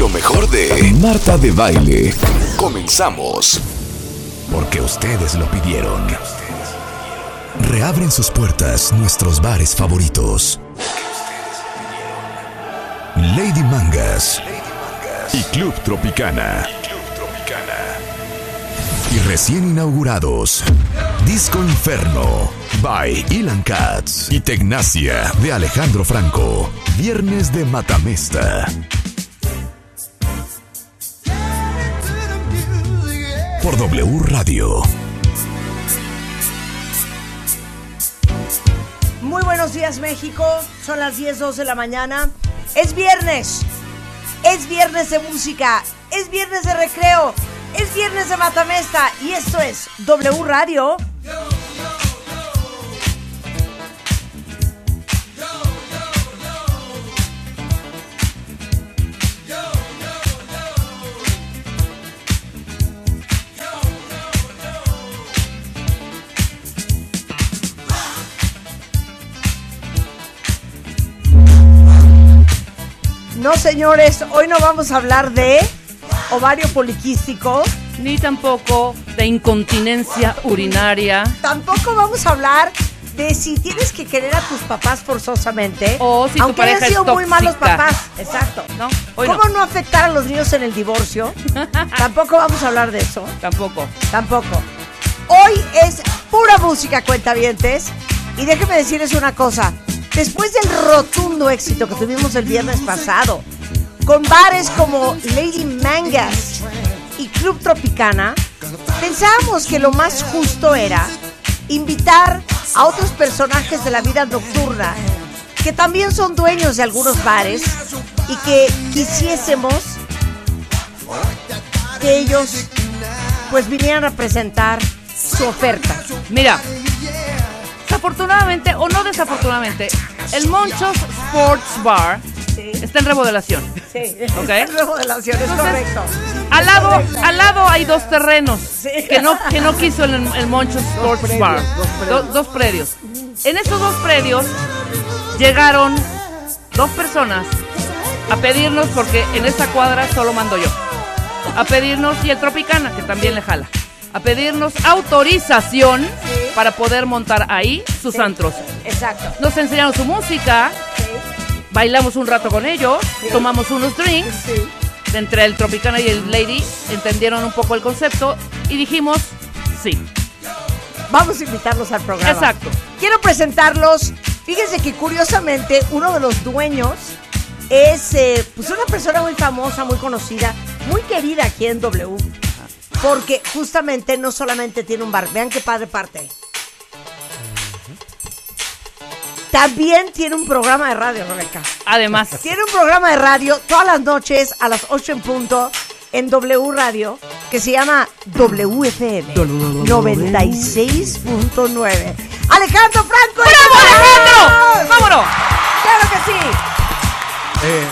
Lo mejor de Marta de Baile. Comenzamos. Porque ustedes lo pidieron. Reabren sus puertas nuestros bares favoritos. Lady Mangas y Club Tropicana. Y recién inaugurados, Disco Inferno by Ilan Katz y Tecnacia de Alejandro Franco. Viernes de Matamesta. Por W Radio. Muy buenos días México, son las 10, 12 de la mañana. Es viernes, es viernes de música, es viernes de recreo, es viernes de Matamesta y esto es W Radio. No, señores, hoy no vamos a hablar de ovario poliquístico. Ni tampoco de incontinencia urinaria. Tampoco vamos a hablar de si tienes que querer a tus papás forzosamente. O si tu aunque hayan pareja es sido muy malos papás. Exacto. No, hoy ¿Cómo no. no. afectar a los niños en el divorcio? Tampoco vamos a hablar de eso. Tampoco. Tampoco. Hoy es pura música, cuentavientes. Y déjenme decirles una cosa. Después del rotundo éxito que tuvimos el viernes pasado, con bares como Lady Mangas y Club Tropicana, pensábamos que lo más justo era invitar a otros personajes de la vida nocturna que también son dueños de algunos bares y que quisiésemos que ellos pues vinieran a presentar su oferta. Mira, desafortunadamente o no desafortunadamente, el Monchos Sports Bar Sí. está en remodelación. Sí, Ok. remodelación, es Entonces, correcto. Al lado, al lado hay dos terrenos Sí. que no, que no quiso el, el Monchos Sports predios, Bar. dos Do- dos predios. En esos dos predios llegaron dos personas a pedirnos, porque en esta cuadra solo mando yo, a pedirnos, y el Tropicana, que también le jala, a pedirnos autorización para poder montar ahí sus Sí. antros. Exacto. Nos enseñaron su música, Sí, bailamos un rato con ellos, tomamos unos drinks, sí. entre el Tropicana y el Lady entendieron un poco el concepto y dijimos sí. Vamos a invitarlos al programa. Exacto. Quiero presentarlos. Fíjense que curiosamente uno de los dueños es eh, pues una persona muy famosa, muy conocida, muy querida aquí en W. Porque justamente no solamente tiene un bar, vean qué padre parte. También tiene un programa de radio, Rebeca. Además, Tiene un programa de radio todas las noches a las 8 en punto en W Radio que se llama WFM 96.9. Alejandro Franco. ¡Bravo, Alejandro! ¡Vámonos! Claro que sí. Eh,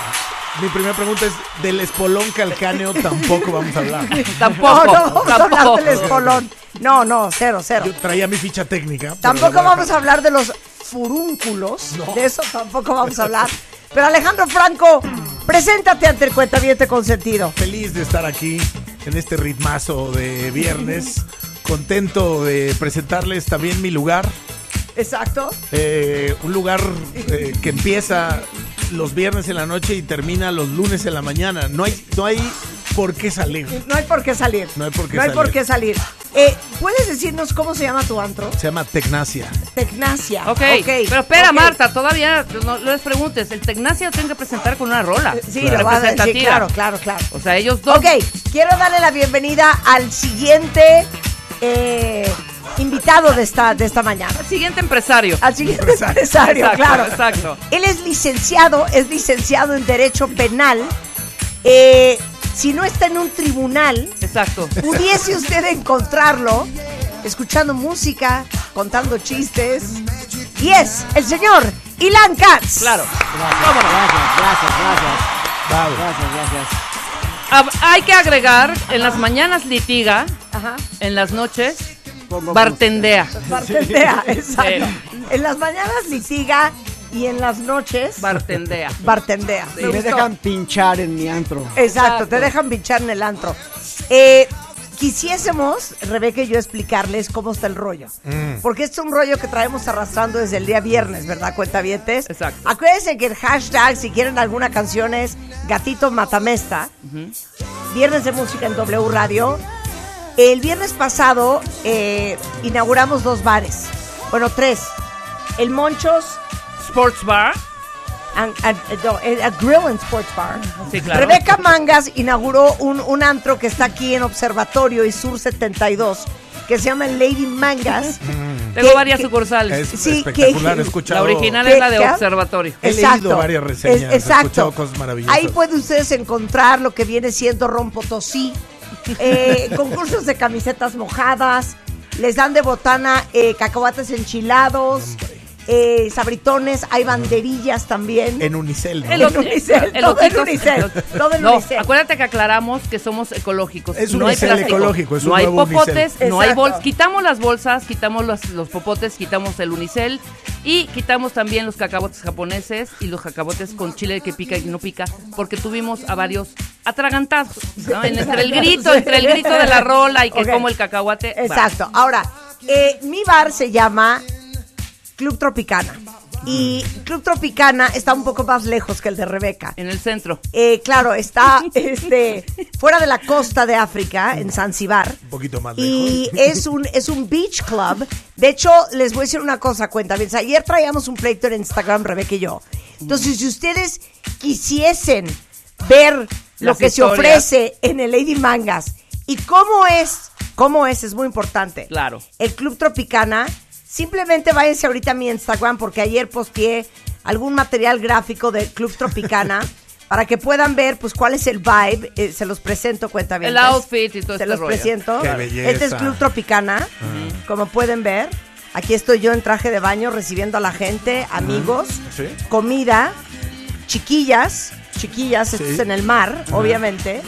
mi primera pregunta es, del espolón calcáneo tampoco vamos a hablar. Tampoco, no, no vamos a hablar tampoco. del espolón. No, no, cero, cero. Yo traía mi ficha técnica. Tampoco vamos a hablar de los furúnculos. No. De eso tampoco vamos a hablar. Pero Alejandro Franco, preséntate ante el cuentaviente consentido. Feliz de estar aquí en este ritmazo de viernes. Contento de presentarles también mi lugar. Exacto. Eh, un lugar eh, que empieza los viernes en la noche y termina los lunes en la mañana. No hay, no hay por qué salir. No hay por qué salir. No hay por qué No hay salir. por qué salir. Eh, ¿Puedes decirnos cómo se llama tu antro? Se llama Tecnacia. Tecnacia. Ok, pero espera. Marta, todavía no, no les preguntes. El Tecnacia tiene que presentar con una rola. Sí, lo vas a decir, claro, claro, claro. O sea, ellos dos. Ok, quiero darle la bienvenida al siguiente eh, invitado de esta, de esta mañana. El siguiente empresario. Al siguiente empresario, Exacto, claro. exacto. Él es licenciado, es licenciado en Derecho Penal. Eh, si no está en un tribunal, Exacto. pudiese usted encontrarlo escuchando música, contando chistes. Y es el señor Ilan Katz. Claro. Bravo. Ab- hay que agregar, en las mañanas litiga, Ajá. en las noches bartendea. Bartendea, exacto. En las mañanas litiga y en las noches Bartendea. bartendea. Sí. Me dejan pinchar en mi antro. Exacto, Exacto. te dejan pinchar en el antro. Eh, quisiésemos, Rebeca y yo, explicarles cómo está el rollo. Porque este es un rollo que traemos arrastrando desde el día viernes, ¿verdad, cuentavientes? Exacto. Acuérdense que el hashtag, si quieren alguna canción, es Gatito Matamesta. Viernes de música en W Radio. El viernes pasado eh, inauguramos dos bares. Bueno, tres. El Monchos Sports Bar. and- and- no, eh, a Grill and Sports Bar. Sí, claro. Rebeca Mangas inauguró un, un antro que está aquí en Observatorio y Sur 72, que se llama Lady Mangas. Tengo Que- varias que- sucursales. Es Sí, espectacular, que- he escuchado. La original ¿Qué- es la de? Observatorio. He leído varias reseñas, he exacto. escuchado cosas maravillosas. Ahí pueden ustedes encontrar lo que viene siendo Ron Potosí, eh, concursos de camisetas mojadas, les dan de botana eh, cacahuates enchilados, eh, sabritones, hay banderillas también. En Unicel, ¿no? El En Unicel, todo en Unicel, todo en no, Unicel. acuérdate que aclaramos que somos ecológicos. Es un no hay Unicel plástico. ecológico, es un no hay nuevo popotes, Unicel. no hay bolsas. Quitamos las bolsas, quitamos los, los popotes, quitamos el unicel y quitamos también los cacahuates japoneses y los cacahuates con chile que pica y no pica, porque tuvimos a varios atragantados. ¿no? En- entre el grito, entre el grito de la rola y que como el cacahuate. va. Exacto. Ahora, eh, mi bar se llama Club Tropicana. Y Club Tropicana está un poco más lejos que el de Rebeca. En el centro. Eh, claro, está este, fuera de la costa de África, en Zanzibar. Un poquito más Y lejos. es un, es un beach club. De hecho, les voy a decir una cosa, cuenta bien. Ayer traíamos un pleito en Instagram, Rebeca y yo. Entonces, si ustedes quisiesen ver lo Las que se ofrece en el Lady Mangas y cómo es, cómo es, es muy importante. Claro. El Club Tropicana, simplemente váyanse ahorita a mi Instagram porque ayer posteé algún material gráfico del Club Tropicana para que puedan ver pues cuál es el vibe. Eh, se los presento, cuenta bien. El outfit y todo Se este los rollo. presento. Qué belleza. Este es Club Tropicana, como pueden ver. Aquí estoy yo en traje de baño recibiendo a la gente, amigos, Sí. comida, chiquillas, chiquillas, esto es en el mar, obviamente,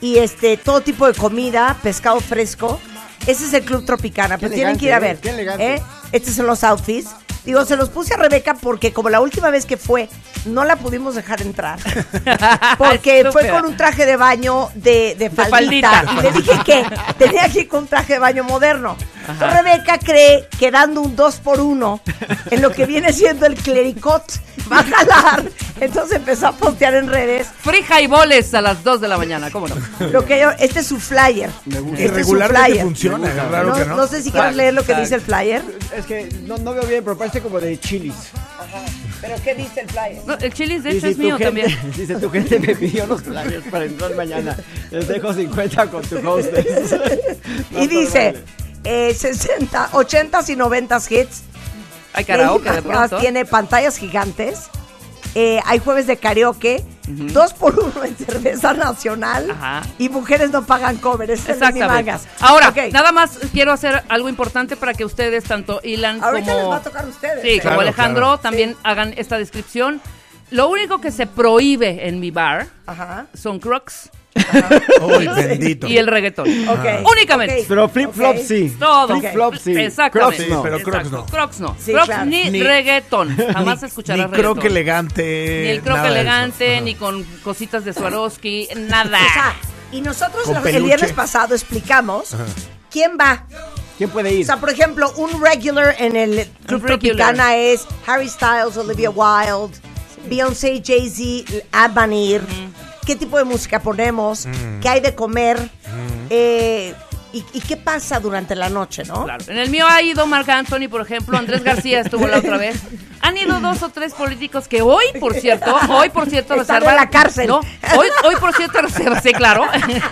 y este todo tipo de comida, pescado fresco. Ese es el Club Tropicana, pero tienen que ir a ver. Qué elegante. ¿eh? Estos son los outfits. Digo, se los puse a Rebeca porque como la última vez que fue, no la pudimos dejar entrar. Porque fue con un traje de baño de, de faldita. faldita. Y le dije que tenía que ir con un traje de baño moderno. Entonces Rebeca cree que dando un 2 por 1 en lo que viene siendo el clericot va a jalar. Entonces empezó a postear en redes. Free highballs a las 2 de la mañana, ¿cómo no? Lo que yo, este es su flyer. Me gusta. Este es su flyer. funciona, es raro No, que no. no sé si quieres leer lo que dice el flyer. Es que no, no veo bien, pero parece como de chilis. ¿Pero qué dice el flyer? No, el chilis de hecho Dice, es mío gente- también. Dice, tu gente me pidió los flyers para entrar mañana. Les dejo 50 con tu hostess. Y dice, eh, 60, 80 y 90 hits. Hay karaoke de pronto. Tiene pantallas gigantes. Eh, hay jueves de karaoke. Dos por uno en cerveza nacional. Ajá. Y mujeres no pagan cover. Es Exactamente. Ahora, nada más quiero hacer algo importante para que ustedes, tanto Ilan Ahorita les como, va a tocar a ustedes. sí, ¿eh? como Alejandro, claro. también hagan esta descripción. Lo único que se prohíbe en mi bar Ajá. son crocs Uy, bendito. y el reggaetón. Únicamente. Pero flip flop sí. Todo. Flip flop sí. Exactamente. Crocs no. pero Crocs Exacto. no. Crocs no. Sí, Crocs claro. ni, Ni- reggaetón. Jamás escucharás Ni croc reggaetón. elegante. Ni el croc elegante, ni con cositas de Swarovski, nada. O sea, y nosotros Con el viernes pasado explicamos quién va. ¿Quién puede O ir? sea, por ejemplo, un regular en el Club. Tropicana es Harry Styles, Olivia Wilde, Beyoncé, Jay-Z, Abanir. ¿Qué tipo de música ponemos? ¿Qué hay de comer? Eh, y, y qué pasa durante la noche, no? Claro. En el mío ha ido Marc Anthony, por ejemplo, Andrés García estuvo la otra vez. Han ido dos o tres políticos que hoy, por cierto, hoy por cierto reservan- en la cárcel. No, hoy, hoy por cierto reservan, sí, claro.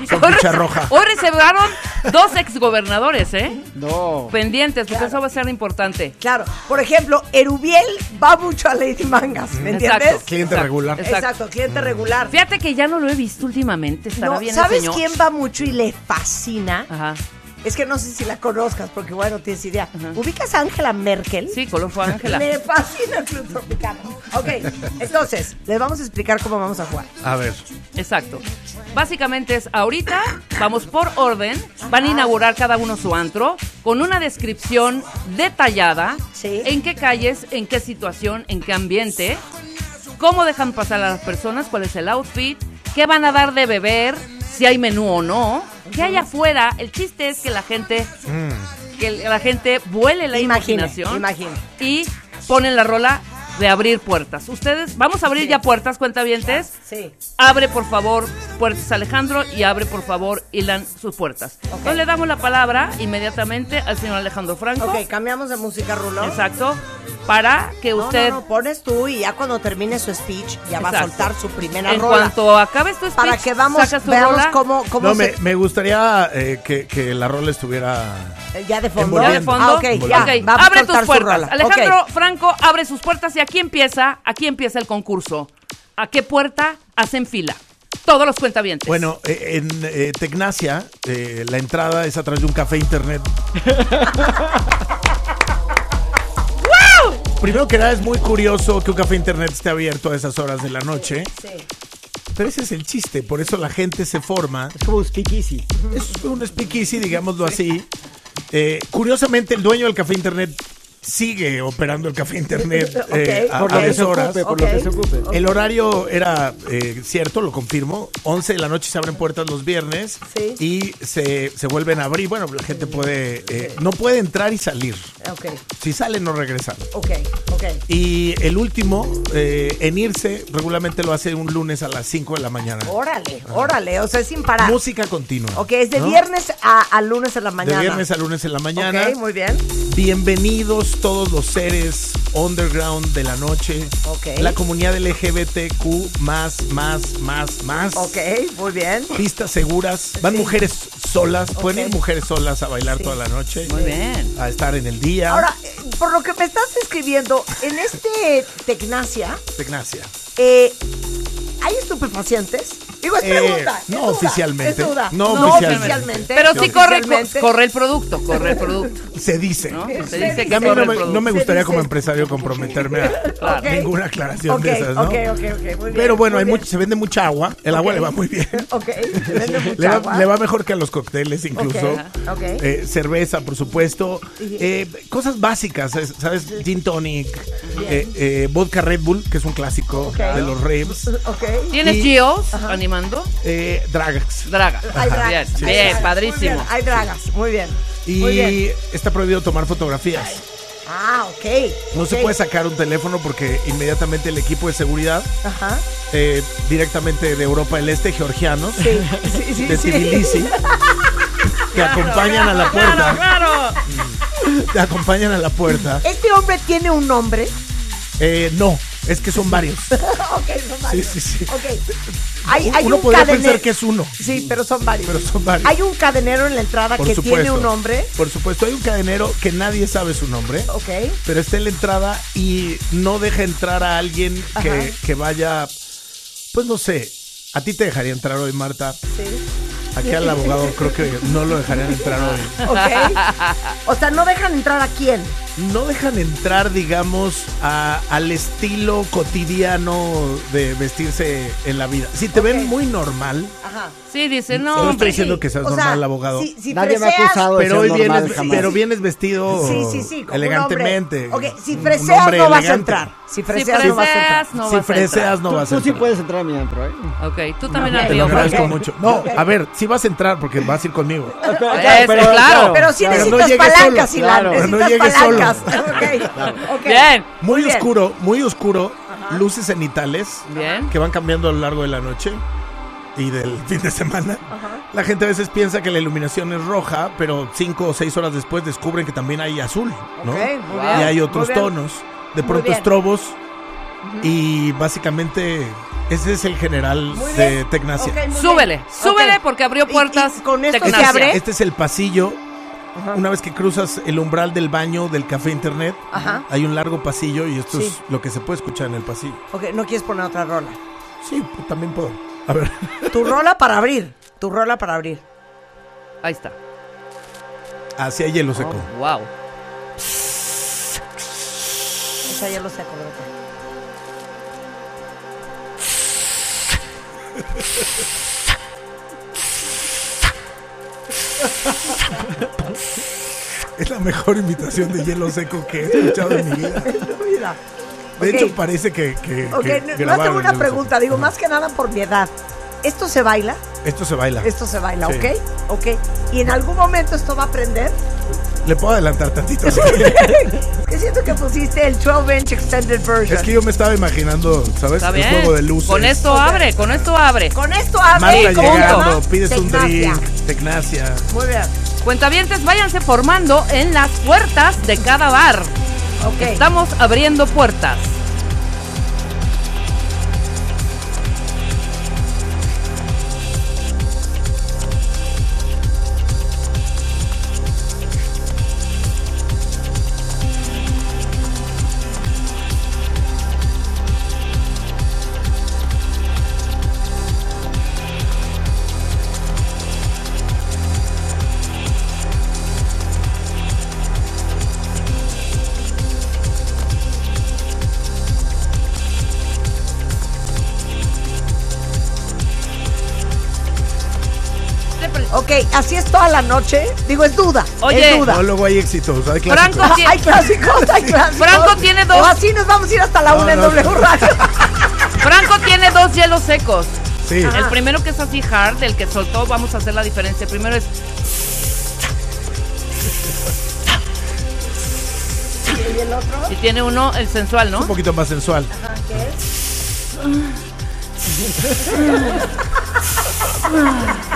Con Hoy roja. Hoy reservaron dos exgobernadores, ¿eh? No. Pendientes, porque eso va a ser importante. Claro. Por ejemplo, Erubiel va mucho a Lady Mangas, ¿me entiendes? Exacto. Cliente Exacto, regular. exacto. Exacto, cliente regular. Fíjate que ya no lo he visto últimamente, estará No, bien el ¿Sabes señor. quién va mucho y le fascina? Ajá. Es que no sé si la conozcas, porque bueno, no tienes idea. ¿Ubicas a Angela Merkel? Sí, color fue Ángela. Me fascina el Club Tropicana. Ok, entonces, les vamos a explicar cómo vamos a jugar. A ver. Exacto. Básicamente es ahorita, vamos por orden, van a inaugurar cada uno su antro con una descripción detallada Sí. en qué calles, en qué situación, en qué ambiente, cómo dejan pasar a las personas, cuál es el outfit, qué van a dar de beber, si hay menú o no, qué hay afuera. El chiste es que la gente que la gente vuele la Imagine, imaginación imagine. y ponen la rola de abrir puertas. Ustedes, vamos a abrir ya puertas, cuentavientes. Sí. Abre por favor puertas Alejandro y abre por favor Ilan sus puertas. Entonces le damos la palabra inmediatamente al señor Alejandro Franco. Ok, cambiamos de música, Rulo. Exacto. Para que usted, no, no, pones tú y ya cuando termine su speech ya va a soltar su primera en rola. cuanto acabe tu speech, para que vamos, veamos rola. cómo, cómo No, se... me, me gustaría eh, que, que la rola estuviera... eh, Ya de fondo. ¿Ya de fondo? Ah, ok, ya. Ok, va a abre tus su puertas. rola. Alejandro. Franco abre sus puertas y aquí empieza, aquí empieza el concurso. ¿A qué puerta hacen fila? Todos los cuentavientes. Bueno, eh, en eh, Tecnacia, eh, la entrada es a través de un café internet. Primero que nada, es muy curioso que un café internet esté abierto a esas horas de la noche. Sí. Pero ese es el chiste, por eso la gente se forma. Es como un speakeasy. Es un speakeasy, digámoslo así. Eh, curiosamente, el dueño del café internet sigue operando el café internet eh, a, Por a ocupe, lo que se ocupe. El horario era eh, cierto, lo confirmo. 11 de la noche se abren puertas los viernes Sí. y se, se vuelven a abrir. Bueno, la gente puede, eh, no puede entrar y salir. Ok, Si salen, no regresan. Y el último eh, en irse regularmente lo hace un lunes a las 5 de la mañana. Órale, órale, o sea, es sin parar. Música continua. Ok, es de ¿no? viernes a, a lunes en la De mañana. viernes a lunes en la mañana. Ok, muy bien. Bienvenidos todos los seres underground de la noche. Ok. La comunidad LGBTQ más, más, más, más. Ok, muy bien. Pistas seguras. Van Sí. mujeres solas. Pueden Ok. ir mujeres solas a bailar Sí. toda la noche. Muy bien. A estar en el día. Ahora, por lo que me estás escribiendo, en este Tecnacia, Tecnacia. eh, ¿hay estupefacientes? Digo, es Eh, pregunta. es no duda, oficialmente. es duda. No oficialmente. oficialmente. Pero sí corre, corre el producto, corre el producto. Se dice. ¿no? Se dice que Y a mí corre no el me, no me gustaría como empresario comprometerme a ninguna aclaración Ok, de esas, ¿no? ok, ok, ok, muy bien. Pero bueno, muy hay bien. mucho, se vende mucha agua. El agua le va muy bien. Ok, se vende mucha Le va, agua. le va mejor que a los cócteles incluso. Eh, cerveza, por supuesto. Eh, cosas básicas, ¿sabes? Gin tonic, eh, eh, vodka Red Bull, que es un clásico de los raves. Ok. ¿Tienes Y- Gios animando? Eh, drags. Draga. Hay dragas. Bien, hay bien, dragas. padrísimo. Muy bien, Hay dragas, muy bien. Y Muy bien. está prohibido tomar fotografías. Ah, ok. No se puede sacar un teléfono porque inmediatamente el equipo de seguridad, Ajá. eh, directamente de Europa del Este, georgianos, Sí, sí, sí. de sí. Tbilisi, te acompañan a la Claro, puerta. claro. Te acompañan a la puerta. ¿Este hombre tiene un nombre? Eh, no, es que son varios. ok, son varios. Sí, sí, sí. Ok. Hay, hay Uno un podría cadenero. pensar que es uno. Sí, pero son varios. Pero son varios. Hay un cadenero en la entrada Por que supuesto. tiene un nombre. Por supuesto, hay un cadenero que nadie sabe su nombre, Ok. pero está en la entrada y no deja entrar a alguien que, que vaya, pues no sé, a ti te dejaría entrar hoy, Marta. Sí. Aquí al abogado creo que no lo dejarían entrar hoy. Ok. O sea, no dejan entrar a quién. No dejan entrar, digamos, a- al estilo cotidiano de vestirse en la vida. Si te Ok. ven muy normal, Ajá. Sí, dice, no, no estoy diciendo que seas O sea, normal, abogado. Si, si Nadie me ha freseas- acusado de pero ser hoy normal vienes, jamás. pero vienes vestido Sí, sí, sí. como un elegantemente. hombre. Ok, si Un freseas no vas a entrar. Si Si freseas no vas a entrar. freseas, no si vas a freseas entrar. no Tú, vas a tú sí entrar. puedes entrar a mi antro, ¿eh? Ok, tú también Ok. Te lo agradezco mucho. No, a ver, sí vas a entrar porque vas a ir conmigo. Pero- claro. Pero sí Pero no necesitas palancas. Pero no llegues solo. Bien. Muy, bien. oscuro, muy oscuro. Luces cenitales Bien. que van cambiando a lo largo de la noche y del fin de semana. La gente a veces piensa que la iluminación es roja, pero cinco o seis horas después descubren que también hay azul, ¿no? Ok, muy Wow. y hay otros tonos. De pronto estrobos. Y básicamente ese es el general de. Tecnacia. Ok, muy bien. Súbele, súbele Ok. porque abrió Y- y puertas. con esto se abre. Este es el pasillo. Una vez que cruzas el umbral del baño del café internet, Ajá. hay un largo pasillo y esto Sí. es lo que se puede escuchar en el pasillo. Ok, no quieres poner otra rola. Sí, pues, también puedo. A ver. Tu rola para abrir. Tu rola para abrir. Ahí está. Hacia hielo seco. Wow. Esa ya lo sé, Es la mejor imitación de hielo seco que he escuchado en mi vida. De hecho, parece que, que, no- no tengo una pregunta, seco. digo más que nada por mi edad. ¿Esto se baila? Esto se baila. Esto se baila, Sí. ¿ok? Ok. ¿Y en algún momento esto va a aprender? Le puedo adelantar tantito. Es que siento que pusiste el 12-inch extended version. es que yo me estaba imaginando, ¿sabes? El juego de luces. Con esto abre, con esto abre. Con esto abre Marta ¿cómo se llegando, pides un Tecnacia. drink, Tecnacia. Muy bien. Cuentavientes, váyanse formando en las puertas de cada bar. Ok. Estamos abriendo puertas. Así es toda la noche. Digo, es duda. Oye. es duda. No, luego hay éxitos, hay clásicos. Franco, ti- Hay clásicos, hay clásicos. Franco tiene dos. O así nos vamos a ir hasta la No, una en. W Radio. Franco tiene dos hielos secos. Sí. El primero que es así hard, el que soltó, vamos a hacer la diferencia. El primero es ¿Y el otro? y tiene uno el sensual, ¿no? Un poquito más sensual. ¿Qué es?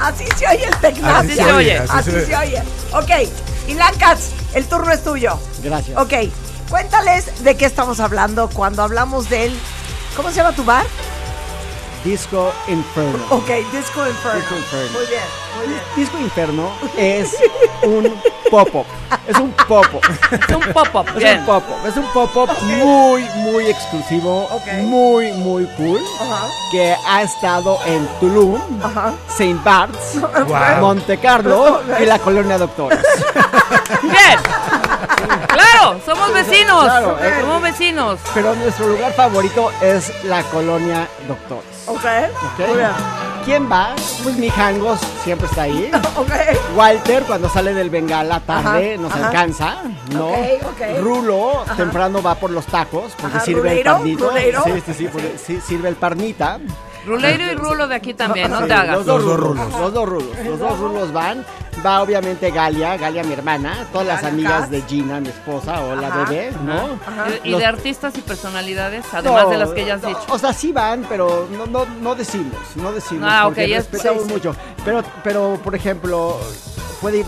Así se oye el tecnacia. Así se oye. Así se oye. Ok, Ilan Katz, el turno es tuyo. Gracias. Ok, cuéntales de qué estamos hablando cuando hablamos del... ¿Cómo se llama tu bar? Disco Inferno. Ok, Disco Inferno. Disco Inferno. Muy bien, muy bien. Disco Inferno es un pop-up. Es un pop-up. Es un pop-up. Es un pop-up. Es un pop-up muy, muy exclusivo. Ok. Muy, muy cool. Que ha estado en Tulum, ajá. St. Bart's, Wow. Monte Carlo y la colonia Doctores. Bien. Claro, somos vecinos. Claro, eh. Somos vecinos. Pero nuestro lugar favorito es la colonia Doctores. Ok, ¿ok? muy bien. ¿Quién va? Pues mi Jangos siempre está ahí. Walter cuando sale del Bengala tarde Ajá, nos ajá. alcanza, ¿no? Ok, ok. Rulo temprano va por los tacos porque Ajá, sirve ¿ruleiro? el parnito. ¿ruleiro? Sí, sí, sí, porque sí, sirve el parnita. Ruleiro y rulo de aquí también, no Sí, te hagas. Los dos Los dos rulos, rulos. Los dos rulos. Los dos rulos van. Va obviamente Galia, Galia mi hermana, todas las Galia Katz. de Gina, mi esposa, o la Ajá, bebé, ¿no? Y, y Los- de artistas y personalidades, además No, de las que ya has no, dicho. O sea, sí van, pero no, no, no decimos, no decimos. Ah, porque ok, es- respetamos sí, sí. mucho. Pero, pero, por ejemplo, puede ir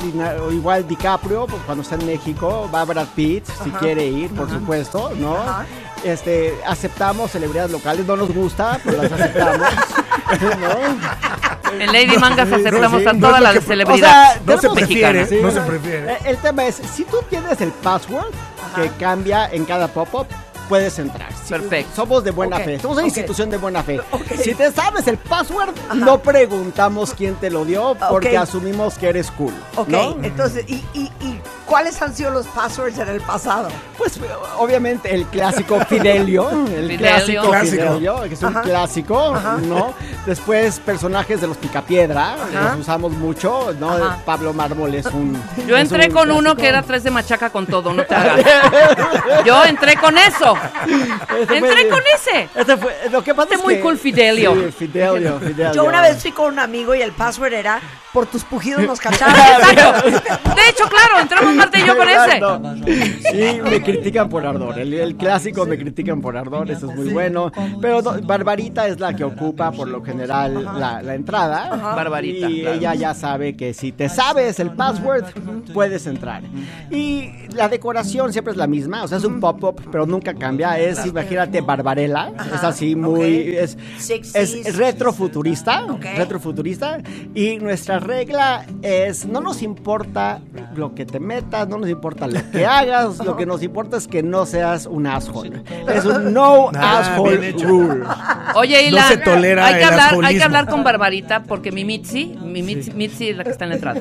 igual DiCaprio pues, cuando está en México, va Brad Pitt, si quiere ir, por supuesto, ¿no? Ajá. Este, aceptamos celebridades locales, no nos gusta, pero las aceptamos. ¿no? En Lady Mangas aceptamos sí, a todas las que- O sea, celebridades No se tenemos- prefiere, mexicanas. no se Sí. prefiere. Eh, El tema es, si tú tienes el password que cambia en cada pop-up, puedes entrar. Si- Perfecto. Somos de buena Ok, fe. Somos una ok. institución de buena fe. Ok. Si te sabes el password, no preguntamos quién te lo dio porque asumimos que eres cool. Ok, ¿no? entonces, ¿y, y, y cuáles han sido los passwords en el pasado? Pues obviamente el clásico Fidelio, el Fidelio. clásico Clásico. Fidelio, que es un Ajá. clásico, Ajá. ¿no? Después personajes de los Picapiedra, que Ajá. los usamos mucho, ¿no? Ajá. Pablo Mármol es un Yo es entré un con uno que era tres de machaca con todo, no te hagas. Yo entré con eso. Ese fue- Entré con ese. Ese fue, lo que pasa Este es muy que- cool Fidelio. Sí, Fidelio, Fidelio. Yo una vez fui con un amigo y el password era por tus pujidos nos cacharon. Exacto. De hecho, claro, entramos Y yo con ese. Y me critican por ardor. El, el clásico me critican por ardor, eso es muy bueno. Pero no, Barbarita es la que ocupa por lo general la, la entrada. Barbarita, Y claro. ella ya sabe que si te sabes el password, puedes entrar. Y la decoración siempre es la misma, o sea, es un pop-up, pero nunca cambia. Es, imagínate, Barbarella. Es así muy. Es, 60s. es retrofuturista. Retrofuturista. Y nuestra regla es: no nos importa lo que te no nos importa lo que hagas, lo que nos importa es que no seas un asshole. Es un no Ah, asshole rule. Oye, y No la- se tolera hay que el hablar, hay que hablar con Barbarita porque mi Mitzi, mi Mitzi, Mitzi es la que está en la entrada.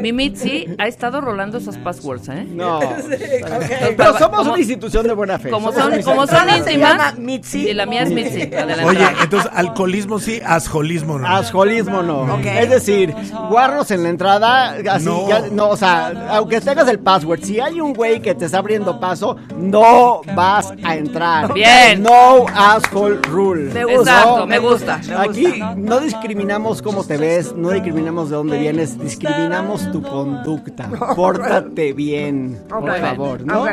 Mi Mitzi ha estado rolando esas passwords, ¿eh? No. Pero somos como- una institución de buena fe. Como Somos son, como son íntimas. Mitzi. Sí, la mía es Mitzi. Oye, entonces alcoholismo sí, asjolismo no. Asjolismo no. Es decir, guarros en la entrada, así, No. ya- no, o sea, aunque tengas el password, si hay un güey que te está abriendo paso, no vas a entrar. Bien. No asshole rule. Me gusta. Exacto, me gusta. me Aquí gusta. no discriminamos cómo te ves, no discriminamos de dónde vienes, discriminamos tu conducta. Pórtate bien, por favor, ¿no?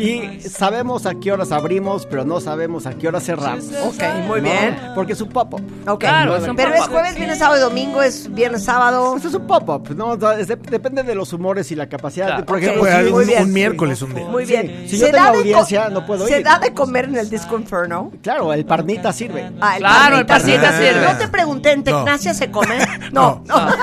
Y sabemos a qué horas abrimos, pero no sabemos a qué horas cerramos. Ok, muy ¿no? bien. Porque es un pop-up. Ok. Claro, es un Pero es pop-up. jueves, viernes, sábado y domingo, es viernes, sábado. Pues es un pop-up, ¿no? O sea, es de- depende de los humores y la capacidad. Claro. de- por ejemplo, Puede si- un, bien. un miércoles un día. Muy bien. Si yo ¿Se tengo audiencia, no puedo ¿Se ir. da de comer en el Disco Inferno? Claro, el parnita sirve. Ah, Claro, el parnita sirve. No te pregunté, ¿en Tecnacia se come? No, no. Ah,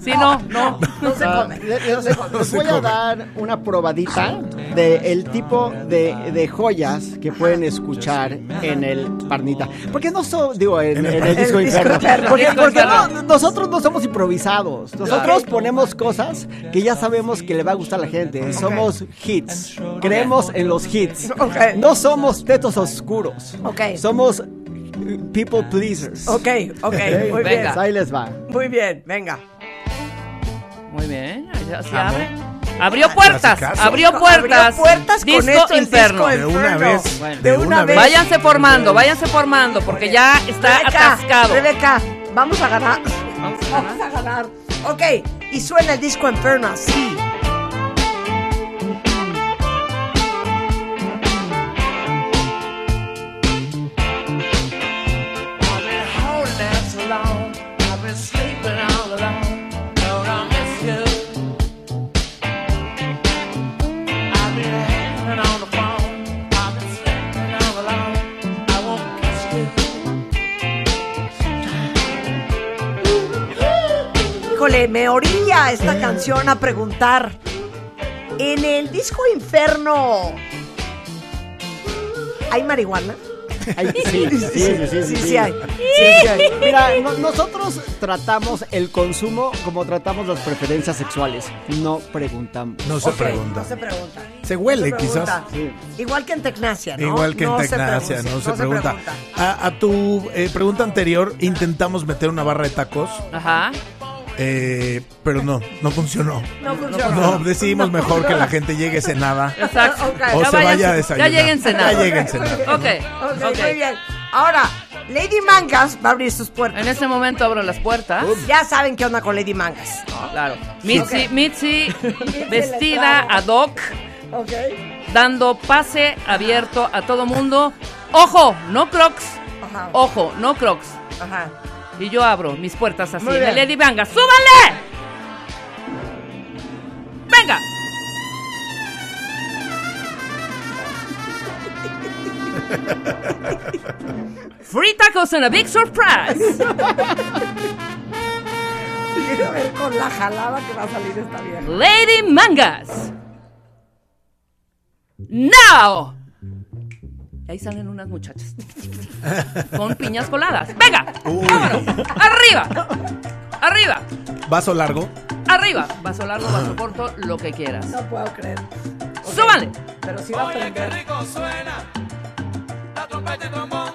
Sí, no, no. No se Ah, come. Le- Les, les voy a dar una probadita de el tipo de, de joyas que pueden escuchar en el Parnita. Porque no son, digo, en, en el disco El disco. Porque, Disco porque inferno. no- nosotros no somos improvisados. Nosotros ponemos cosas que ya sabemos que le va a gustar a la gente. Somos hits. Creemos en los hits. Ok. No somos tetos oscuros. Ok. Somos eh, people pleasers. Ok, ok, muy Venga. bien. Ahí les va. Muy bien, venga. Muy bien, así abre. Abrió puertas, abrió puertas. Abrió puertas con Disco esto el inferno. disco De una vez. Bueno. De una vez. Váyanse formando, váyanse formando, porque ya está Rebeca, atascado. Rebeca, vamos a ganar. Vamos a ganar. Vamos a ganar. Ok, y suena el disco Inferno así. Híjole, me orilla esta canción a preguntar. En el disco Inferno. ¿Hay marihuana? Sí, sí, sí, sí, sí, Sí, sí. sí hay. Sí, sí hay. Mira, no- nosotros tratamos el consumo como tratamos las preferencias sexuales. No preguntamos. No se pregunta. No se pregunta. Se huele, No se quizás. Igual que en Tecnacia, ¿no? Igual que en Tecnacia, no se pregunta. A, a tu eh, pregunta anterior, intentamos meter una barra de tacos, Ajá. Eh, pero no, no funcionó. No funciona. No, decidimos mejor que la gente llegue cenada Exacto. O Ya se vaya a desayunar. Ya lleguen cenados. Ya lleguen. Ok, muy bien. Ahora, Lady Mangas va a abrir sus puertas. En este momento abro las puertas. Ya saben qué onda con Lady Mangas. Claro. Mitzi. Mitzi vestida ad hoc, Ok. dando pase abierto a todo mundo. Ojo, no crocs. Ajá. Ojo, no crocs. Ajá. Y yo abro mis puertas así. Bien. Lady Vanga, ¡súbanle! ¡Venga! Free tacos and a big surprise. Quiero ver con la jalada que va a salir esta vieja. Lady Mangas. Now. Ahí salen unas muchachas. Con piñas coladas. Venga. Vámonos. Arriba. Arriba. Vaso largo. Arriba. Vaso largo, vaso corto, lo que quieras. No puedo creer. Súbanle. Pero sí va a Oye, qué rico suena. La trompeta y trombón,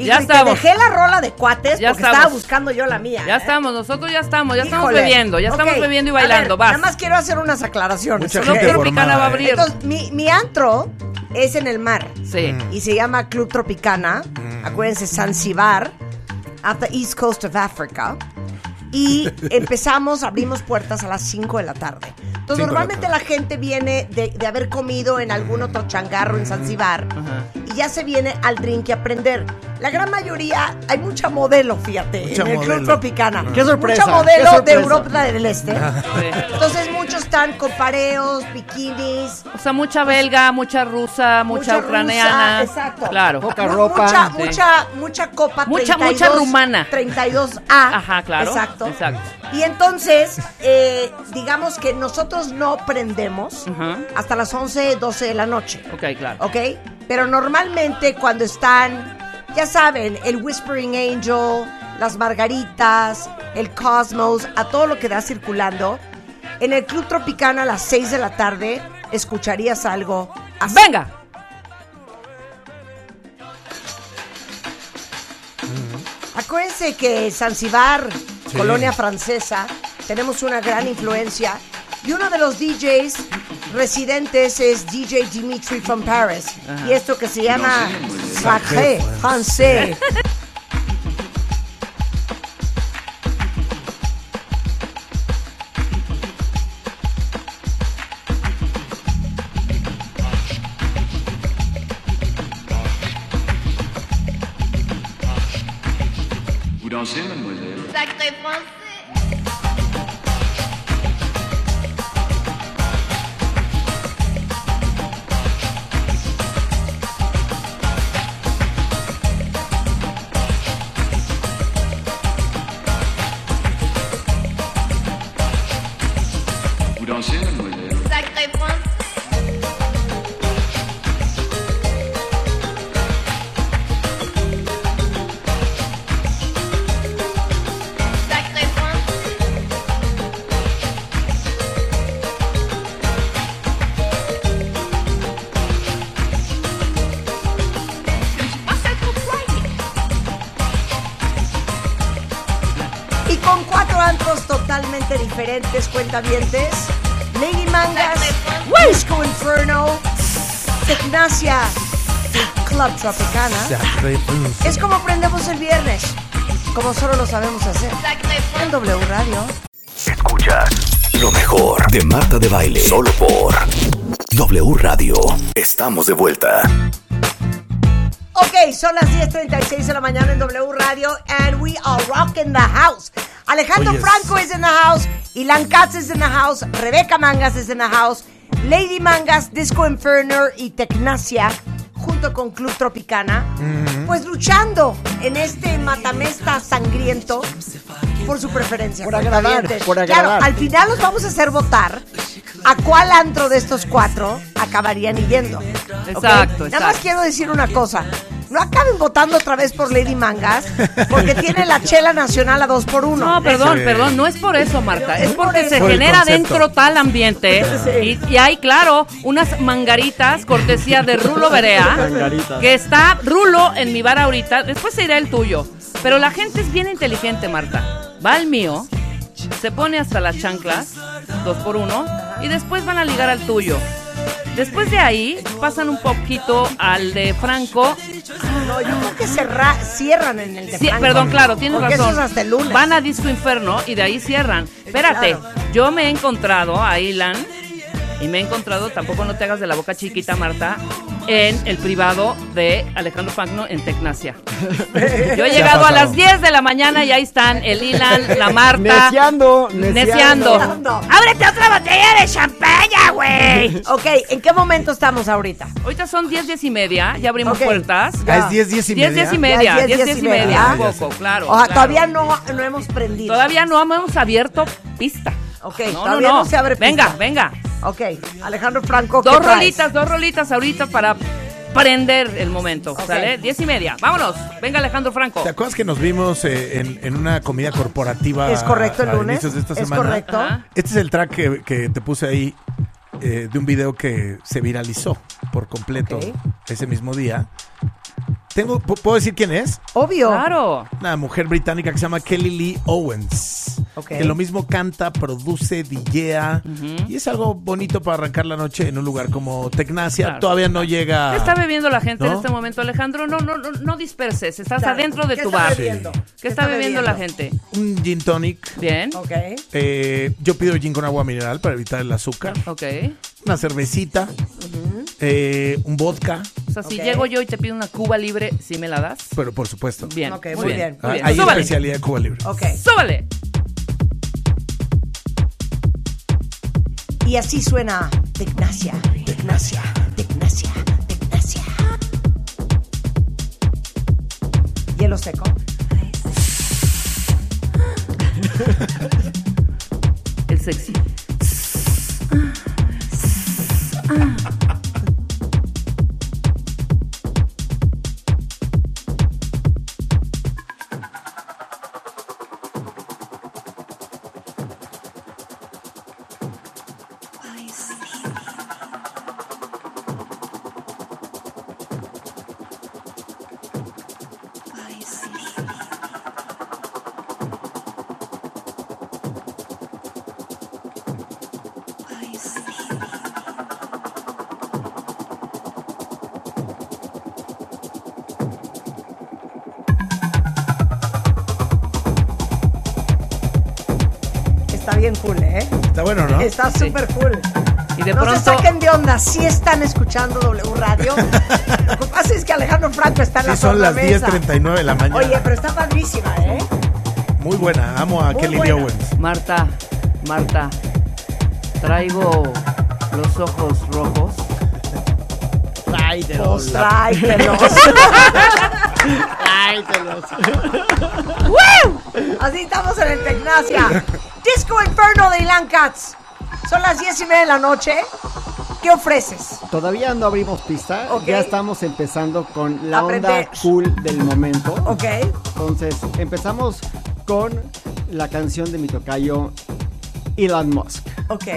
Y Ya te estamos. dejé la rola de cuates Ya porque estamos. estaba buscando yo la mía. Ya ¿eh? estamos, nosotros ya estamos, ya estamos bebiendo, ya estamos bebiendo y a ver, bailando. Vas. Nada más quiero hacer unas aclaraciones. Mucha Tropicana va a ¿eh? abrir. Entonces, mi, mi antro es en el mar Sí. y se llama Club Tropicana. Acuérdense, Zanzibar, at the East Coast of Africa. Y empezamos, abrimos puertas a las 5 de la tarde. Entonces, Cinco de la normalmente la, gente viene de, de haber comido en algún otro changarro en Zanzibar Ajá. y ya se viene al drink y aprender. La gran mayoría, hay mucha modelo, fíjate, Mucha en el Club. Tropicana. Qué sorpresa, Mucha modelo de. Europa del Este. Entonces muchos están con pareos, bikinis, O sea, mucha belga, mucha rusa, mucha, rusa, ucraniana. exacto. Claro. Poca ropa. Mucha, Sí. mucha, mucha copa. Mucha- 32, mucha rumana. 32A. Ajá, claro. Exacto. Exacto. Y entonces, eh, digamos que nosotros no prendemos hasta las 11, 12 de la noche. Ok, claro. ¿Ok? Pero normalmente cuando están, ya saben, el Whispering Angel, las margaritas, el Cosmos, a todo lo que da circulando, en el Club Tropicana a las 6 de la tarde escucharías algo así. Venga. Acuérdense que Zanzibar, colonia francesa, tenemos una gran influencia. Y uno de los DJs residentes es DJ Dimitri from Paris. Y esto que se llama Sacré Français. Cuentavientes. Lady Mangas, Disco Inferno, Tecnacia y Club Tropicana. Es como aprendemos el viernes, como solo lo sabemos hacer. En W Radio. Escuchas lo mejor de Marta de Baile. Solo por W Radio. Estamos de vuelta. Ok, son las 10.36 de la mañana en W Radio and we are rocking the house. Alejandro Oh, yes. Franco is in the house, Ilan Katz is in the house, Rebeca Mangas is in the house, Lady Mangas, Disco Inferno y Tecnacia junto con Club Tropicana, pues luchando en este matamesta sangriento por su preferencia. Por agradar, por Claro, agradar. al final los vamos a hacer votar a cuál antro de estos cuatro acabarían yendo. Exacto, Nada más quiero decir una cosa. No acaben votando otra vez por Lady Mangas, porque tiene la chela nacional a dos por uno. No, perdón, Sí. perdón, no es por eso, Marta. Es Es por porque se Por genera dentro tal ambiente. Sí. Y, y hay, claro, unas mangaritas, cortesía de Rulo Berea. Que está Rulo en mi bar ahorita. Después se irá el tuyo. Pero la gente es bien inteligente, Marta. Va al mío, se pone hasta las chanclas, dos por uno, y después van a ligar al tuyo. Después de ahí pasan un poquito al de Franco. No, yo creo que cerra- cierran en el de Sí, Franco. perdón, claro, tienes Porque razón. eso es hasta el lunes. Van a Disco Inferno y de ahí cierran. Espérate, Claro. yo me he encontrado a Ilan y me he encontrado, tampoco no te hagas de la boca chiquita, Marta, en el privado de Alejandro Fagno en Tecnacia. Yo he llegado a las 10 de la mañana y ahí están el Ilan, la Marta. Neciando, Neciando. Neciando. ¡Ábrete otra botella de champaña, güey! Ok, ¿en qué momento estamos ahorita? Ahorita son 10, 10 y media, ya abrimos Ok. puertas. Ah, es 10, 10 y 10, media. 10 y media, Ya es 10, 10 y media, un ya poco, claro. O sea, claro. todavía no, no hemos prendido. Todavía no hemos abierto pista. Ok, No, todavía no, no, no. se abre Venga, pista. venga. Ok, Alejandro Franco, ¿qué Dos traes? rolitas, dos rolitas ahorita para prender el momento. ¿sale? Diez y media. Vámonos. Venga, Alejandro Franco. ¿Te acuerdas que nos vimos eh, en, en una comida corporativa Es correcto, el a lunes. inicios de esta Es semana? correcto. Ajá. Este es el track que, que te puse ahí eh, de un video que se viralizó por completo ese mismo día. Tengo, ¿pu- ¿Puedo decir quién es? Obvio. Claro. Una mujer británica que se llama Kelly Lee Owens. Ok. Que lo mismo canta, produce, DJea. Y es algo bonito para arrancar la noche en un lugar como Tecnasia. Claro. Todavía no llega. ¿Qué está bebiendo la gente en este momento, Alejandro? No, no, no, no disperses. Estás Claro. adentro de ¿Qué tu está bar. bebiendo? ¿Qué está bebiendo la gente? Un gin tonic. Bien. Ok. Eh, yo pido gin con agua mineral para evitar el azúcar. Ok. Una cervecita. eh, un vodka. O sea, si Ok. llego yo y te pido una cuba libre, ¿sí me la das? Pero por supuesto. Bien. Ok, muy bien. Ah, Muy bien. Hay Súbale. especialidad de Cuba Libre. Ok. ¡Súbale! Y así suena Tecnacia. Tecnacia. Tecnacia. Tecnacia. Hielo seco. El sexy. Está Está. Está Sí. súper cool. Y de no pronto. se saquen de onda, sí están escuchando W Radio. Lo que pasa es que Alejandro Franco está en la Sí, son las tornamesa. 10.39 de la mañana. Oye, pero está padrísima, ¿eh? Muy buena. Amo a Muy Kelly buena. Owens. Marta, Marta, traigo los ojos rojos. Pues tráetelos. ¡Woo! Así estamos en el Tecnacia. Disco Inferno de Ilan Katz. Son las diez y media de la noche. ¿Qué ofreces? Todavía no abrimos pista, ya estamos empezando con la Aprender. onda cool del momento. ¿Ok? Entonces, empezamos con la canción de mi tocayo Elon Musk. Ok.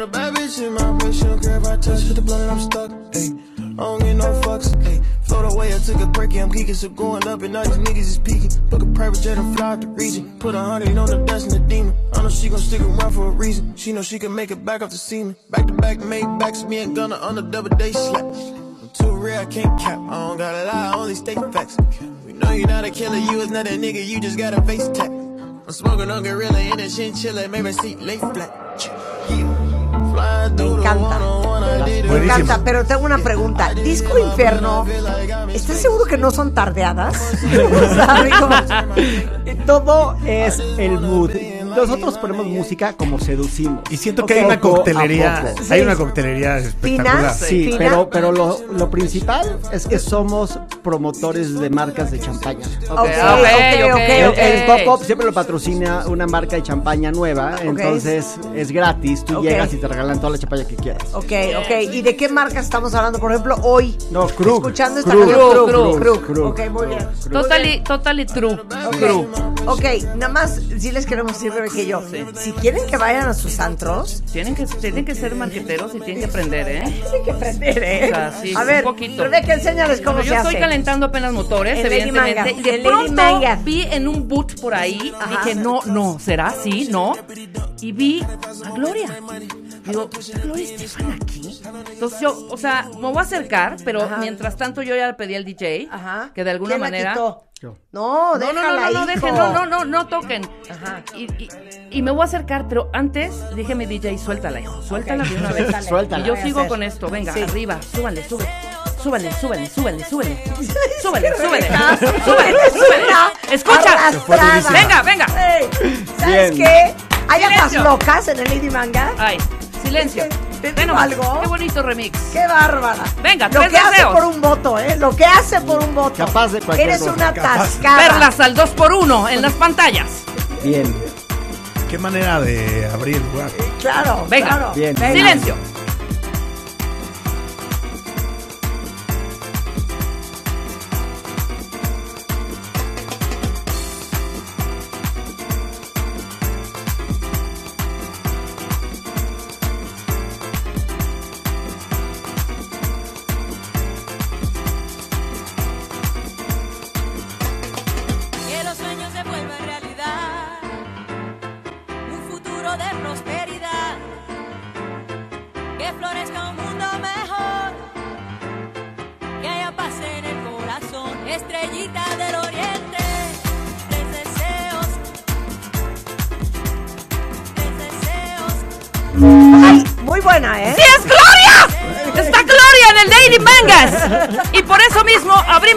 Got a bad bitch in my place, she don't care if I touch. Hit the blunt and I'm stuck, ayy. I don't get no fucks, ayy. Float away, I took a break, I'm geeking, so going up and all these niggas is peeking. Book a private jet and fly out the region. Put a hundred on the dust and the demon. I know she gon' stick around for a reason. She know she can make it back off the semen. Back to back, made backs, me and Gunna on the double day slap. I'm too real, I can't cap. I don't gotta lie, I only state facts. We know you're not a killer, you is not a nigga, you just got a face tag. I'm smoking on gorilla in a chinchilla, maybe seat lay flat. The encanta. Me encanta, pero tengo una pregunta. Disco Inferno, ¿estás seguro que no son tardeadas? O sea, digo, Todo es el mood. Nosotros ponemos música como seducimos. Y siento que hay una coctelería. Hay una coctelería espectacular. Sí, pero, pero lo, lo principal es que somos promotores de marcas de champaña. Ok, ok, ok, ok, El, el pop-up siempre lo patrocina una marca de champaña nueva, entonces es gratis. Tú llegas y te regalan toda la champaña que quieras. Ok, ok. ¿Y de qué marca estamos hablando? Por ejemplo, hoy. No, Krug. Escuchando esta canción. Krug, Krug, Krug. Ok, muy bien. Totally, totally true. Ok, nada más sí les queremos decir, Que yo. Si quieren que vayan a sus antros, Tienen que, tienen que ser marqueteros y tienen que aprender, ¿eh? tienen que aprender, ¿eh? O sea, sí, a un ver, poquito. Rebeca, enséñales cómo Bueno, se yo hace. estoy calentando apenas motores, En evidentemente. Y de en pronto Manga. vi en un boot por ahí, Ajá. dije, no, no, ¿será así? ¿No? Y vi a Gloria. Digo, ¿está Gloria Estefan aquí? Entonces yo, o sea, me voy a acercar, pero Ajá. mientras tanto yo ya le pedí al DJ Ajá. que de alguna ¿Quién la manera... quitó? Yo. No, No, no, déjala, no, no, dejen, no, no, no, no toquen. Ajá. Y, y- y me voy a acercar, pero antes dije a mi DJ, suéltala, hijo, suéltala de una vez. Suéltala. Y yo sigo con esto, venga, Sí. arriba, súbale, súbale. Súbale, súbale, súbale, súbale. Súbale, súbale. Súbale, súbale. Escucha. Venga, venga. ¿Sabes Bien. qué? ¿Hay aguas locas en el Lady Manga? Ay, silencio. Es que, ¿te digo algo? Qué bonito remix. ¡Qué bárbara! Venga, Lo tres que hace por un voto, ¿eh? Lo que hace por un voto. Capaz de cualquier Eres cosa. una Capaz. tascada. Verlas al 2x1 en las pantallas. Bien. Qué manera de abrir, guau. Claro, Venga. claro. Bien. Venga. Silencio.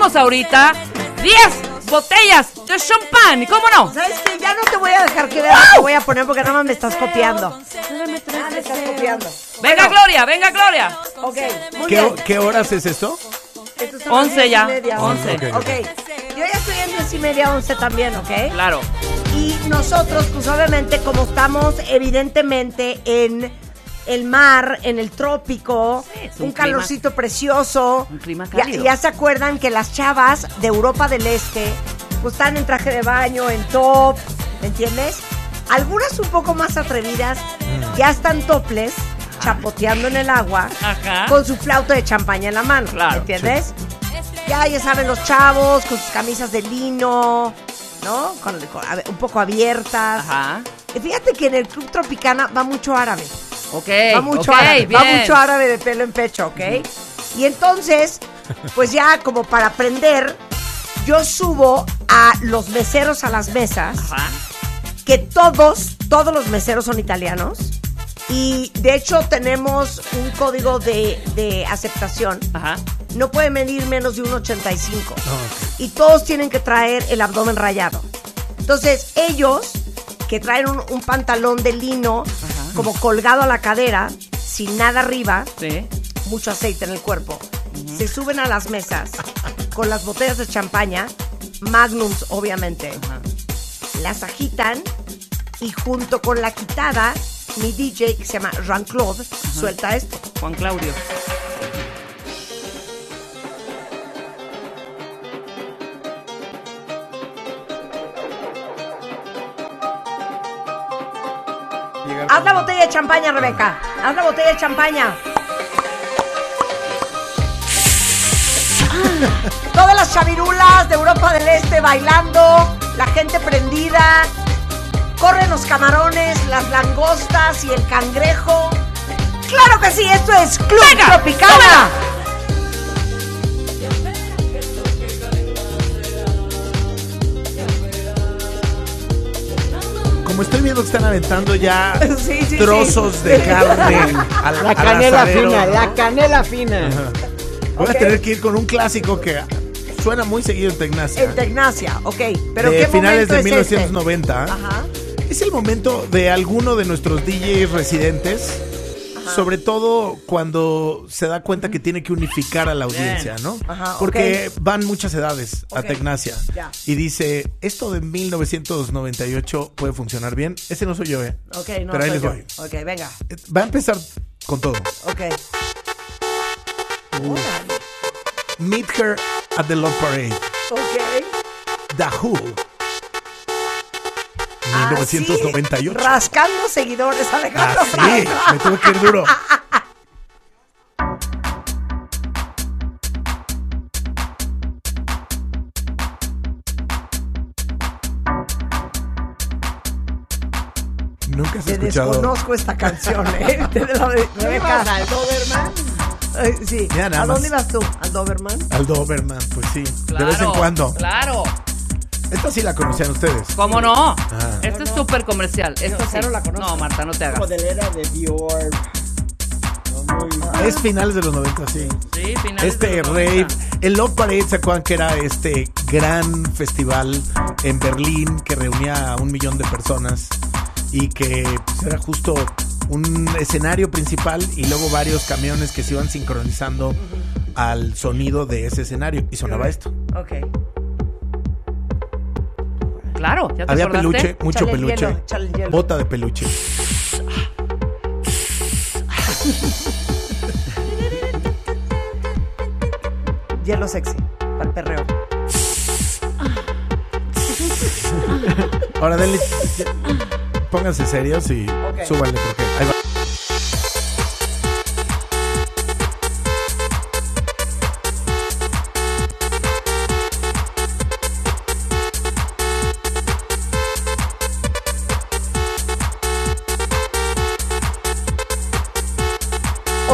Abrimos ahorita 10 botellas de champán. ¿Cómo no? ¿Sabes qué? Ya no te voy a dejar que veas lo que voy a poner porque nada más me estás copiando. Nada me estás copiando. Venga Gloria, venga Gloria. Ok, muy ¿Qué, bien. ¿Qué horas es esto? Estos son Once diez y ya, media, once. Ok. Ok. Yo ya estoy en diez y media, once también, ¿ok? Claro. Y nosotros, pues obviamente, como estamos evidentemente en el mar, en el trópico, un calorcito precioso. un clima Ya, cálido. ya se acuerdan que las chavas de Europa del Este, pues están en traje de baño, en top, ¿me entiendes? Algunas un poco más atrevidas ya están toples, chapoteando en el agua, Ajá. con su flauta de champaña en la mano, Claro, ¿me entiendes? Ya, ya saben, los chavos con sus camisas de lino, ¿no? Con, con- un poco abiertas. Ajá. Fíjate que en el Club Tropicana va mucho árabe. Ok. Va mucho ok, árabe. Va mucho árabe de pelo en pecho, ¿ok? Y entonces, pues ya como para aprender, yo subo a los meseros a las mesas, Ajá. que todos, todos los meseros son italianos. Y de hecho tenemos un código de, de aceptación. Ajá. No puede medir menos de 1,85. Y todos tienen que traer el abdomen rayado. Entonces, ellos que traen un, un pantalón de lino como colgado a la cadera, sin nada arriba, Sí. mucho aceite en el cuerpo, se suben a las mesas con las botellas de champaña, magnums obviamente, las agitan y junto con la quitada, mi DJ que se llama Jean-Claude suelta esto. Juan Claudio. Haz la botella de champaña, Rebeca. Haz la botella de champaña. Todas las chavirulas de Europa del Este bailando, la gente prendida. Corren los camarones, las langostas y el cangrejo. ¡Claro que sí! Esto es Club Venga, Tropicana. Como estoy viendo que están aventando ya Sí, sí, sí. trozos de carne al, La canela asadero, fina, ¿no? la canela fina. Voy Ok. a tener que ir con un clásico que suena muy seguido en Tecnacia. En Tecnacia, ok. Pero de ¿qué finales momento de es 1990. Este? Ajá. Es el momento de alguno de nuestros DJs residentes, sobre todo cuando se da cuenta que tiene que unificar a la audiencia, ¿no? Ajá, Porque van muchas edades a. Tecnacia. Ya. Y dice, esto de 1998 puede funcionar bien. Ese no soy yo, ¿eh? Ok, no. Pero ahí soy les yo. voy. Ok, venga. Va a empezar con todo. Ok. Órale. Meet Her at the Love Parade. Ok. The Who. Así, 1998. rascando seguidores, Alejandro. Ah, sí, me tuve que ir duro. Nunca has Te escuchado. desconozco esta canción, ¿eh? Te la Rebeca. al Doberman? Ay, sí. ¿A dónde ibas tú? ¿Al Doberman? Al Doberman, pues sí. Claro, de vez en cuando. Claro. Esta sí la conocían ustedes. ¿Cómo no? Ah. Esto es súper comercial. Esto sí. cero la conozco. No, Marta, no te hagas. Modelera de Dior. No, muy- Es finales de los 90, sí. Sí, finales Este de los rave, 90. el Love Parade, ¿se acuerdan que era este gran festival en Berlín que reunía a un millón de personas? y que pues, era justo un escenario principal y luego varios camiones que se iban sincronizando al sonido de ese escenario y sonaba esto. Ok. Claro, ¿ya te Había acordaste? peluche, mucho peluche, hielo, hielo. bota de peluche. Hielo sexy. Para el perreo. Ahora denle, pónganse serios y súbanle porque ahí va.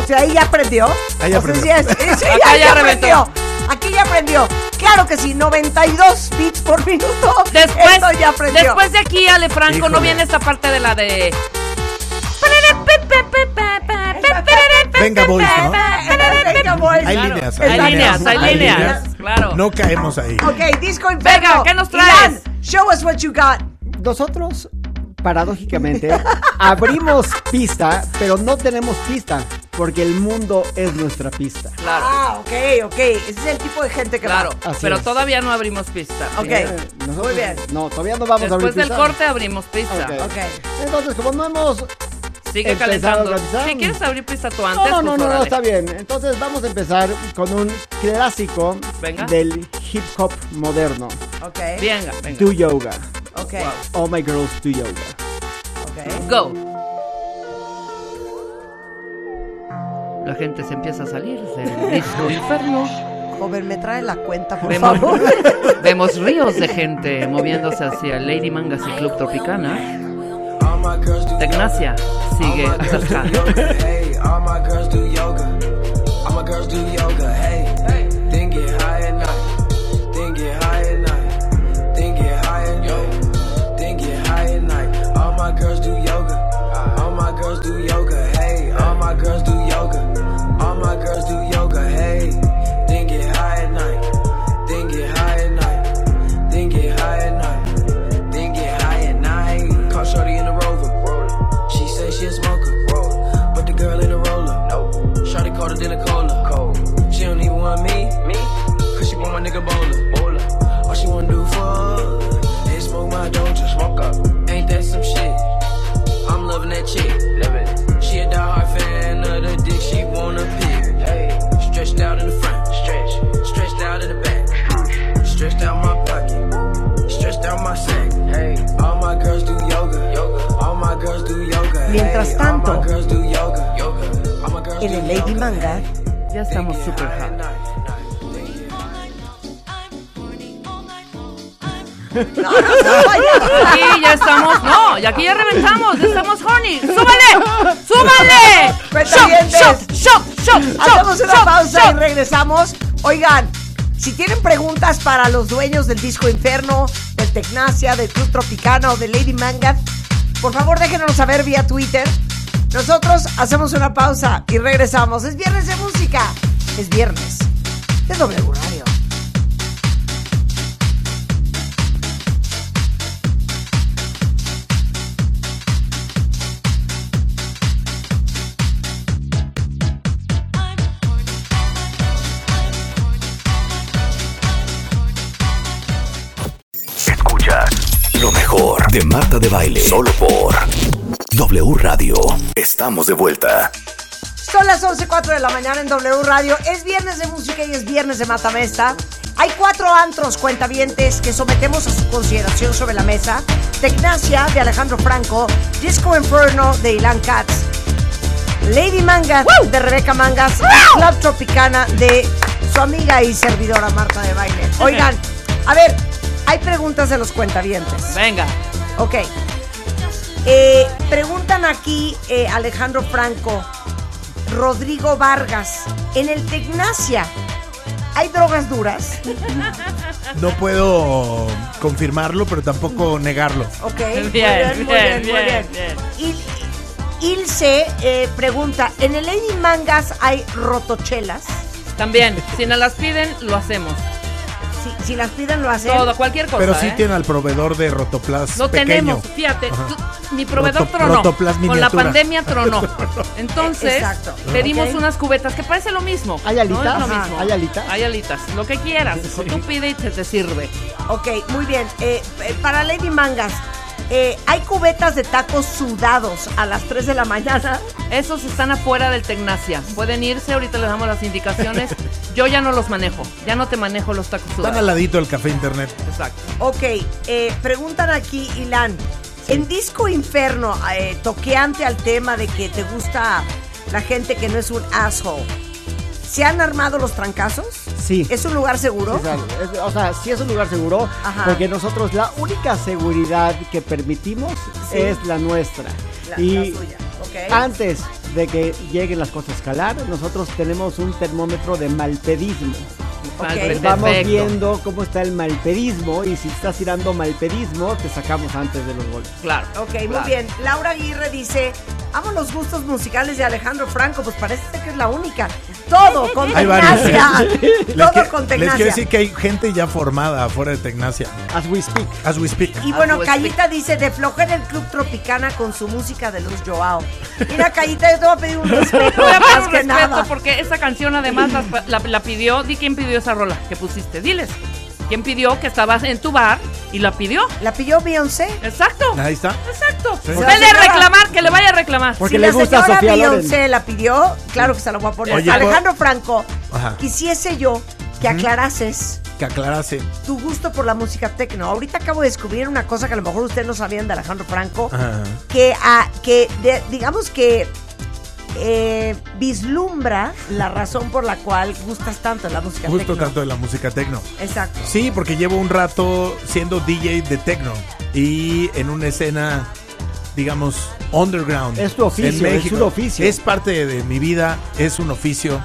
Sea, ahí ya aprendió. Ahí sea, aprendió. sí es- sí, Acá ya, ya ya aprendió. Aquí ya aprendió. Claro que sí, 92 bits por minuto. Después, Esto ya aprendió. después de aquí, Ale Franco, no viene esta parte de la de. Venga, boys, ¿no? Venga, boys. Hay Claro. líneas, Hay hay líneas, hay hay líneas. líneas. Claro. No caemos ahí. Ok, Disco Inferno. Venga, ¿qué nos traes? Ilan, show us what you got. Nosotros, paradójicamente, abrimos pista, pero no tenemos pista, porque el mundo es nuestra pista. Claro, Ah, ok, ok. Ese es el tipo de gente que claro. va. Pero es. todavía no abrimos pista. Ok, Eh, nosotros- muy bien. No, todavía no vamos a abrir Después del pista. corte abrimos pista. Ok. Ok. Entonces, como no hemos... Sigue calentando. organizar. Si quieres abrir pista tú No, antes, no, no, pues no, no, órale. está bien. Entonces vamos a empezar con un clásico Venga. del hip hop moderno. Ok. Venga, venga. Do yoga. Ok. All my girls do yoga. Ok. Go. La gente se empieza a salir del disco inferno. Joven, me trae la cuenta, por Vemos, favor. vemos ríos de gente moviéndose hacia el Lady Mangas y Club Tropicana. All my girls do Tecnacia sigue All my my girls En el Lady. Manga, Ya estamos super hot. no, no, no. Aquí ya estamos. No, y aquí ya reventamos. Ya estamos honey. ¡Súbale! ¡Súbale! Cuentavientes. ¡Shop, shop, shop, shop! Hacemos una shop, pausa shop! y regresamos. Oigan, si tienen preguntas para los dueños del Disco Inferno, del Tecnacia, del Club Tropicana o de Lady Manga, por favor déjenos saber vía Twitter. Nosotros hacemos una pausa y regresamos. Es viernes de música. Es viernes de doble horario. De Marta de Baile. Solo por W Radio. Estamos de vuelta. Son las 11.04 de la mañana en W Radio. Es viernes de música y es viernes de Matamesta. Hay cuatro antros cuentavientes que sometemos a su consideración sobre la mesa. Tecnacia de Alejandro Franco, Disco Inferno de Ilan Katz, Lady Mangas de Rebeca Mangas, Club Tropicana de su amiga y servidora Marta de Baile. Oigan, a ver, hay preguntas de los cuentavientes. Venga. Ok. Eh, preguntan aquí eh, Alejandro Franco, Rodrigo Vargas, en el Tecnacia, ¿hay drogas duras? No puedo confirmarlo, pero tampoco negarlo. Ok. Bien, muy bien, muy bien, bien, muy bien, bien. Il- Ilse eh, pregunta, ¿en el Lady Mangas hay rotochelas? También, si nos las piden, lo hacemos. Sí, Si las piden, lo hacen. Todo, cualquier cosa. Pero sí ¿eh? tiene al proveedor de Rotoplas Lo pequeño. tenemos, fíjate. Tú- mi proveedor Roto- tronó. Rotoplas Con la pandemia tronó. Entonces, Exacto. pedimos unas cubetas que parece lo mismo. ¿Hay ¿no? alitas? Es lo mismo. ¿Hay alitas? Hay alitas. Lo que quieras. Tú pide y te, te sirve. Ok, muy bien. Eh, eh, para Lady Mangas, eh, hay cubetas de tacos sudados a las 3 de la mañana. Esos están afuera del Tecnacia. Pueden irse, ahorita les damos las indicaciones. Yo ya no los manejo. Ya no te manejo los tacos Están sudados. al ladito del café internet. Exacto. Ok, eh, preguntan aquí, Ilan. En Disco Inferno, eh, toqueante al tema de que te gusta la gente que no es un asshole, ¿se han armado los trancazos? Sí. ¿Es un lugar seguro? O sea, es- o sea, sí es un lugar seguro, Ajá. porque nosotros la única seguridad que permitimos Sí. es la nuestra. La- y la suya, antes de que lleguen las cosas a escalar, nosotros tenemos un termómetro de malpedismo. Vale, Ok. Vamos perfecto. viendo cómo está el malpedismo y si estás tirando malpedismo, te sacamos antes de los goles. Claro. Ok, muy bien. Laura Aguirre dice, amo los gustos musicales de Alejandro Franco, pues parece que es la única. Todo con Hay varios. Tecnacia. Les, Todo que- con les Tecnacia. quiero decir que hay gente ya formada afuera de Tecnacia. As we speak. As we speak. Y bueno, Cayita dice, de flojera el Club Tropicana con su música de Luz Joao. Mira, Cayita, yo te voy a pedir un respeto, Voy a pedir más un que respeto nada. porque esa canción además la, la- la pidió. Di quién pidió esa rola que pusiste. Diles. ¿Quién pidió que estabas en tu bar y la pidió? La pidió Beyoncé. Exacto. Ahí está. Exacto. Sí. Vele a reclamar, que le vaya a reclamar. Porque si le la gusta a señora Sofía Loren. Beyoncé la pidió, claro que se la voy a poner. Oye, Alejandro Franco, Ajá. quisiese yo que aclarases Que aclarase. tu gusto por la música tecno. Ahorita acabo de descubrir una cosa que a lo mejor ustedes no sabían de Alejandro Franco, Ajá. que, ah, que de- digamos que eh, vislumbra la razón por la cual gustas tanto de la música tecno. tanto de la música tecno. Exacto. Sí, porque llevo un rato siendo DJ de techno y en una escena, digamos, underground. Es tu oficio, en México. es un oficio. Es parte de mi vida, es un oficio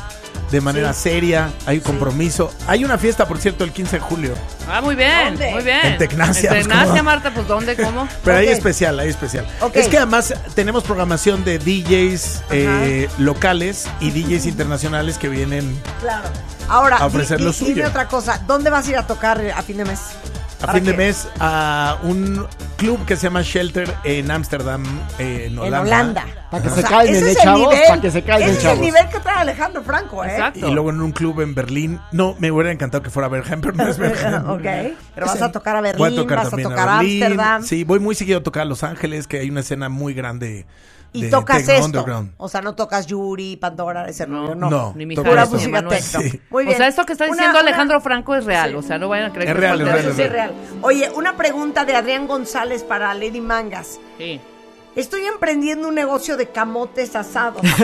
de manera Sí. seria, hay compromiso. Hay una fiesta, por cierto, el 15 de julio, Ah, muy bien, ¿Dónde? muy bien. En Tecnacia, En pues, Tecnacia, ¿cómo? Marta, pues ¿dónde, cómo? pero hay Ok. especial, hay especial. Es que además tenemos programación de DJs eh, locales y DJs internacionales que vienen Claro. Ahora, A ofrecer di- lo di- suyo. dime otra cosa. ¿Dónde vas a ir a tocar a fin de mes? a ¿Para fin de mes a un club que se llama Shelter en Ámsterdam, eh, en En Holanda. Holanda. Para que O se sea, calmen, ese ¿eh, chavos? Para que se calmen, ese es el nivel que trae Alejandro Franco, ¿eh? Exacto. Y luego en un club en Berlín. No, me hubiera encantado que fuera a Bergen, pero no es Bergen. ok. Pero vas a tocar a Voy Berlín, a tocar vas a también tocar a Berlín. Ámsterdam. Sí, voy muy seguido a tocar a Los Ángeles, que hay una escena muy grande Y de tocas esto. underground. O sea, no tocas Yuri, Pandora, ese No, rollo, no. no. Ni toco Pura música Emanuel. techno. Sí. Muy bien. O sea, esto que está diciendo una- Alejandro Franco es real. O sea, no vayan a creer Es que real, es real, es real. Oye, una pregunta de Adrián González para Lady Mangas. Sí. Estoy emprendiendo un negocio de camotes asados.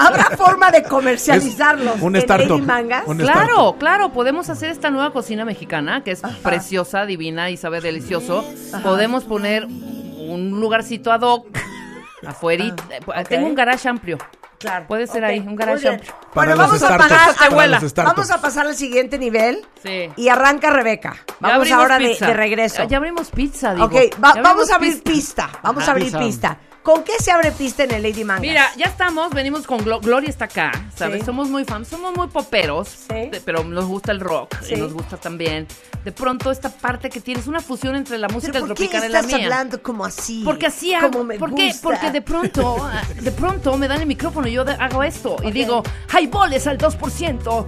¿Habrá forma de comercializarlos Es un en startup. Lady Mangas? Un Claro, startup. claro, podemos hacer esta nueva cocina mexicana que es preciosa, divina y sabe delicioso. Podemos poner un lugarcito ad hoc afuera. Ah, Tengo un garage amplio. Claro. Puede ser Ok, ahí, un garage amplio. Para Bueno, vamos a startups, pagar, para abuela. Vamos a pasar al siguiente nivel Sí. y arranca Rebeca. Ya Vamos ahora de, de regreso. Ya abrimos pizza, digo. ok, va- Ya vamos a abrir pizza. pista. Vamos Ajá. a abrir Pizza. pista. ¿Con qué se abre pista en el Lady Mangas? Mira, ya estamos, venimos con Glo- Gloria está acá, ¿sabes? Sí. Somos muy fans, somos muy poperos, Sí. de- pero nos gusta el rock Sí. y nos gusta también. De pronto esta parte que tienes una fusión entre la música ¿Pero ¿Por qué tropicana y la estás mía. hablando como así? Porque así hago. Como me ¿Por qué? gusta. Porque de pronto, de pronto me dan el micrófono y yo de- hago esto y digo, highballs al 2%.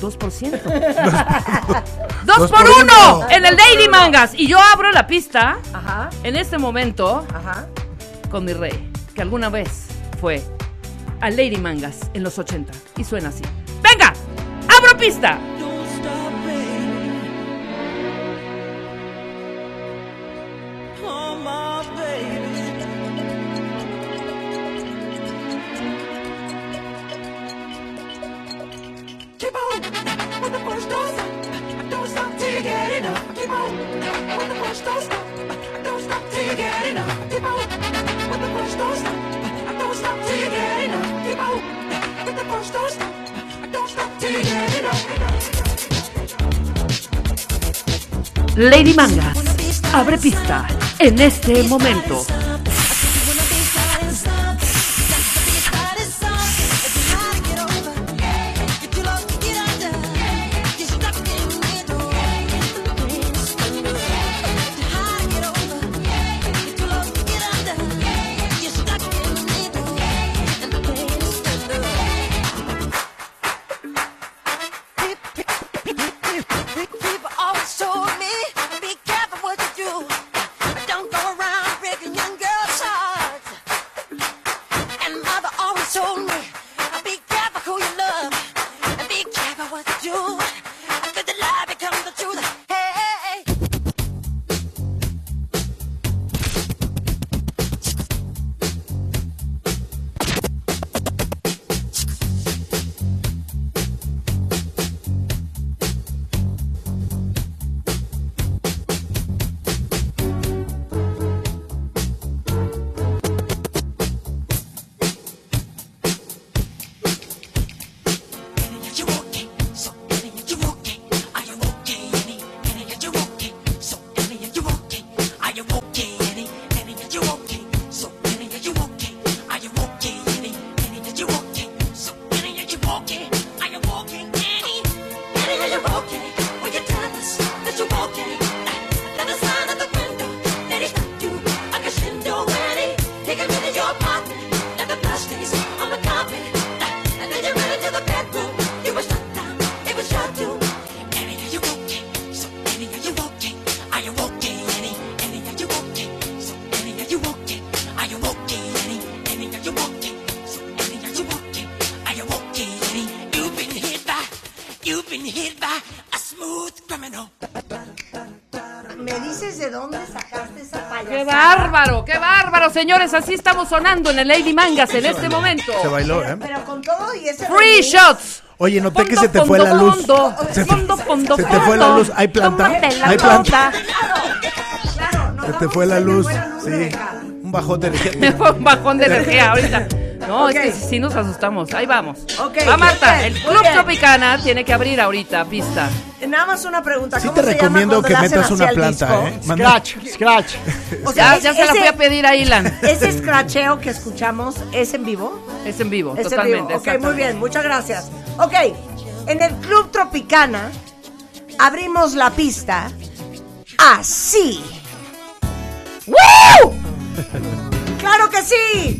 2%. ¡Dos Dos por por uno! uno. En el Daily Mangas. Y yo abro la pista Ajá, en este momento ajá. Con mi rey, que alguna vez fue a Lady Mangas en los 80. Y suena así. ¡Venga! ¡Abro pista! Lady Mangas abre pista en este momento. Señores! Así estamos sonando en el Lady Mangas en este momento. Se bailó, ¿eh? Pero con todo y ese Free shots. Oye, noté que Fondo, se te fue la fondo, luz. fondo, Se te, fondo, fondo, se te fue la fondo. luz. ¿Hay planta? ¿Hay planta? planta. Claro, Se te fue la luz. Sí. Un bajón de Me energía. fue un bajón de energía ahorita. No, es que sí nos asustamos. Ahí vamos. Ok, Va Marta, bien, el Club. Tropicana tiene que abrir ahorita pista. Nada más una pregunta. Sí ¿cómo te se recomiendo que metas una planta, disco? ¿eh? Scratch, scratch. O sea, Ya, ya se la ese- fui a pedir a Ilan. Ese scratcheo que escuchamos es en vivo. Es en vivo, Es en totalmente. vivo. Ok, muy bien, muchas gracias. Ok, en el Club Tropicana abrimos la pista así. ¡Woo! ¡Claro que sí!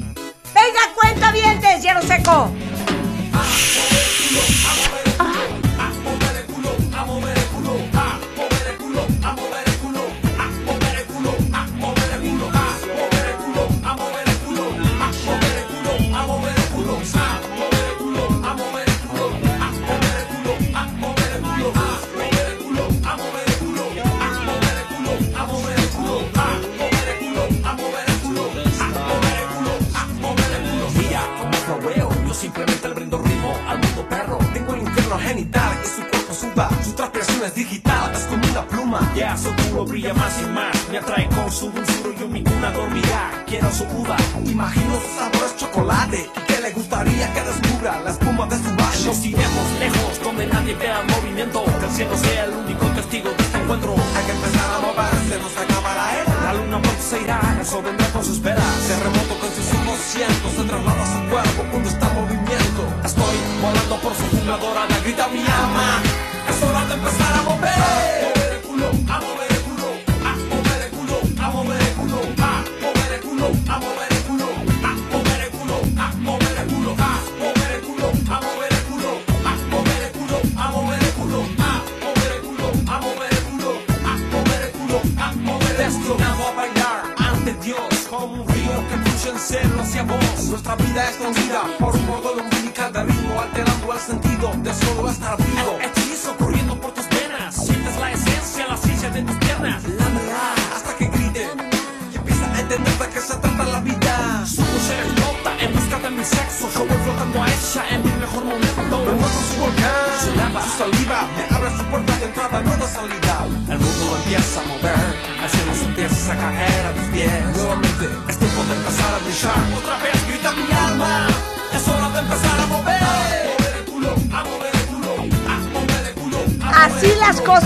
Encuentro. Hay que empezar a moverse, nos acaba la era. La luna pronto se irá, el sol vendrá con sus velas. Se remoto con sus ojos cientos, se traslada su cuerpo cuando está en movimiento. Estoy volando por su jungla dorada, grita mi alma.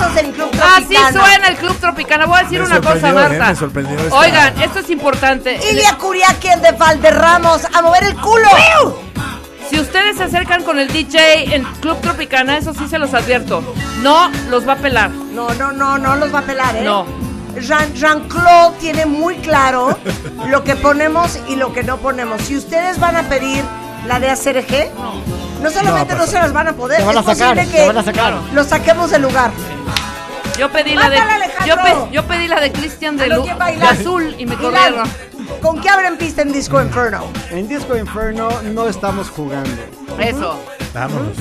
Cosas en Club Así Tropicana. suena el Club Tropicana. Voy a decir Me una cosa, eh, Marta. esta- Oigan, esto es importante. Ilia Curiaki, el de Valderramos, a mover el culo. Si ustedes se acercan con el DJ en Club Tropicana, eso sí se los advierto. No los va a pelar. No, no, no, no los va a pelar, ¿eh? No. Jean- Jean-Claude tiene muy claro lo que ponemos y lo que no ponemos. Si ustedes van a pedir la de ACRG, no solamente No, no, pues, se las van a poder, van es a sacar, posible que van a sacar. los saquemos del lugar. Yo pedí la de yo, pe- yo pedí la de Cristian de, ¿A lo Lu- de azul y me corrieron. ¿Con qué abren pista en Disco Inferno? En Disco Inferno no estamos jugando. Eso. Vámonos.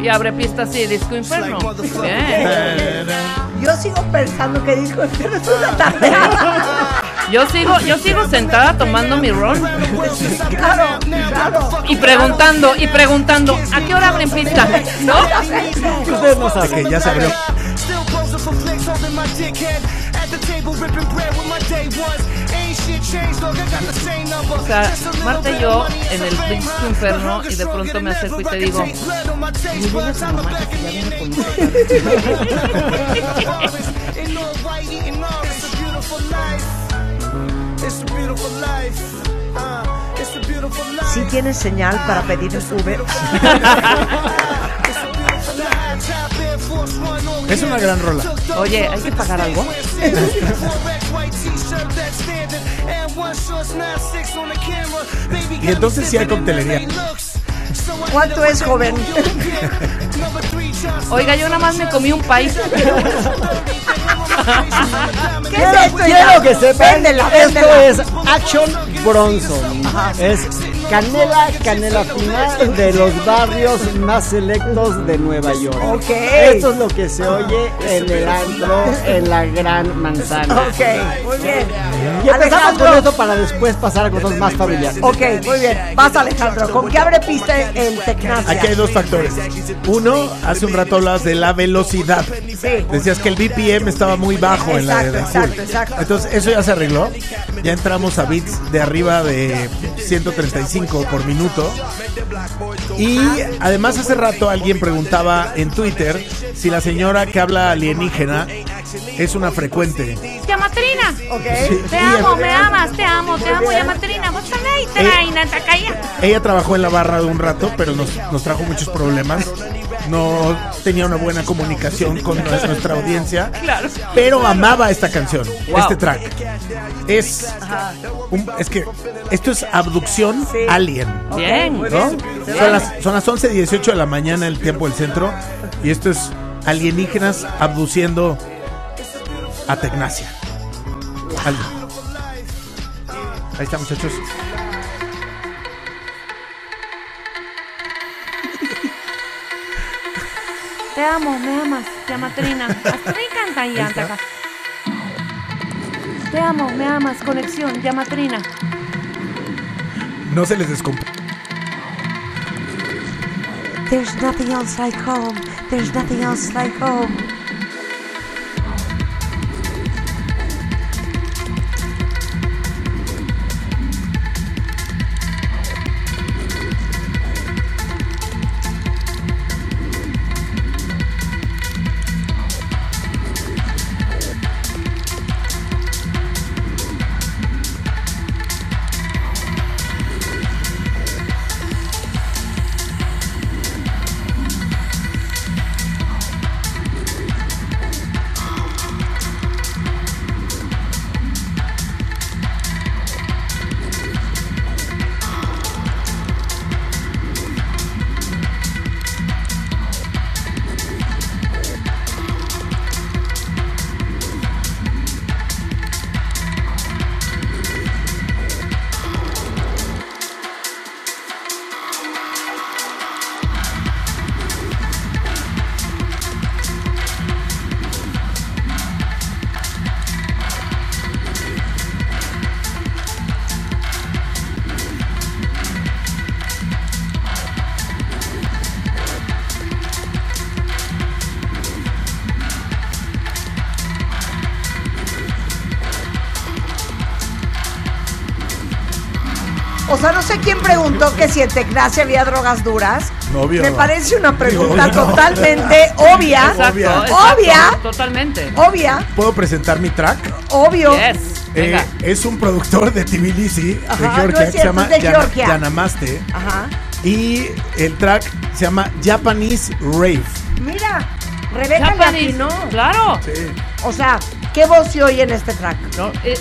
Y abre pista así, Disco Inferno. Bien. Yo sigo pensando que Disco Inferno es una tardeada. Yo sigo, yo sigo sentada tomando mi ron. claro, claro. Y preguntando, y preguntando, ¿a qué hora abren pista? ¿No? Usted no sabe que ya se abrió. O sea, Marta y yo en el pinche inferno y de pronto me acerco y te digo, Si tienes señal para pedir un Uber. Es una gran rola. Oye, ¿hay que pagar algo? y entonces sí hay coctelería. ¿Cuánto es, joven? Oiga, yo nada más me comí un país. quiero, que sepan, esto es Action Bronson canela, canela fina de los barrios más selectos de Nueva York. Ok. Esto es lo que se oye en el antro en la Gran Manzana. Ok, muy bien. Y empezamos Alejandro. con eso para después pasar a cosas más familiares. Ok, muy bien. Vas, Alejandro. ¿Con qué abre pista el Tecnacia? Aquí hay dos factores. Uno, hace un rato hablabas de la velocidad. Sí. Decías que el BPM estaba muy bajo en la de Exacto, azul. exacto, exacto. Entonces, eso ya se arregló. Ya entramos a beats de arriba de 135 por minuto. Y además hace rato alguien preguntaba en Twitter si la señora que habla alienígena es una frecuente. Yamatrina. Ok. Te amo, me amas, te amo, te amo, Yamatrina. Vos también, Teraina, Takaya. Ella trabajó en la barra de un rato, pero nos, nos trajo muchos problemas. No tenía una buena comunicación con nuestra audiencia. Claro. Pero amaba esta canción, Wow. este track. Es, un- es que esto es abducción alien. Bien. ¿no? bien. Son las, son las 11.18 de la mañana el tiempo del centro. Y esto es alienígenas abduciendo a Tecnacia. Ahí está, muchachos. Te amo, me amas, ya, está. Taka. Te amo, me amas, conexión, Yamatrina. No se les descomp... There's nothing else like home. There's nothing else like home. Preguntó que si en Tecnacia había drogas duras. Obvio. Me parece una pregunta Obvio no. totalmente obvia. Exacto, Obvia. exacto, Obvia. Totalmente. Obvia. ¿Puedo presentar mi track? Obvio. Yes. Eh, Venga. es un productor de Tbilisi, de Ajá, Georgia, no es que se llama de Yana- Georgia. Yanamaste. Ajá. Y el track se llama Japanese Rave. Mira, Rebeca Japanese. Latino. Claro. Sí. O sea, ¿qué voz se oye en este track? No, eh,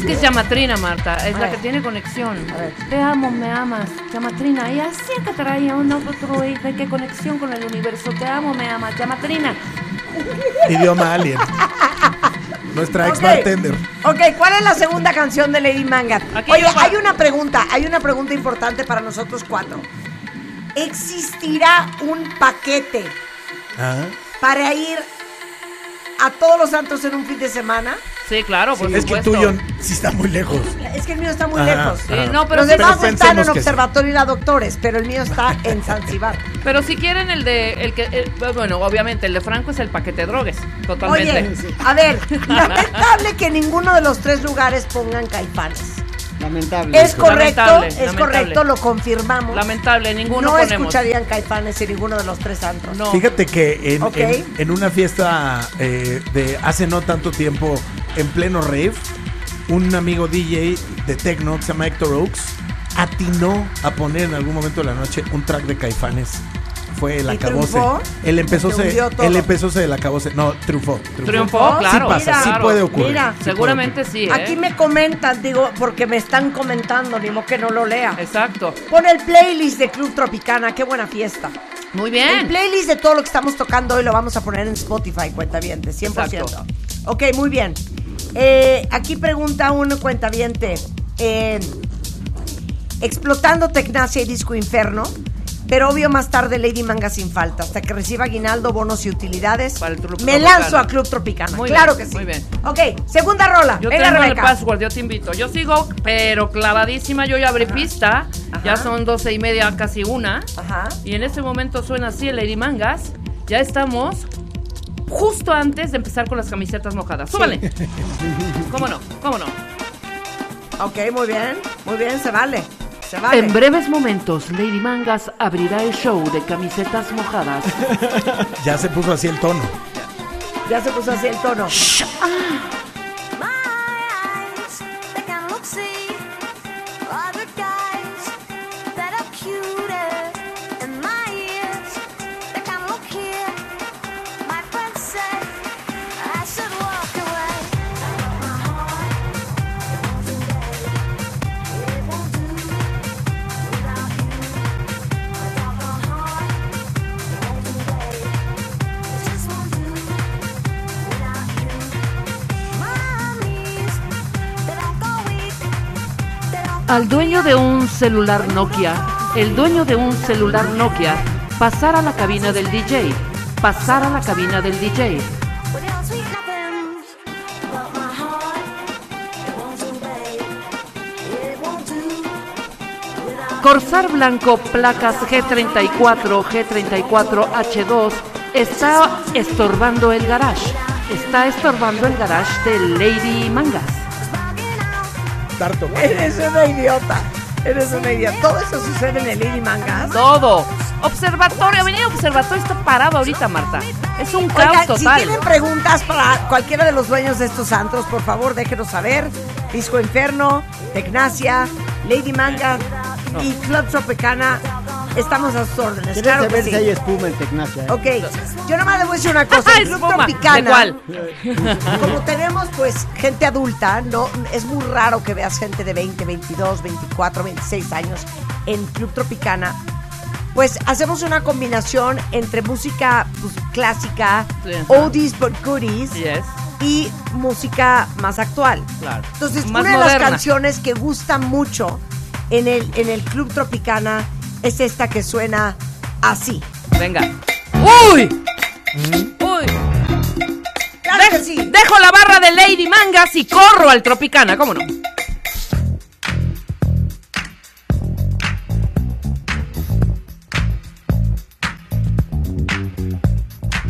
es que es Yamatrina, Marta. Es A la ver. que tiene conexión. A ver. Te amo, me amas, Yamatrina. Y así que traía un otro y de qué conexión con el universo. Te amo, me amas, Yamatrina. Idioma alien. Nuestra ex Ok. bartender. Ok, ¿cuál es la segunda canción de Lady Manga? Aquí Oye, hay una pregunta, hay una pregunta importante para nosotros cuatro. ¿Existirá un paquete Ah. para ir a todos los santos en un fin de semana? Sí, claro, por es que tuyo sí está muy lejos. Es que el mío está muy Ajá, lejos. Sí, ajá. no, pero Los sí- demás Pero están en. Observatorio y la Doctores, pero el mío está en Zanzibar. Pero si quieren el de el que el- bueno, obviamente el de Franco es el paquete drogues, totalmente. Oye, a ver, lamentable que ninguno de los tres lugares pongan caifanes. Lamentable. Es correcto, Lamentable, es lamentable. correcto, lo confirmamos. Lamentable, ninguno no ponemos. escucharían caifanes en ninguno de los tres antros. No. Fíjate que en- en una fiesta eh, de hace no tanto tiempo, en pleno rave, un amigo DJ de techno que se llama Héctor Oaks atinó a poner en algún momento de la noche un track de Caifanes. Fue el ¿Y acabose. triunfó? Él empezó ¿Te se, él empezó se el acabose. No, triunfó. Triunfó, claro. Sí pasa, sí puede ocurrir. Mira. sí puede Seguramente sí, ¿eh? Aquí me comentan, digo, porque me están comentando, ni modo que no lo lea. Exacto. Pon el playlist de Club Tropicana, qué buena fiesta. Muy El bien. playlist de todo lo que estamos tocando hoy lo vamos a poner en Spotify, cuentaviente, 100%. Exacto. Ok, muy bien. Eh, aquí pregunta un cuentaviente. eh, explotando Tecnacia y Disco Inferno. Pero obvio más tarde Lady Manga sin falta, hasta que reciba aguinaldo, bonos y utilidades. Club Me Tropicana. lanzo a Club Tropicana. Muy claro bien, que sí. muy bien. Ok, segunda rola. Yo Venga, tengo el password, yo te invito. Yo sigo, pero clavadísima. Yo ya abrí pista. Ya son doce y media, casi una. Y en este momento suena así el Lady Mangas. Ya estamos justo antes de empezar con las camisetas mojadas. Súbale. ¿Cómo no? ¿Cómo no? Ok, muy bien. Muy bien, se vale. Se vale. En breves momentos, Lady Mangas abrirá el show de camisetas mojadas. Ya se puso así el tono. Ya se puso así el tono. They Al dueño de un celular Nokia, el dueño de un celular Nokia, pasar a la cabina del DJ, pasar a la cabina del DJ. Corsar Blanco placas G34, G34H2 está estorbando el garage. Está estorbando el garage de Lady Mangas. Eres una idiota. Eres una idiota. Todo eso sucede en el Lady Mangas. Todo. Observatorio, Avenida Observatorio está parado ahorita, Marta. Es un caos Oigan, si total. tienen preguntas para cualquiera de los dueños de estos antros, por favor, déjenos saber. Disco Inferno, Tecnacia, Lady Manga y Club Tropicana. Estamos a sus órdenes. ¿Quieres Claro que saber sí. si hay espuma en Tecnacia? eh? Ok, yo nomás le voy a decir una cosa. El Club Tropicana. ¿de cuál? Como tenemos pues gente adulta, no es muy raro que veas gente de 20, 22, 24, 26 años en Club Tropicana. Pues hacemos una combinación entre música pues, clásica, Sí, oldies but goodies Yes. y música más actual. Claro. Entonces, Más una de las canciones que gusta mucho en el, en el Club Tropicana es esta que suena así. Venga. ¡Uy! ¡Uy! ¡Claro que sí! Dejo la barra de Lady Mangas y corro al Tropicana, ¿cómo no?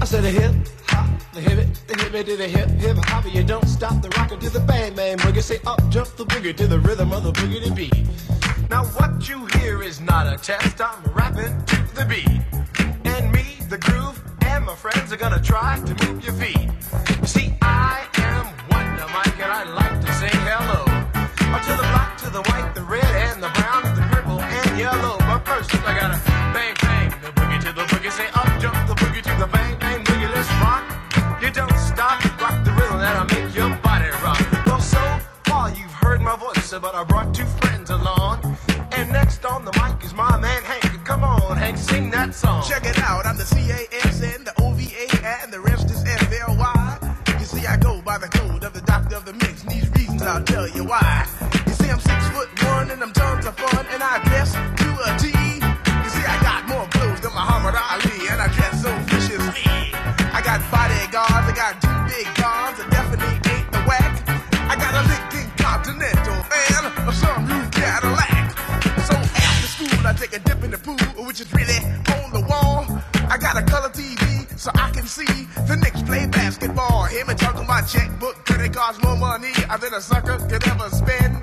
I said a hip hop, the hip it, the hip it to the hip hip hop. You don't stop the rocker to the bang bang boogie. Say up jump the boogie to the rhythm of the boogie to beat. Now what you hear is not a test. I'm rapping to the beat, and me, the groove, and my friends are gonna try to move your feet. See, I am Wonder Mike, and I like to say hello. Or to the black, to the white, the red, and the brown, the purple, and yellow. But first, I gotta bang bang the boogie to the boogie. Say up jump the boogie to the bang bang boogie. Let's rock. You don't stop, rock the rhythm that'll make your body rock. Well, so far you've heard my voice, but I brought on the mic is my man Hank. Come on, Hank, sing that song. Check it out, I'm the C-A-S-N, the O-V-A, and the rest is F-L-Y. You see, I go by the code of the doctor of the mix, and these reasons I'll tell you why. You see, I'm six foot basketball. Him and talking my checkbook, credit cards, more money than a sucker could ever spend.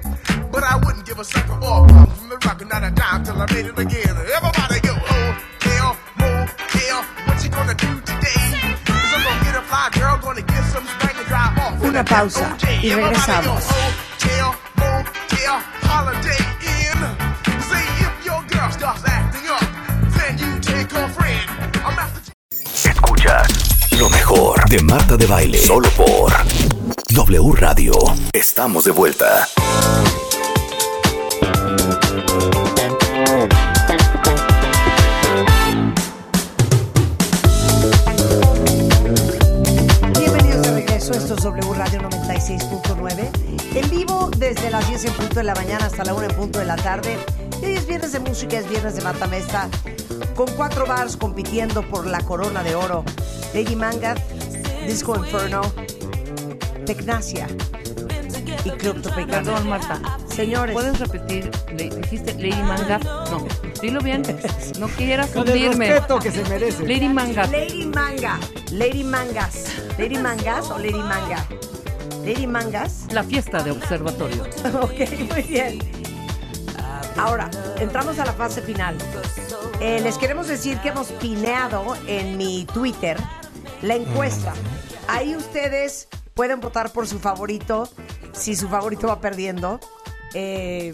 But I wouldn't give a sucker or a punk from the rock, and not a dime till I made it again. Everybody go, oh, hell, motel, what you gonna do today? Cause I'm gonna get a fly girl, gonna get some spank and drive off. Una pausa y regresamos. Oh, de Marta de Baile. Solo por W Radio. Estamos de vuelta. Bienvenidos de regreso, esto es W Radio 96.9. En vivo desde las 10 en punto de la mañana hasta la 1 en punto de la tarde. Y hoy es viernes de música, es viernes de Matamesta, con cuatro bars compitiendo por la corona de oro. Lady Manga, Disco Inferno, Tecnacia y. Perdón, Marta. Señores. ¿Puedes repetir? Le- ¿Dijiste Lady Manga? No, dilo bien. No quieras Con el hundirme. respeto que se merece. Lady Manga. Lady Manga, Lady Mangas. Lady Mangas o Lady Manga. Lady Mangas. La fiesta de observatorio. ok, muy bien. Ahora, entramos a la fase final. Eh, les queremos decir que hemos pineado en mi Twitter la encuesta. Ahí ustedes pueden votar por su favorito. Si su favorito va perdiendo, eh,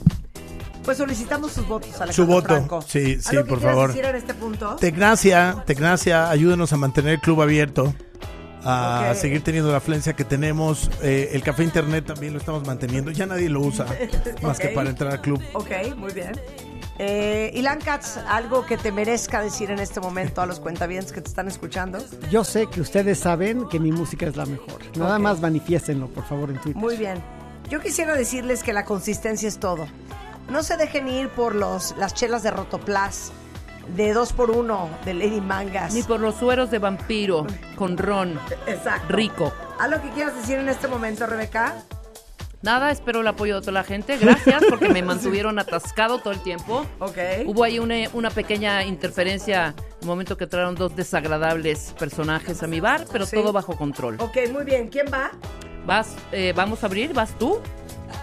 pues solicitamos sus votos. Alejandro Su voto. Franco. Sí, sí, ¿Algo que por favor. decir en este punto? Tecnacia, Tecnacia, ayúdenos a mantener el club abierto. A seguir teniendo la afluencia que tenemos. Eh, el café internet también lo estamos manteniendo. Ya nadie lo usa más que para entrar al club. Ok, muy bien. Eh, Ilan Katz, algo que te merezca decir en este momento a los cuentavientes que te están escuchando. Yo sé que ustedes saben que mi música es la mejor. Nada más manifiéstenlo, por favor, en Twitter. Muy bien. Yo quisiera decirles que la consistencia es todo. No se dejen ir por los, las chelas de Rotoplas, de 2x1, de Lady Mangas. Ni por los sueros de vampiro con ron. Exacto. Rico. ¿Algo que quieras decir en este momento, Rebeca? Nada, espero el apoyo de toda la gente. Gracias porque me mantuvieron atascado todo el tiempo. Ok. Hubo ahí una, una pequeña interferencia en el momento que trajeron dos desagradables personajes a mi bar, pero Sí. todo bajo control. Ok, muy bien. ¿Quién va? Vas, eh, vamos a abrir, vas tú.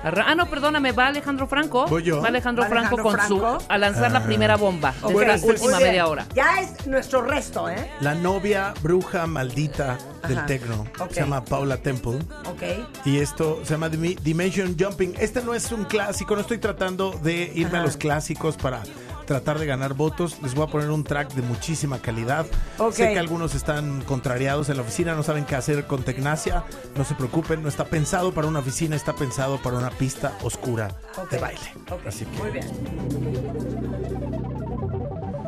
Ah, no, perdóname, va Alejandro Franco. Voy yo. Va Alejandro, Va Franco Alejandro con Franco. su a lanzar la Ah. primera bomba de Bueno, esta última Muy bien. media hora. Ya es nuestro resto, ¿eh? La novia bruja maldita del Ajá. tecno. Se llama Paula Temple. Ok. Y esto se llama Dimension Jumping. Este no es un clásico, no estoy tratando de irme Ajá. a los clásicos para tratar de ganar votos. Les voy a poner un track de muchísima calidad. Sé que algunos están contrariados en la oficina, no saben qué hacer con Tecnacia. No se preocupen, no está pensado para una oficina, está pensado para una pista oscura de baile. Así que Muy bien.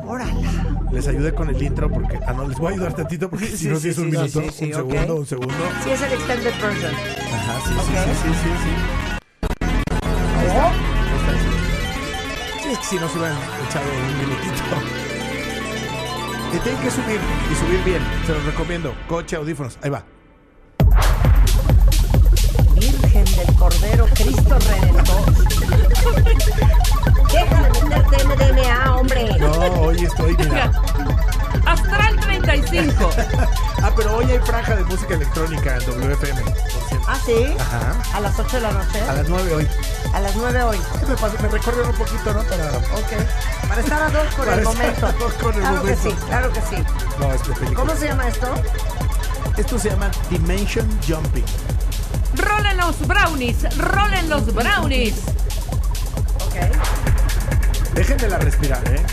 Órala. les ayudé con el intro porque ah no les voy a ayudar tantito porque si no sí, si es un sí, minuto, sí, sí, un segundo, un segundo. Sí, es el extended version. Ajá, sí, sí, sí, sí, sí, sí. Ahí está. Si no se hubieran echado un minutito. Y tienen que subir y subir bien. Se los recomiendo. Coche, audífonos. Ahí va. Virgen del Cordero, Cristo Redentor. Deja de meterte MDMA, hombre. No, hoy estoy, mira. Astral 35. Ah, pero hoy hay franja de música electrónica en WFM. ¿Ah, sí? Ajá. A las 8 de la noche. A las 9 hoy. A las 9 hoy. Me, recorren un poquito, ¿no? Para. Ok. Para estar a dos con Para el estar momento. a dos con el claro momento. que sí, claro que sí. No, es película. ¿Cómo se llama esto? Esto se llama Dimension Jumping. Rolen los brownies, rolen los brownies. Ok. Déjenmela respirar, ¿eh?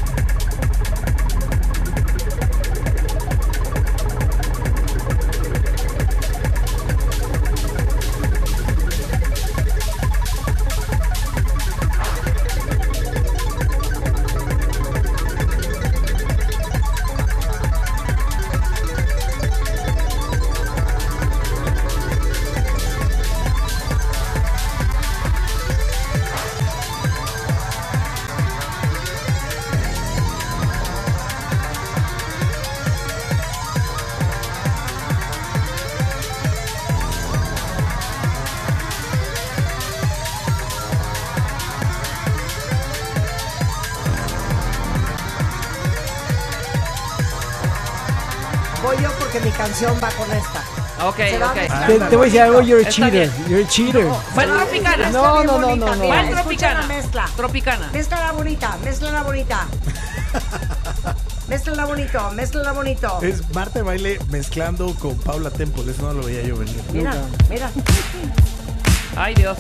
Canción va con esta. Ok, ok. Te, te voy a decir algo, you're a Está cheater. bien. You're a cheater. Fue tropicana. No, no, no, no, no. ¿Cuál tropicana? la mezcla. Tropicana. Mézclala bonita, mézclala bonita. mézclala bonito, mézclala bonito. Es Marta de Baile mezclando con Paula Temple. Eso no lo veía yo venir. Mira, mira. Ay, Dios.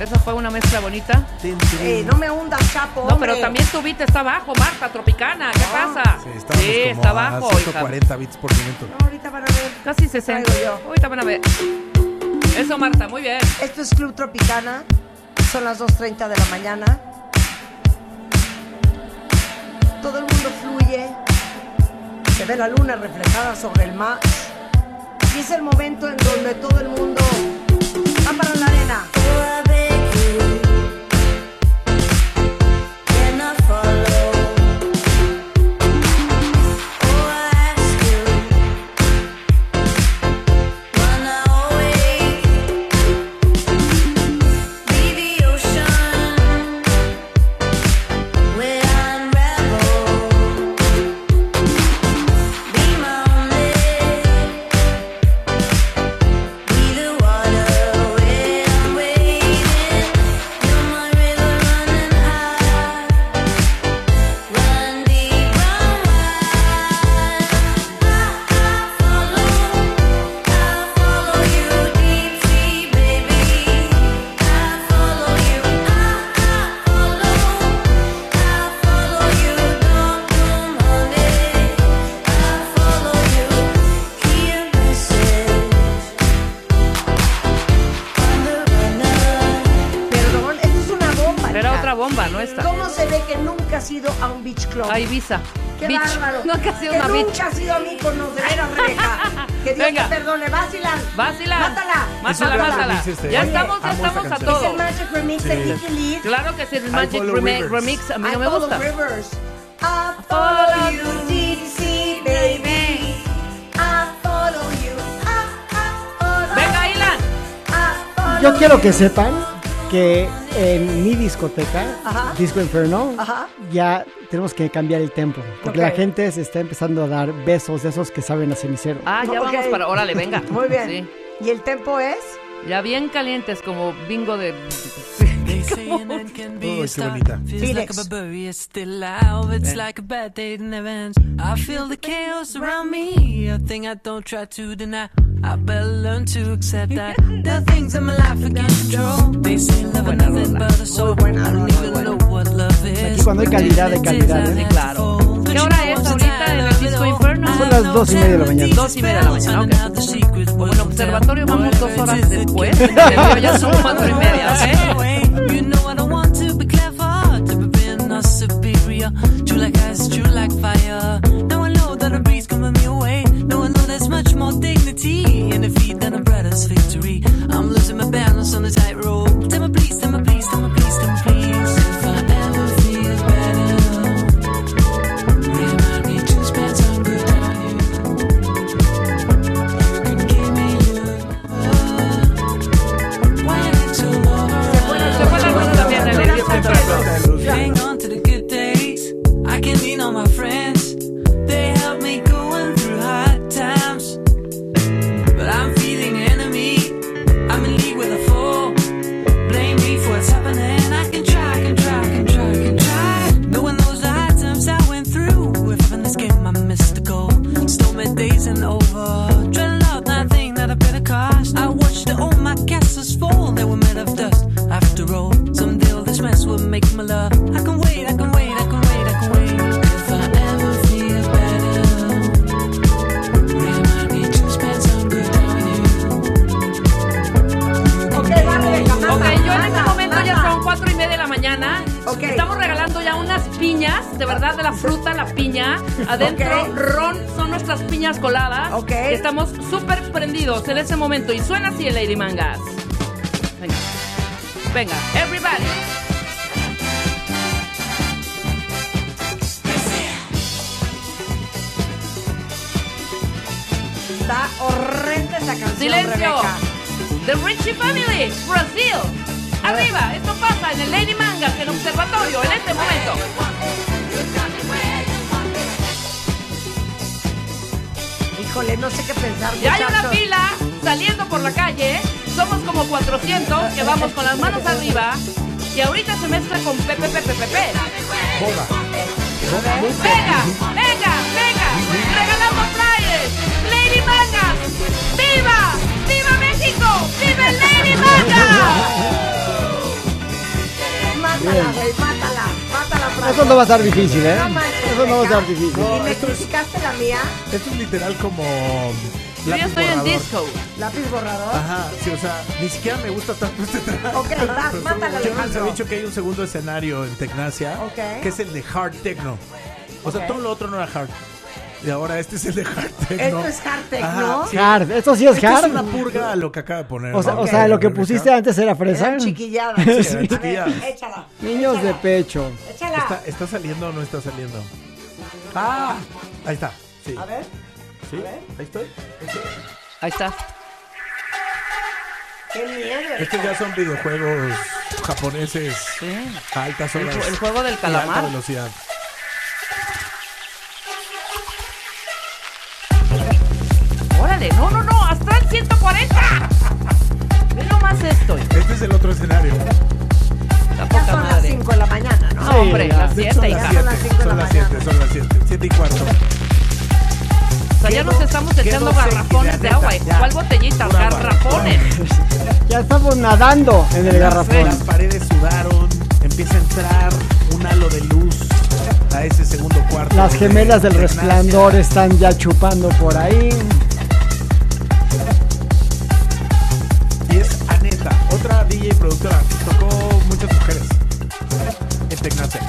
Esa fue una mezcla bonita. Eh, no me hundas, capo. No, pero hombre. también tu beat está abajo, Marta, tropicana. ¿Qué pasa? Sí, Sí, como está a abajo, hija. 140 bits por minuto. No, ahorita van a ver. Casi 60. Traigo yo. Ahorita van a ver. Eso, Marta, muy bien. Esto es Club Tropicana. Son las 2.30 de la mañana. Todo el mundo fluye. Se ve la luna reflejada sobre el mar. Y es el momento en donde todo el mundo va para la arena. Este, Ya estamos, ya Amo esta estamos a canción. Es el todo. Magic Remix de Sí. Kiki Lee. Claro que sí, el Magic follow Remi- rivers. Remix a mí I no me gusta. rivers. I follow you, deep sea, baby. I follow you. Venga, Ilan. Yo quiero que sepan que en mi discoteca, Ajá. Disco Inferno, Ajá. ya tenemos que cambiar el tempo. Porque la gente se está empezando a dar besos de esos que saben a cenicero. Ah, ya vamos para. Órale, venga. Muy bien. Sí. ¿Y el tempo es? Ya bien calientes, como bingo de. Uy, qué bonita. Feels Phoenix. like a barbarian is still alive. It's like a bad day that never ends. I feel the chaos around me, a thing I don't try to deny. I better learn to accept that. There are things in my life I can't control. They say love is nothing but a soul. I don't even know what love is. Aquí cuando hay calidad, hay calidad, ¿eh? Sí, claro. ¿Qué hora es ahorita en el Disco Inferno? Son las dos y media de la mañana. Dos y media de la mañana, ok. Como en observatorio vamos dos horas después. Ya son cuatro y media, ¿ok? Estar difícil, ¿eh? No manches, Eso no va a estar difícil. ¿Y me criticaste la mía? Esto es literal como. Yo ya lápiz estoy en borrador. disco. ¿Lápiz borrador? Ajá, sí, o sea, ni siquiera me gusta tanto este track. Ok, va, mátala, Yo les había dicho que hay un segundo escenario en Tecnacia, Ok. que es el de Hard Techno. O sea, Ok. todo lo otro no era hard. Y ahora este es el de Hard Techno. Esto es hard techno. Ajá, sí. Hard, esto sí es Esto hard. es una purga a lo que acaba de poner. O sea, ¿no? o sea, lo que pusiste antes era fresa. Eran chiquilladas. Sí, A eran ver, échala. Niños de pecho. ¿Está, ¿Está saliendo o no está saliendo? Ah, ahí está. Sí. A ver, ¿Sí? Ahí estoy. Ahí está. qué miedo. Estos ya son videojuegos japoneses Sí. a altas El, horas. el juego del alta calamar. velocidad. echando garrafones de agua. Ya. ¿Cuál botellita? Garrafones. Ya estamos nadando en el garrafón. Las paredes sudaron, empieza a entrar un halo de luz a ese segundo cuarto. Las gemelas del resplandor están ya chupando por ahí. Y es Aneta, otra DJ productora. Tocó muchas mujeres en Tecnatec.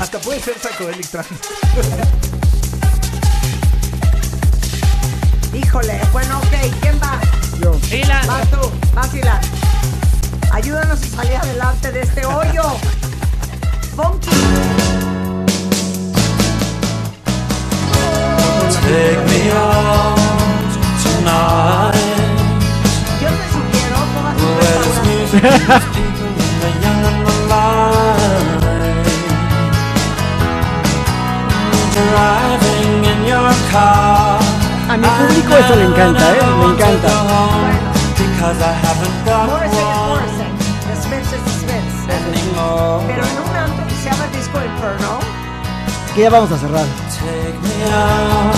Hasta puede ser Psychedelic Trans. Híjole, bueno, ok, ¿quién va? Yo. Ilan. Vas tú, vas Ilan. Ayúdanos a salir adelante de este hoyo. Funky. Take me out tonight. Yo te sugiero, pongas un Where esto le encanta, ¿eh? Le encanta. Morrissey es. The Smiths es The Smiths. anymore. Pero en un antro que se llama Disco Inferno, Que ya vamos a cerrar. Take me out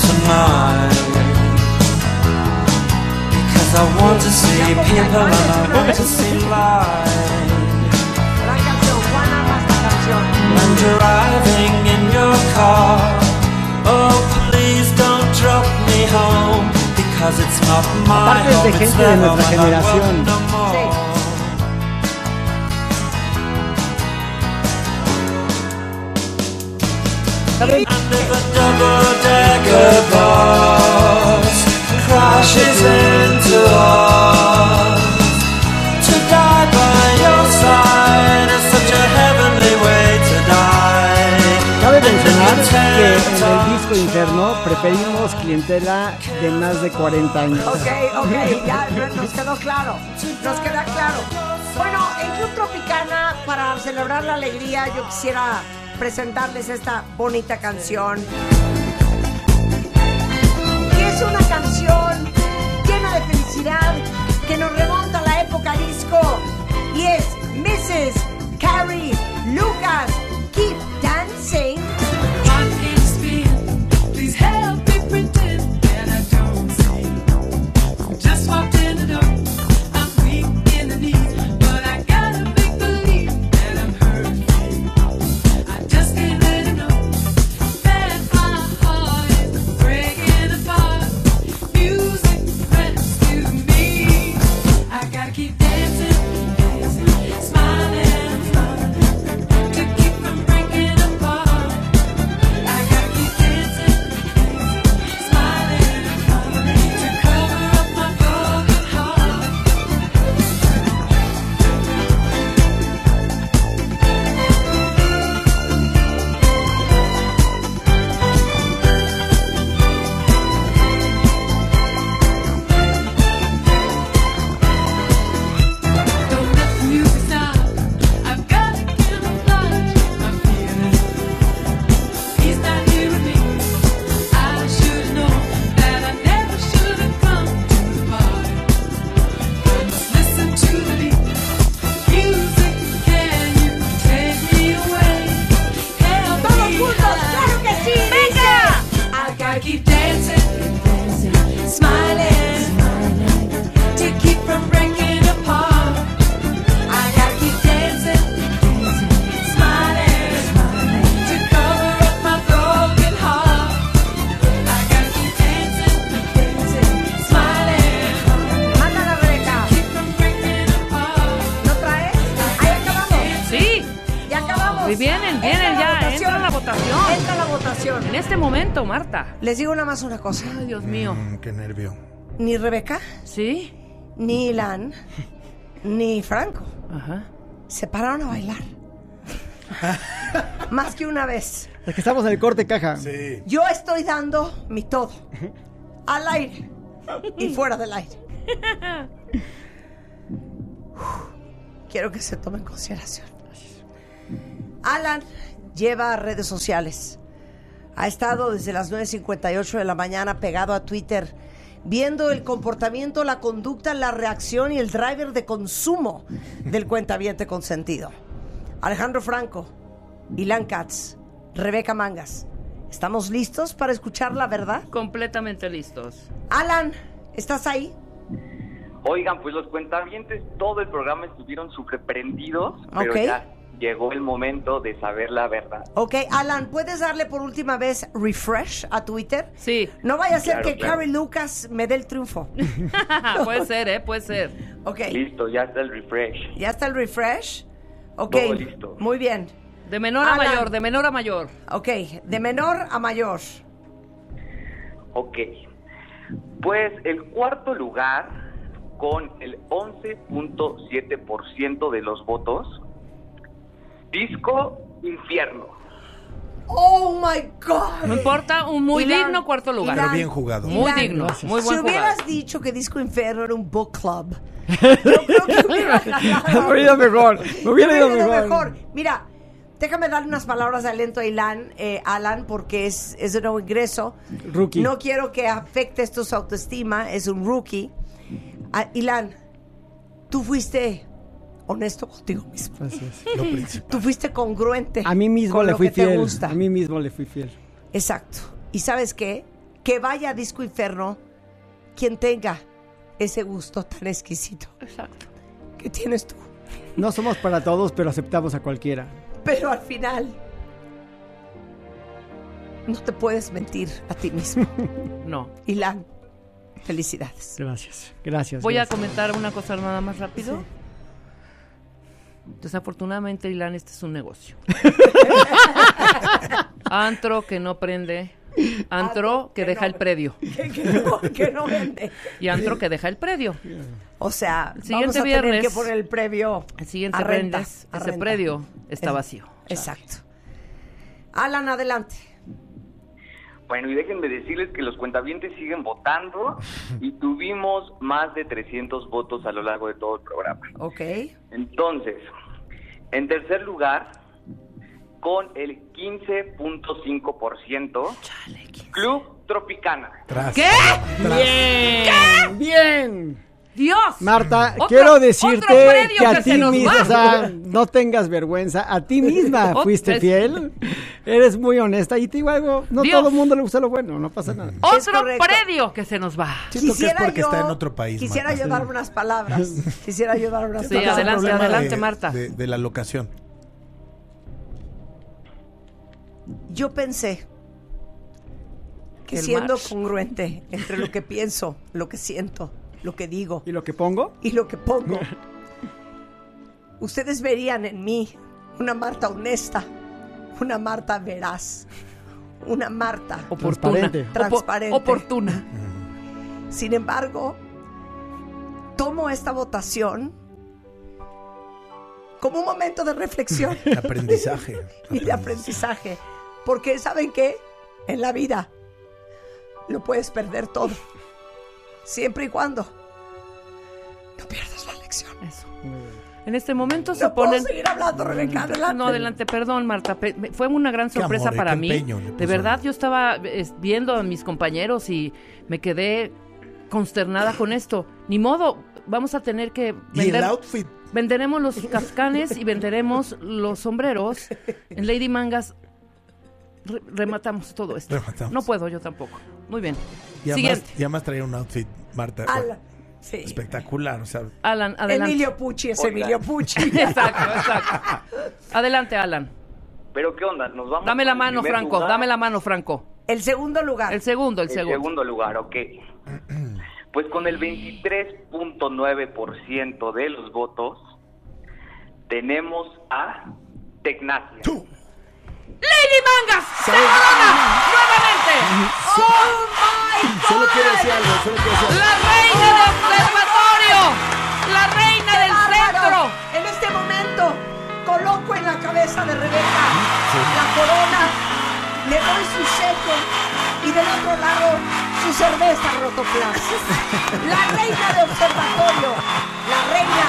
tonight. Because I want to see people and I want to see light. gran canción. Juan ama esta canción. I'm driving in your car. Oh, please don't drop me home. Because it's not my Aparte es de home. It's gente de their nuestra home and I'm generación. welcome no more. ¿Saben? And if a double-decker bus crashes into us, to die by your side is such a heavenly way to die. Disco interno preferimos clientela de más de 40 años. Ok, ok, ya nos quedó claro. Nos queda claro. Bueno, en Club Tropicana, para celebrar la alegría, yo quisiera presentarles esta bonita canción. Es una canción llena de felicidad que nos remonta a la época disco. Y es Mrs. Carrie Lucas. Keep dancing. Marta. Les digo nada más una cosa. Ay, Dios mío. Mm, qué nervio. Ni Rebeca, ¿Sí? ni Ilan, ni Franco Ajá. se pararon a bailar. Más que una vez. Es que estamos en el corte caja. Sí. Yo estoy dando mi todo. Al aire y fuera del aire. Quiero que se tome en consideración. Alan lleva redes sociales. Ha estado desde las 9.58 de la mañana pegado a Twitter, viendo el comportamiento, la conducta, la reacción y el driver de consumo del cuentaviente consentido. Alejandro Franco, Ilan Katz, Rebeca Mangas. ¿Estamos listos para escuchar la verdad? Completamente listos. Alan, ¿estás ahí? Oigan, pues los cuentavientes todo el programa estuvieron súper prendidos, pero Ok. ya llegó el momento de saber la verdad. Ok, Alan, ¿puedes darle por última vez refresh a Twitter? Sí. No vaya a ser Claro, que claro. Carrie Lucas me dé el triunfo. puede ser, ¿eh? Puede ser. Ok, Listo, ya está el refresh. ¿ya está el refresh? Ok, Todo listo. muy bien. De menor a mayor, de menor a mayor. Ok, de menor a mayor. Ok. Pues el cuarto lugar, con el 11.7% de los votos, Disco Infierno. Oh my God. No importa, un muy Ilan, digno cuarto lugar. Ilan, Pero bien jugado. Muy Ilan, digno, muy Si buen hubieras jugado. dicho que Disco Inferno era un book club, yo creo que hubiera ganado. Me hubiera ido mejor. Me hubiera ido mejor. Mira, déjame dar unas palabras de aliento a Ilan, eh, Alan, porque es, es de nuevo ingreso. Rookie. No quiero que afecte esto su autoestima, es un rookie. Ah, Ilan, tú fuiste honesto contigo mismo. Así es. Lo principal. Tú fuiste congruente. A mí mismo con le lo fui que te fiel. gusta. A mí mismo le fui fiel. Exacto. ¿Y sabes qué? Que vaya a Disco Inferno quien tenga ese gusto tan exquisito Exacto. que tienes tú. No somos para todos, pero aceptamos a cualquiera. Pero al final no te puedes mentir a ti mismo. No. Ilan, felicidades. Gracias. Gracias. Voy a comentar una cosa nada más rápido. Desafortunadamente, Ilan, este es un negocio. Antro que no prende. Antro que deja el predio. Que, que no, que no vende. Y antro que deja el predio. O sea, El vamos siguiente tener viernes- que poner el previo El siguiente a ese renta. predio está Es- vacío. Exacto. Alan, adelante. Bueno, y déjenme decirles que los cuentavientes siguen votando y tuvimos más de 300 votos a lo largo de todo el programa. Ok. Entonces, en tercer lugar, con el 15.5%, Club Tropicana. Tras, ¿Qué? tras. Bien. Bien. Dios. Marta, Otro- quiero otro decirte predio que a que ti nos misma, o sea, no tengas vergüenza, a ti misma Ot- fuiste es- fiel, eres muy honesta y te digo algo, no Dios. todo el mundo le gusta lo bueno, no pasa nada. Otro predio que se nos va. Siento que es porque está en otro país. Quisiera Marta. yo dar unas palabras. Quisiera yo dar unas Sí, palabras. adelante, adelante, de- Marta. De, de la locación. Yo pensé que El siendo congruente entre lo que pienso, lo que siento, lo que digo ¿Y lo que pongo? y lo que pongo, ustedes verían en mí una Marta honesta, una Marta veraz, una Marta Oportuna. Transparente. Transparente. oportuna. Sin embargo, tomo esta votación como un momento de reflexión Aprendizaje. y de aprendizaje. Porque, ¿saben qué? En la vida lo puedes perder todo. Siempre y cuando no pierdas la lección. Eso. En este momento se No puedo ponen. seguir hablando, Rebeca, adelante. No, adelante, perdón, Marta. Fue una gran sorpresa amor, para mí. empeño De verdad, yo estaba es, viendo a mis compañeros y me quedé consternada con esto. Ni modo, vamos a tener que Y el vender. outfit. Venderemos los cascanes y venderemos los sombreros. En Lady Mangas re- rematamos todo esto. Rematamos. No puedo yo tampoco. Muy bien. Y además, Siguiente. y además traía un outfit, Marta. Ala. Sí. Espectacular. O sea, Alan, adelante. Emilio Pucci es Oigan. Emilio Pucci. Exacto, exacto. Adelante, Alan. Pero ¿qué onda? Nos vamos Dame la mano, Franco. lugar. Dame la mano, Franco. El segundo lugar. El segundo, el El segundo. segundo lugar, ok. Pues con el 23.9% de los votos tenemos a Tecnacia. ¡Lady Mangas! ¡Se corona! ¡Nuevamente! ¡Oh, my God! solo quiero decir algo, solo quiero decir algo. ¡La reina del observatorio! ¡La reina ¡Qué del bárbaro! centro! En este momento coloco en la cabeza de Rebeca la corona, le doy su sello y del otro lado su cerveza Rotoplas. La reina de observatorio, la reina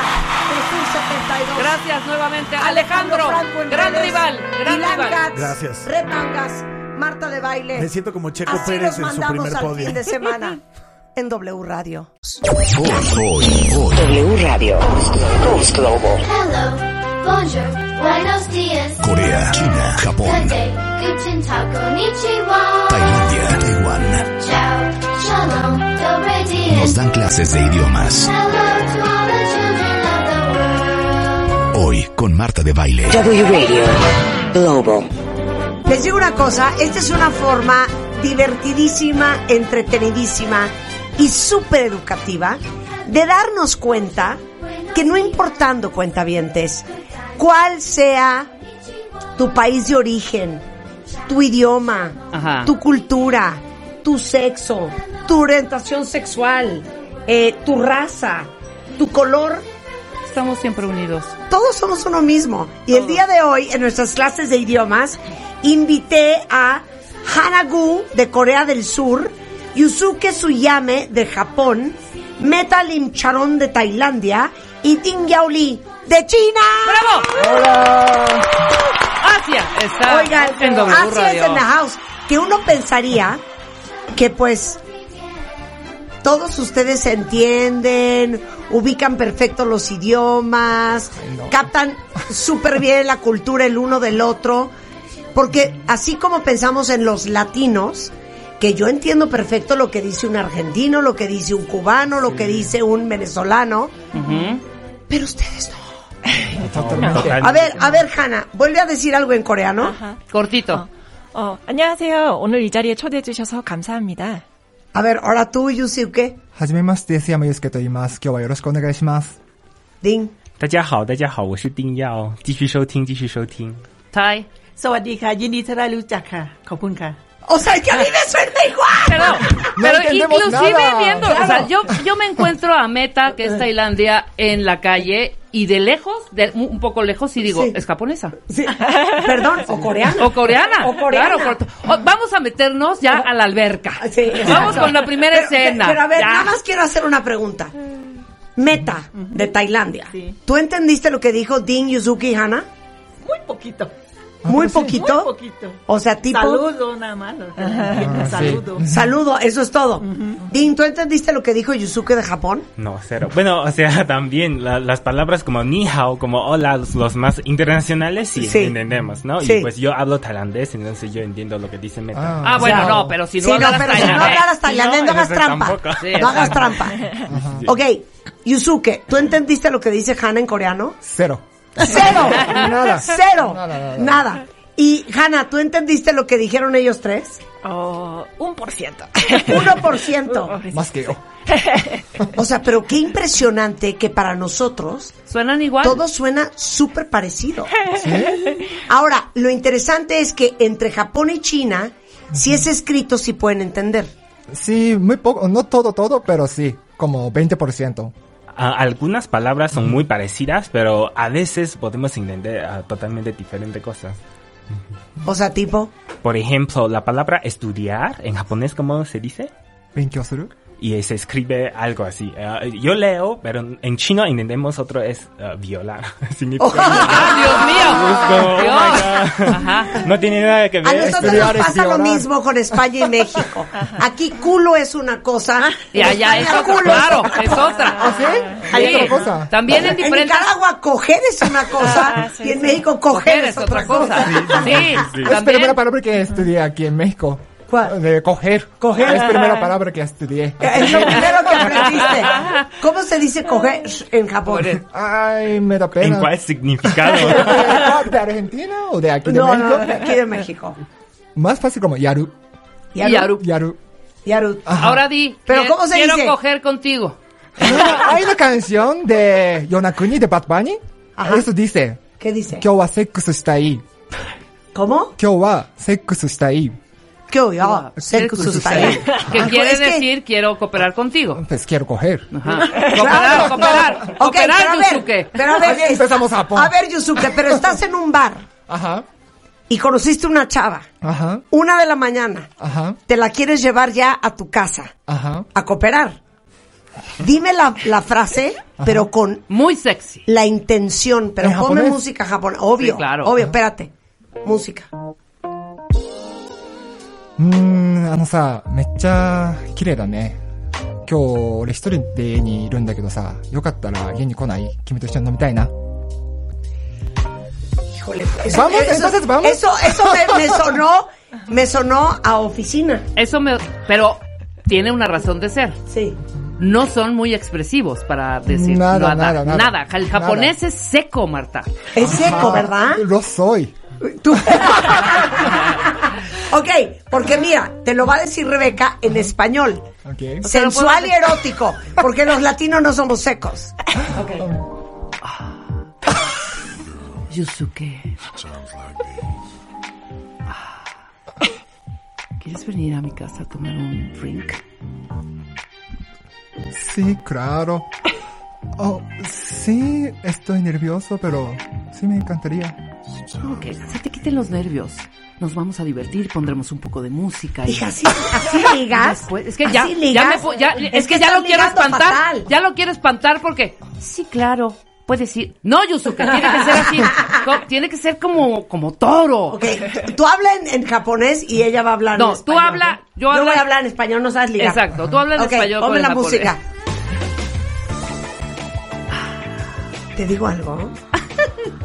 de Sur 72. Gracias nuevamente. Alejandro, Franco en gran redes, rival, gran Ilan rival. Katz, Gracias. Red Mangas, Marta de Baile. Me siento como Checo Así Pérez en su primer al podio. fin de semana en W Radio. Hoy, hoy, hoy. W Radio. Coast Global. Hello, bonjour, buenos dias. Corea, China, Japón, day. Tailandia, Taiwán. Ciao, shalom, dobre. Nos dan clases de idiomas. Hello to all the children of the world. Hoy con Marta de Baile. W Radio. Global. Les digo una cosa, esta es una forma divertidísima, entretenidísima y súper educativa de darnos cuenta que no importando cuentavientes, cuál sea tu país de origen, tu idioma, Ajá. tu cultura, tu sexo, tu orientación sexual, eh, tu raza, tu color. Estamos siempre unidos. Todos somos uno mismo. Y el día de hoy, en nuestras clases de idiomas, invité a Hanagu de Corea del Sur, Yusuke Suyame de Japón, Meta Lim Charon de Tailandia y Ding Yao Li de China. ¡Bravo! Asia está Oigan, en W Asia Radio. es en the house. Que uno pensaría que pues todos ustedes se entienden, ubican perfecto los idiomas, captan súper bien la cultura el uno del otro, porque así como pensamos en los latinos, que yo entiendo perfecto lo que dice un argentino, lo que dice un cubano, lo que dice un venezolano, pero ustedes no. Totalmente. A ver, a ver, Hanna, vuelve a decir algo en coreano. Ajá. Cortito. 어, 안녕하세요. 오늘 이 자리에 초대해 주셔서 감사합니다. A ver, ahora tú, Yusuke. Hajimemashite, se llama Yusuke Toimas. Kyobayoroshiko onegaishimasu. Ding. 大家好，大家好，我是丁耀，继续收听，继续收听。Tai. สวัสดีค่ะ ยินดีที่ได้รู้จักค่ะ ขอบคุณค่ะ o sea, que a mí me suena igual. Pero, pero entendemos inclusive nada. viendo, o sea, yo, yo me encuentro a Meta, que es Tailandia, en la calle y de lejos, de, un poco lejos, y digo, Sí. es japonesa. Perdón, o coreana. O coreana. O coreana. Claro, o- vamos a meternos ya a la alberca. Sí, vamos con la primera Pero- escena. Pero a ver, Ya. nada más quiero hacer una pregunta. Meta, de Tailandia. ¿Tú entendiste lo que dijo Ding, Yuzuki Hana? Muy poquito. ¿Muy poquito? Muy poquito. O sea, tipo... Saludo nada más. que- Saludo. Saludo, eso es todo. Ding, ¿tú entendiste lo que dijo Yusuke de Japón? No, cero. Bueno, o sea, también la- las palabras como ni hao, como hola, los, los más internacionales sí, Sí. entendemos, ¿no? Sí. Y pues yo hablo tailandés, entonces yo entiendo lo que dice Meta. Ah, bueno, no, pero si no Sí, no, pero si no tailandés. hablaras tailandés, no hagas entonces trampa. Sí, no hagas trampa. Ok, Yusuke, ¿tú entendiste lo que dice Hana en coreano? Cero. ¡Cero! Nada. ¡Cero! Nada, nada. Nada. Y, Hannah, ¿tú entendiste lo que dijeron ellos tres? 어, un por ciento. Uno por ciento. Más que yo. O sea, pero qué impresionante que para nosotros Suenan igual. todo suena súper parecido. Ahora, lo interesante es que entre Japón y China, si es escrito, sí pueden entender. Sí, muy poco, no todo, todo, pero sí, como 20% algunas palabras son muy parecidas, pero a veces podemos entender a totalmente diferentes cosas. O sea, tipo. Por ejemplo, la palabra estudiar en japonés, ¿cómo se dice? ¿Benkyosuru? Y se escribe algo así. Ah, yo leo, pero en chino entendemos otro es ah, violar. Significa- ¡Ah, Dios mío! Oh Dios. God. Ajá. No tiene nada que a ver. nosotros nos pasa lo mismo con España y México. Aquí culo es una cosa. Y allá es otra, culo claro, es otra. ¿Ah, sí? Sí. También en diferentes... Nicaragua coger es una cosa y en México coger, es otra cosa. Sí, Es la primera palabra que estudié aquí en México. ¿Cuál? De coger. Coger. Es la primera ah. palabra que estudié. Eh, es lo primero que aprendiste. ¿Cómo se dice coger en Japón? Ay, me da pena. ¿En cuál significado? ¿De Argentina o de aquí de no, México? No, de aquí de México. Más fácil como yaru. Yaru. Yaru. Yaru. yaru. Ahora di. ¿Pero cómo se quiero dice? Quiero coger contigo. Hay una canción de Yonakuni de Bad Bunny. Ajá. Eso dice. ¿Qué dice? Kyo wa sexo está ahí. ¿Cómo? Kyo wa sexo está ahí. Ah, pues, ¿Qué voy a ¿Qué quiere decir quiero cooperar contigo? Pues quiero coger. Ajá. Cooperar, cooperar. Okay, cooperar, pero a ver, Yusuke. Pero a ver, empezamos a, ver, Yusuke, pero estás en un bar. Ajá. Y conociste una chava. Ajá. Una de la mañana. Ajá. Te la quieres llevar ya a tu casa. Ajá. A cooperar. Dime la, frase, pero con... Muy sexy. La intención, pero ponme música japonesa. Obvio, claro. obvio, Ajá. espérate. Música. うーん、あのさ、めっちゃ綺麗だね。今日俺一人で家にいるんだけどさ、よかったら家に来ない君と一緒に飲みたいな。Híjole, eso, Vamos, eso- entonces vamos. eso, eso me, me sonó, me sonó a oficina. Eso me... Pero tiene una razón de ser. Sí. No son muy expresivos para decir Nada, nada, nada. El japonés es seco, Marta. Es seco, ¿verdad? Lo soy. Tú. ok, porque mira, te lo va a decir Rebeca en español. Ok. Sensual y erótico, porque los latinos no somos secos. Yusuke. ¿Quieres venir a mi casa a tomar un drink? Sí, claro. Oh, sí, estoy nervioso, pero sí me encantaría. Ok, se te quiten los nervios. Nos vamos a divertir, pondremos un poco de música. y- Hija, así, así ligas. Después- es que ya, ligas. me po- ya- es, Es que, que ya lo quiero espantar. fatal. Ya lo quiero espantar porque sí, claro, puedes ir. No, Yusuke, tiene que ser así. Tiene que ser como como toro. Ok, tú habla en, en japonés y ella va a hablar No, en español. tú habla, ¿no? yo voy a hablar en español, no sabes ligar. Exacto, tú hablas en español con ponme el la japonés. música. ¿Te digo algo?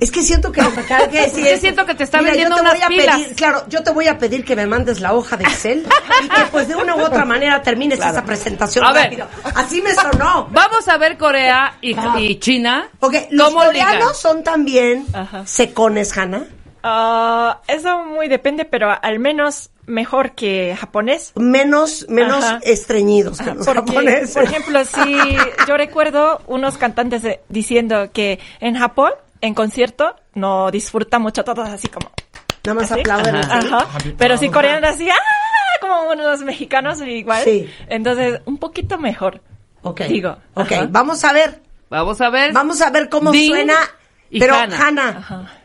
Es que siento que lo que acaba de decir Es que siento que te está Mira, vendiendo yo te unas voy a pilas. pedir, claro, yo te voy a pedir que me mandes la hoja de Excel y que pues de una u otra manera termines Claro. esa presentación A ver. rápido. Así me sonó. Vamos a ver Corea y, y China. Ok, los coreanos son también secones, Hanna. Ah, eso muy depende, pero al menos mejor que japonés. Menos, menos Ajá. estreñidos que los Porque, japoneses. Por ejemplo, si yo recuerdo unos cantantes de- diciendo que en Japón, en concierto, no disfrutan mucho todos así como... Nada más ¿así? aplauden Ajá. así. Ajá. Pero si coreanos así, ¡ah! Como unos mexicanos igual. Sí. Entonces, un poquito mejor. Ok. Digo. Ok, Ajá. vamos a ver. Vamos a ver. Vamos a ver cómo Ding suena. y Pero, Hannah. Hanna,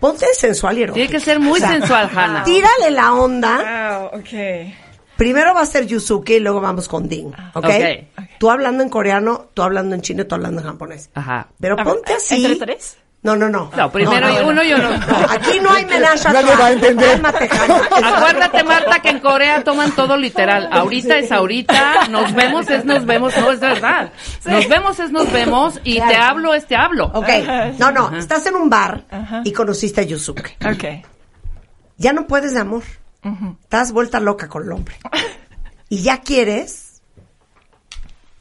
ponte sensual y erótica. Tiene que ser muy sensual, Hannah. Tírale la onda. Wow, ok. Primero va a ser Yusuke y luego vamos con Ding. ¿Ok? Ok. Tú hablando en coreano, tú hablando en chino, tú hablando en japonés. Ajá. Pero ponte así. ¿Entre tres? No, no, no. No, primero uno y uno. Aquí no hay menaje a Nadie va a entender. Acuérdate, Marta, que en Corea toman todo literal. Ahorita es ahorita, nos vemos es nos vemos, no es verdad. Nos vemos es nos vemos y te hablo es te hablo. Ok. No, no. Estás en un bar y conociste a Yusuke. Ok. Ya no puedes de amor. Ujú. Estás vuelta loca con el hombre. Y ya quieres,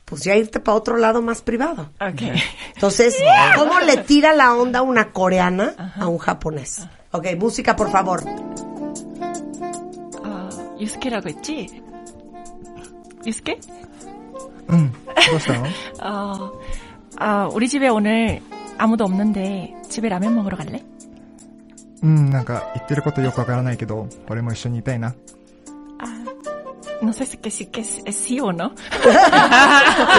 pues ya irte para otro lado más privado. Ok. Entonces, ¿cómo le tira la onda una coreana a un japonés? Ok, música, por favor. 아, 유스케라고 했지? 유스케? うん。どうしたの 어, 아, 우리 집에 오늘 아무도 없는데 집에 라면 먹으러 갈래? うん、なんか言ってることよくわからないけど、俺も一緒にいたいな。 no sé si que sí que es, es sí o no.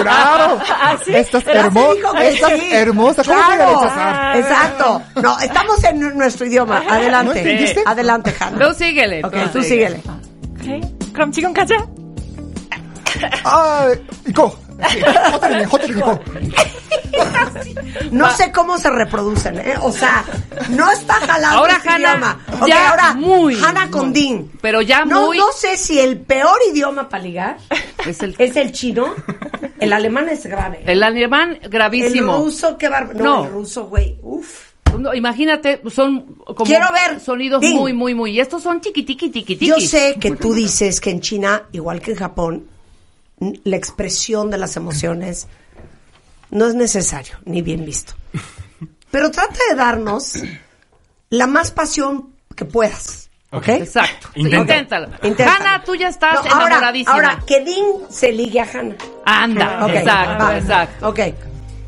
claro. ¿Ah, sí? Estás, hermo estás sí. hermosa. ¿Cómo claro. voy a? Ah. Exacto. No, estamos en nuestro idioma. Ah, Adelante. ¿No Adelante, Hanna. Tú síguele. Okay, tú síguele. Okay. 그럼 지금까지 아 이거 호텔이네 호텔 이거 no sé cómo se reproducen, ¿eh? O sea, no está jalando ahora este Hanna, idioma. Ya ahora muy, Hanna Condín. Pero ya no, muy... No sé si el peor idioma para ligar es el, es el chino. El alemán es grave. El alemán, gravísimo. El ruso, qué bárbaro. No, no, el ruso, güey, uf. No, imagínate, son como Quiero ver. sonidos Ding. muy, muy, muy. Y estos son chiquitiqui, chiquitiqui. Yo sé que tú dices que en China, igual que en Japón, la expresión de las emociones no es necesario ni bien visto. Pero trata de darnos la más pasión que puedas. ¿Ok? Exacto. Intenta. Inténtalo. Inténtalo. Hanna, tú ya estás No, ahora, enamoradísima. ahora, que Dean se ligue a Hannah. Anda, Ok, exacto, va. exacto. Ok.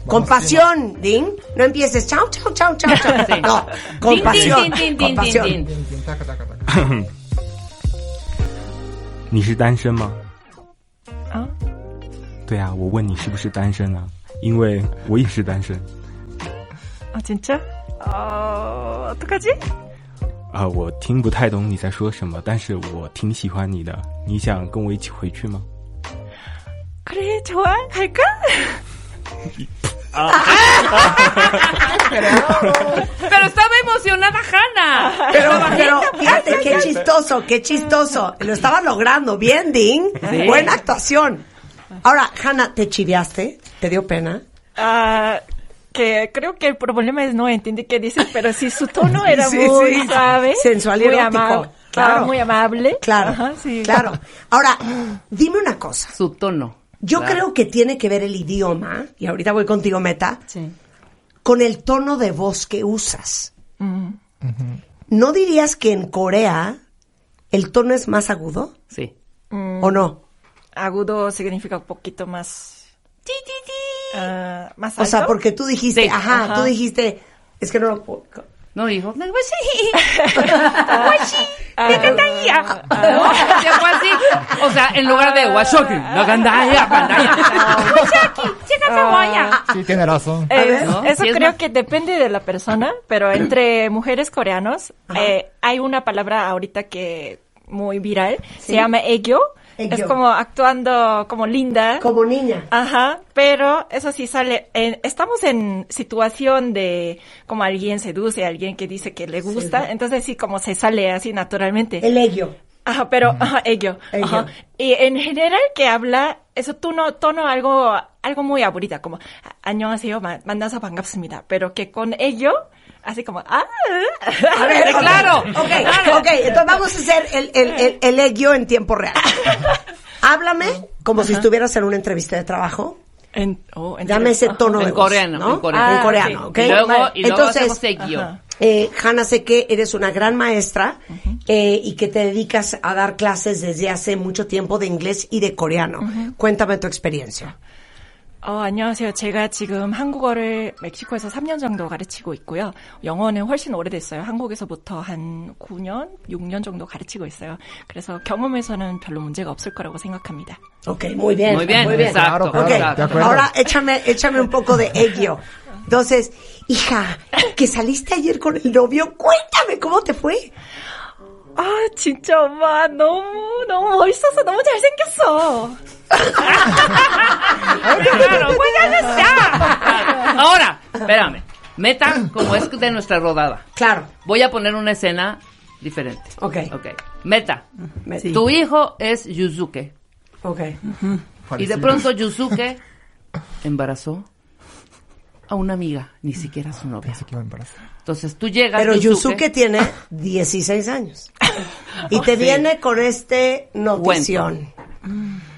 Con pasión, Dean. No empieces chao, chao, chao, chao, chao. Sí. No, con Din, pasión. din, din, con din, pasión. din, din. タカタカタカ。你是单身吗？啊？对啊，我问你是不是单身啊？ 因为我也是单身。 아 진짜? 어, 어떡하지? 啊、我听不太懂你在说什么，但是我挺喜欢你的。你想跟我一起回去吗？ 그래, 좋아. 갈까? Pero estaba emocionada Hanna. Pero, Estaba- pero fíjate qué chistoso, qué chistoso. Lo estaba logrando. Bien, Dean. Sí. Buena actuación. Ahora, Hannah, ¿te chiviaste? ¿Te dio pena? Ah, que creo que el problema es no entender qué dices, pero si su tono era Sí, muy sí. suave, Sensual y muy amable. Claro. muy amable. Claro, Ajá, sí. claro. Ahora, dime una cosa. Su tono. Yo Claro. creo que tiene que ver el idioma, y ahorita voy contigo, Meta, con el tono de voz que usas. Mm. ¿No dirías que en Corea el tono es más agudo? Sí. Mm, ¿O no? Agudo significa un poquito más... Ah, más O sea, alto. porque tú dijiste, Sí, ajá, ajá. tú dijiste, es que no lo puedo. No, hijo. Ah, ¿No? Se fue así. O sea, en lugar de Washoki, la gandaya, gandaya. Ah, Sí, tiene razón. Eh, ¿no? Eso Sí, es creo que depende de la persona, pero entre mujeres coreanos eh, hay una palabra ahorita que muy viral, Sí. se llama egyo. Egyo. Es como actuando como linda. Como niña. Ajá, pero eso sí sale, en- estamos en situación de como alguien seduce a alguien que dice que le gusta, entonces sí como se sale así naturalmente. El egyo. Ajá, pero, ajá, ello. Ello. Ajá. Y en general que habla, eso tono, tono algo, algo muy aburrida, como, 안녕하세요, 마- 만나서 반갑습니다. Pero que con ello, así como, ah, A ver, ok, claro, Ok, ok, entonces vamos a hacer el, el, el, el egyo en tiempo real. Háblame como si estuvieras en una entrevista de trabajo. En, oh, en- Dame ese tono En de voz, coreano, ¿no? en coreano. En coreano, Ah, ¿ok? sí. Y luego- y luego Entonces, eh, Hanna, sé que eres una gran maestra eh, y que te dedicas a dar clases desde hace mucho tiempo de inglés y de coreano. Cuéntame tu experiencia. 어, 안녕하세요. 제가 지금 한국어를 멕시코에서 3년 정도 가르치고 있고요. 영어는 훨씬 오래됐어요. 한국에서부터 한 9년, 6년 정도 가르치고 있어요. 그래서 경험에서는 별로 문제가 없을 거라고 생각합니다. Ok, muy bien. Muy bien, muy bien. exacto, Ok, exacto. Ahora échame, échame un poco de egyo. Entonces, hija, que saliste ayer con el novio, cuéntame cómo te fue. 아, 진짜 엄마 너무 너무 멋있어서 너무 잘생겼어. Claro, pues ya no está. Ahora, espérame. Meta, como es de nuestra rodada. Claro. Voy a poner una escena diferente. Ok. Ok. Meta. Me- Tu hijo es Yuzuke. Ok. Y de pronto Yuzuke embarazó a una amiga, ni siquiera su novia. Pensé que iba a embarazar. Entonces tú llegas. Pero Yusuke tiene 16 años. Y te Sí. viene con este notición.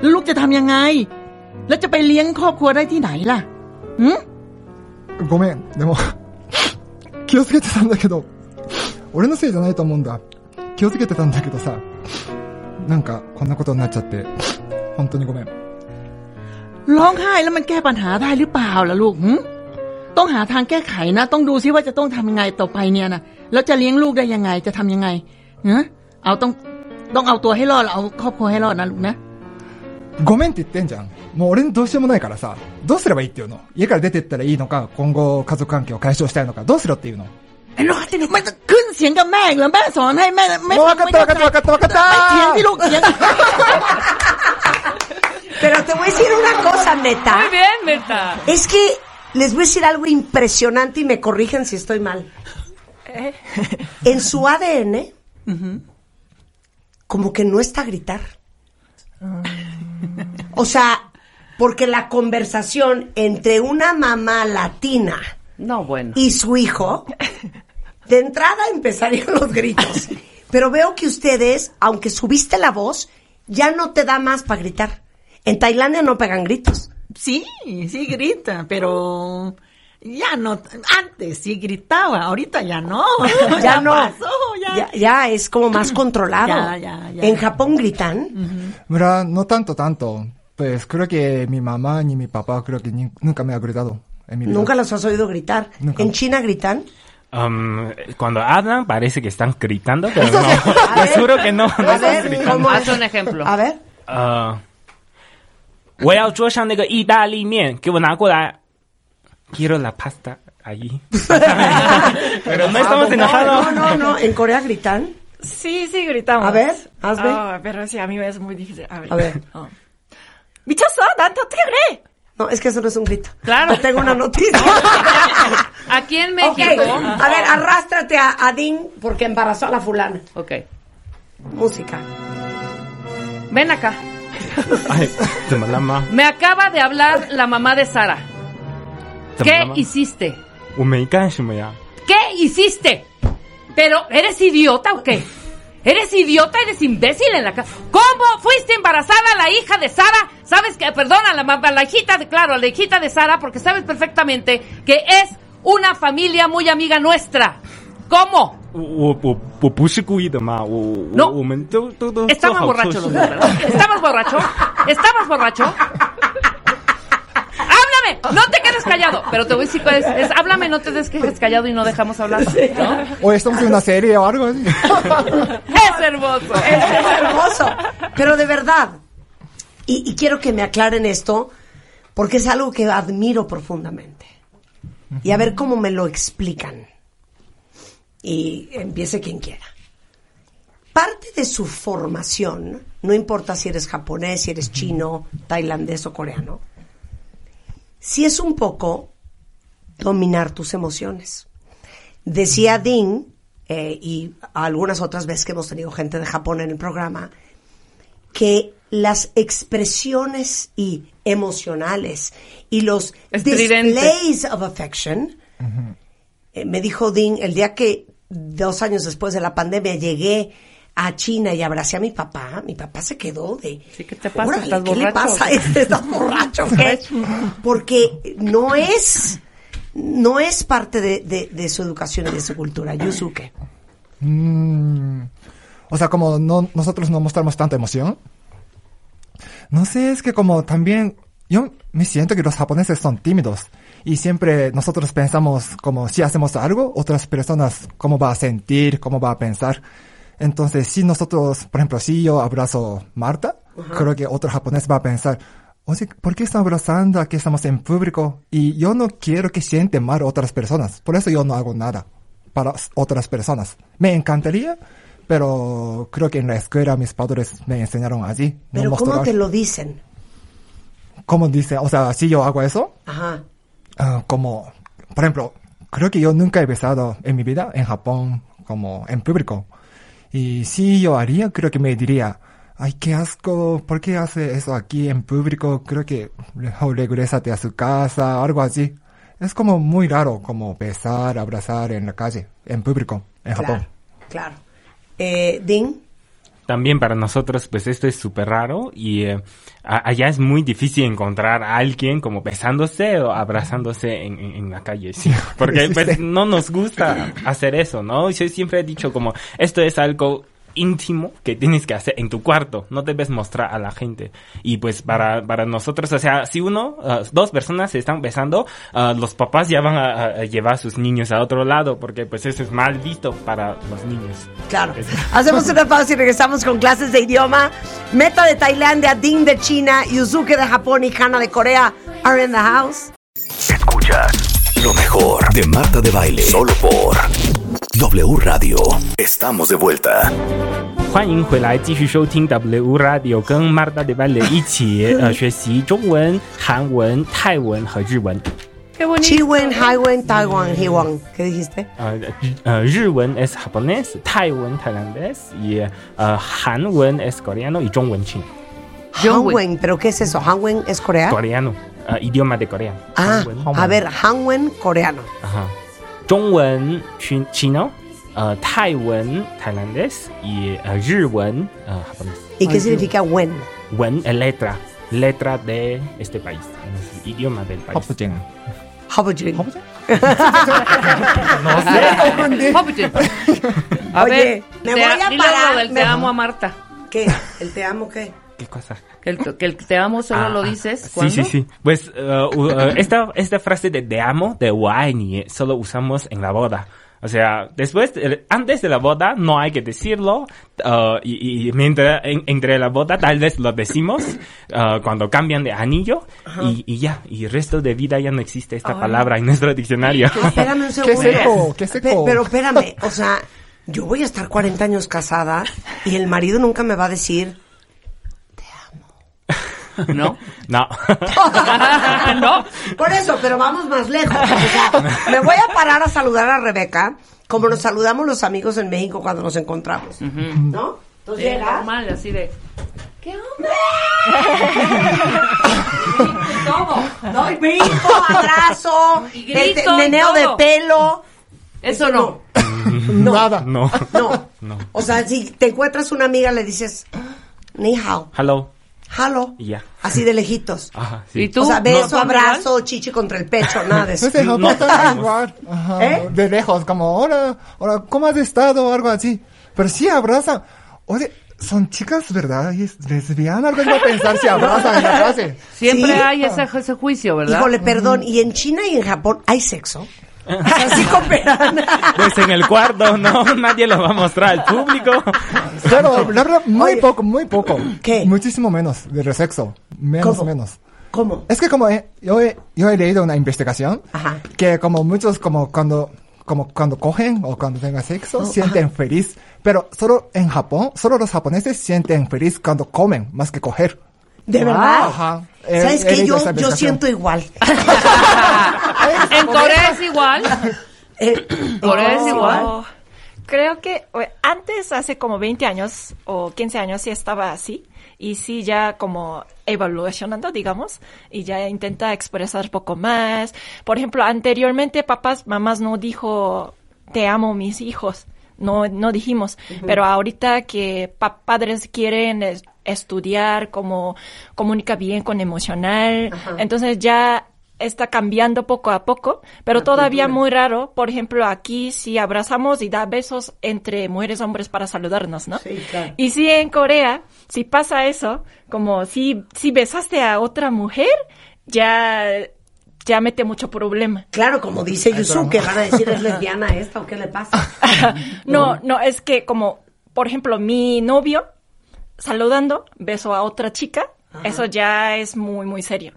แล้วลูกจะทำยังไง แล้วจะไปเลี้ยงครอบครัวได้ที่ไหนล่ะหืม ごめん。でも、気をつけてたんだけど、俺のせいじゃないと思うんだ。気をつけてたんだけどさ、なんかこんなことになっちゃって、本当にごめん。 ร้องไห้แล้วมันแก้ปัญหาได้หรือเปล่าล่ะลูกหึต้องหาทางแก้ไขนะ ต้องดูซิว่าจะต้องทำยังไงต่อไปเนี่ยนะแล้วจะเลี้ยงลูกได้ยังไงจะทำยังไงเนอะเอาต้องต้องเอาตัวให้รอดเอาครอบครัวให้รอดนะลูกนะ ごめんって言ってんじゃん。もう俺にどうしようもないからさ、どうすればいいっていうの家から出てったらいいのか、今後家族関係を解消したいのか、どうするっていうの然后这个卖的更钱个卖，原本说还卖的卖。分かった分かった分かった分かった。卖钱的路钱。Pero te voy a decir una cosa, Neta. Muy bien, Neta. Es que les voy a decir algo impresionante y me corrigen si estoy mal. ¿Eh? En su ADN, uh -huh. como que no está a gritar. Uh -huh. O sea, porque la conversación entre una mamá latina No, bueno. y su hijo, de entrada empezarían los gritos. Pero veo que ustedes, aunque subiste la voz, ya no te da más para gritar. En Tailandia no pegan gritos. Sí, sí grita, pero ya no, antes sí gritaba, ahorita ya no. Ya no. pasó, ya. Ya, ya es como más controlado. Ya, ya, ya. En Japón gritan. Mira, no tanto, tanto. Pues creo que mi mamá ni mi papá creo que ni- nunca me ha gritado en mi vida. Nunca los has oído gritar. Nunca. En China gritan. Um, cuando hablan parece que están gritando, pero no. Les juro que no, no A están ver, gritando. ¿cómo Haz un ejemplo. A ver. 呃，我要桌上那个意大利面，给我拿过来。 quiero la pasta allí. Pero no estamos ah, enojados. No, no, no, en Corea gritan. Sí, sí, gritamos. A ver, hazme. Oh, ah, pero sí, a mí me es muy difícil. A ver. A ver. Oh. No, es que eso no es un grito. Claro. Tengo una noticia. Aquí en México. A ver, arrástrate a Adin porque embarazó a la fulana. Ok. Música. Ven acá. Ay, te malama. Me acaba de hablar la mamá de Sara. ¿Qué hiciste? ¿Qué hiciste? Pero, ¿eres idiota o qué? ¿Eres idiota? ¿Eres imbécil en la casa? ¿Cómo fuiste embarazada la hija de Sara? Sabes que, perdona, la, la hijita de, claro, la hijita de Sara, porque sabes perfectamente que es una familia muy amiga nuestra. ¿Cómo? No. Estaba borracho, ¿Estabas borracho? ¿Estabas borracho? ¡Háblame! No te quedes callado. Pero te voy a decir cuál es. es háblame, no te des quedes callado y no dejamos hablar. ¿no? O estamos en una serie o algo así. Es hermoso. Es hermoso. Pero de verdad. Y, y quiero que me aclaren esto porque es algo que admiro profundamente. Y a ver cómo me lo explican. Y empiece quien quiera. Parte de su formación, no importa si eres japonés, si eres chino, tailandés o coreano, sí es un poco dominar tus emociones. Decía Dean, eh, y algunas otras veces que hemos tenido gente de Japón en el programa, que las expresiones y emocionales y los displays of affection, eh, me dijo Dean, el día que dos años después de la pandemia llegué a China y abracé a mi papá, mi papá se quedó de... ¿Qué te pasa? "Órale, ¿Estás ¿Qué le pasa a este? ¿Estás borracho? qué?". Porque no es, no es parte de, de- de su educación y de su cultura. Yusuke. Mm, o sea, como no, nosotros no mostramos tanta emoción. No sé, es que como también yo me siento que los japoneses son tímidos y siempre nosotros pensamos como si hacemos algo, otras personas cómo va a sentir, cómo va a pensar. Entonces, si nosotros, por ejemplo, si yo abrazo a Marta, creo que otro japonés va a pensar, oye, ¿por qué están abrazando? Aquí estamos en público y yo no quiero que sienten mal otras personas. Por eso yo no hago nada para otras personas. Me encantaría, pero creo que en la escuela mis padres me enseñaron así. no Pero ¿cómo mostrar. te lo dicen? ¿Cómo dice? O sea, si yo hago eso, Ajá. ah, como, por ejemplo, creo que yo nunca he besado en mi vida en Japón, como en público. Y si yo haría, creo que me diría, ay, qué asco, ¿por qué hace eso aquí en público? Creo que mejor regrésate a su casa, algo así. Es como muy raro, como besar, abrazar en la calle, en público, en Japón. claro. Eh, Dean, También para nosotros, pues esto es súper raro y eh, a- allá es muy difícil encontrar a alguien como besándose o abrazándose en, en- en la calle, sí. Porque pues, no nos gusta hacer eso, ¿no? Yo siempre he dicho como, esto es algo íntimo que tienes que hacer en tu cuarto, no debes mostrar a la gente. Y pues para, para nosotros, o sea, si uno, ah, dos personas se están besando, ah, los papás ya van a, a- llevar a sus niños a otro lado, porque pues eso es mal visto para los niños. Claro. Hacemos una pausa y regresamos con clases de idioma. Meta de Tailandia, Ding de China, Yuzuke de Japón y Hana de Corea are in the house. Escuchas lo mejor de Marta de Baile. Solo por W Radio. Estamos de vuelta. 欢迎回来，继续收听 W Radio，跟 Marta de Valle 一起呃学习中文、韩文、泰文和日文。 Chiwen, Haiwen, Taiwan, Hiwan. ¿Qué dijiste? 呃呃，日文 es japonés，泰文 tailandés y 呃韩文 es coreano y 中文 chino。 Hanwen, ¿pero qué es eso? ¿Hanwen es coreano? coreano，呃idioma de Corea。 Ah, 韩文 a ver, Hanwen coreano. ajá， 中文 chino, uh, y qué significa wen? Wen es letra, letra de este país, idioma del país. Hopping. Hopping. No sé. Hopping. A ver, Oye, me voy a parar. Del te amo a Marta. ¿Qué? ¿El te amo qué? ¿Qué cosa? Que el, que el te amo solo Ah, lo ah, dices Sí, cuando. sí, sí. Pues uh, uh, uh, esta, esta frase de te amo, de waini, solo usamos en la boda. O sea, después, de- antes de la boda no hay que decirlo, uh, y, y mientras en- entre la boda tal vez lo decimos uh, cuando cambian de anillo y, y ya, y el resto de vida ya no existe esta Ay. palabra en nuestro diccionario. Espérame un segundo. seco, qué seco. Pe- pero espérame, o sea, yo voy a estar 40 años casada y el marido nunca me va a decir, ¿No? No. no. Por eso, pero vamos más lejos. O sea, me voy a parar a saludar a Rebeca como nos saludamos los amigos en México cuando nos encontramos. ¿No? Entonces Sí, llega. normal, así de. todo. Doy brinco, abrazo, Y grito este, y meneo de todo. pelo. Eso no. Nada. No. No. No. O sea, si te encuentras una amiga, le dices, ni hao, Hello. Y ya. así de lejitos. Ajá, sí. O sea, beso, No, abrazo, chichi contra el pecho, nada de eso. Japón también igual. Ajá, ¿Eh? De lejos, como, hola, hola, ¿cómo has estado? O algo así. Pero sí abrazan. Oye, son chicas, ¿verdad? Y es lesbiana, algo iba a pensar si abrazan en la clase. Siempre ¿Sí? hay ese, ese juicio, ¿verdad? Híjole, perdón, ¿y en China y en Japón hay sexo? O sea, sí cooperan. Pues en el cuarto, no, nadie lo va a mostrar al público. Pero, la verdad, muy poco, muy poco. ¿Qué? Muchísimo menos de sexo. Menos, ¿Cómo? menos. ¿Cómo? Es que como he- yo, he, yo he leído una investigación que como muchos como cuando como cuando cogen o cuando tengan sexo Oh, sienten feliz, pero solo en Japón, solo los japoneses sienten feliz cuando comen más que coger. ¿De verdad? Ajá. He- ¿Sabes qué? Yo, yo siento igual. En Corea es igual. Corea es igual. Creo que eh, antes, hace como 20 años o 15 años, sí estaba así. Y sí, ya como evolucionando, digamos, y ya intenta expresar poco más. Por ejemplo, anteriormente papás, mamás no dijo, te amo mis hijos. No, no dijimos. Pero ahorita que pa- padres quieren es- estudiar, como comunica bien con emocional, Ajá. entonces ya está cambiando poco a poco, pero La todavía cultura. muy raro. Por ejemplo, aquí si abrazamos y da besos entre mujeres y hombres para saludarnos, ¿no? Sí, claro. Y si en Corea, si pasa eso, como si, si besaste a otra mujer, ya, ya mete mucho problema. Claro, como dice Yusuke, van a decir, ¿es lesbiana esta o qué le pasa? No, no, es que como, por ejemplo, mi novio saludando, beso a otra chica, eso ya es muy, muy serio.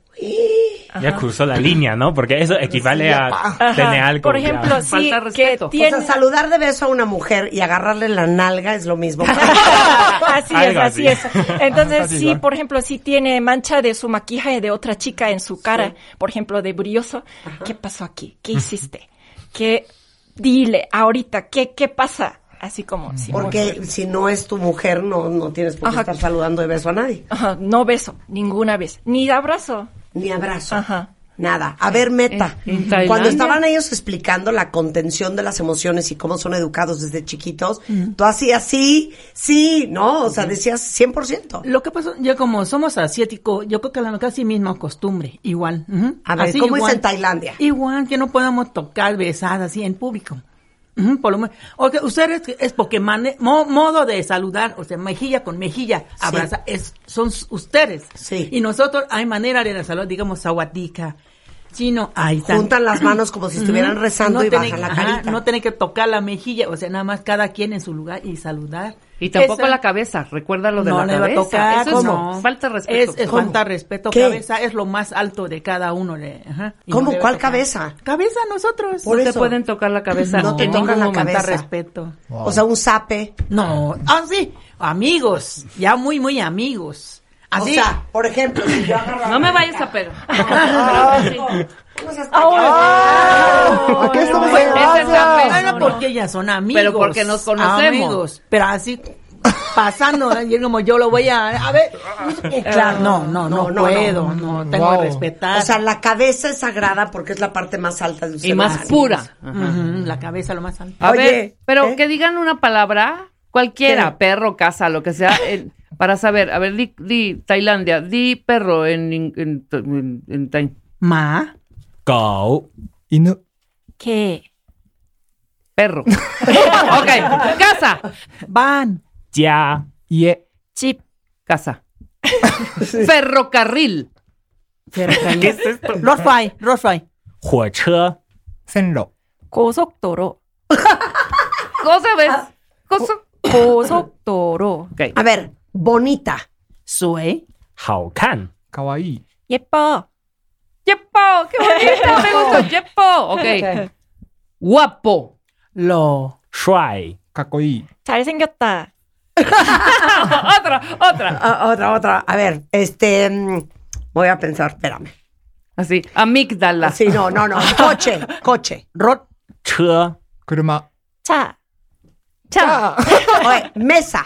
Ya cruzó la línea, ¿no? Porque eso equivale a Ajá. tener algo. Por ya. ejemplo, sí, que O tiene... sea, saludar de beso a una mujer y agarrarle la nalga es lo mismo. así es, así así. es. Entonces, Casi sí, igual. por ejemplo, si tiene mancha de su maquillaje de otra chica en su cara, por ejemplo, de brilloso, ¿qué pasó aquí? ¿Qué hiciste? ¿Qué? Dile, ahorita, ¿qué, qué pasa? Así como, sí, Porque si no es tu mujer, no, no tienes por qué Ajá. estar saludando de beso a nadie. Ajá, no beso, ninguna vez. Ni abrazo. Ni abrazo. Ajá. Nada. A ver, Meta. En- en Tailandia. Cuando estaban ellos explicando la contención de las emociones y cómo son educados desde chiquitos, tú hacías sí, sí, ¿no? O sea, decías 100%. Lo que pasó, yo como somos asiáticos, yo creo que la casi misma costumbre, igual. A ver, Así ¿cómo es igual. en Tailandia? Igual que no podemos tocar, besar así en público. Por lo menos. O que ustedes es porque mane- mo- modo de saludar, o sea, mejilla con mejilla, abraza, es, son ustedes. Sí. Y nosotros hay manera de saludar, digamos, sawadika. Ahí están. Juntan las manos como si estuvieran rezando y tienen- bajan la ajá, carita. No tienen que tocar la mejilla, o sea, nada más cada quien en su lugar y saludar. Y tampoco Esa- la cabeza, recuerda lo de no la le va a cabeza. tocar. Eso falta de respeto. Es, falta de respeto. ¿Qué? Cabeza es lo más alto de cada uno. De, ajá. ¿Cómo? no ¿Cuál tocar. cabeza? Cabeza nosotros. Por no te eso. pueden tocar la cabeza. No te tocan la cabeza. respeto. O sea, un zape. No. Ah, sí. Amigos. Ya muy, muy amigos. Así. O sea, por ejemplo, si yo agarro No me vayas a pegar. Ah, Aquí estamos Pues, en ese es Asia. zape. Ah, no, no, porque ellas son amigos. Pero porque nos conocemos. Amigos. Pero así pasando, ¿no? y como yo lo voy a, a ver, eh, claro, no, no, no, puedo, no, tengo Wow. que respetar. O sea, la cabeza es sagrada porque es la parte más alta de ser Y más pura. La cabeza lo más alto. A Oye, ver, pero ¿eh? que digan una palabra, cualquiera, ¿Qué? perro, casa, lo que sea, eh, para saber, a ver, di, Tailandia, di perro en, en, en, en tai. Ma. Gao. Inu. Que. Perro. ok. Casa. Van. Ya. Ye. Chip. Casa. sí. Ferrocarril. Ferrocarril. ¿Qué es esto? Rosfai. Rosfai. Huacha. Senro. Kosokdoro. ¿Cosa ves? Ah. Okay. A ver, bonita. Sue. How can. Kawaii. Yepo. Yepo. Qué bonito. Me gustó. Yepo. Ok. Guapo. Lo. Shuai. Kakoi. otra, otra. Ah, otra, otra. A ver, este. Mm, voy a pensar, espérame. Así, amígdala. Sí, no, no, no. Coche, coche. Rot. Cha. Cha. Cha. Mesa.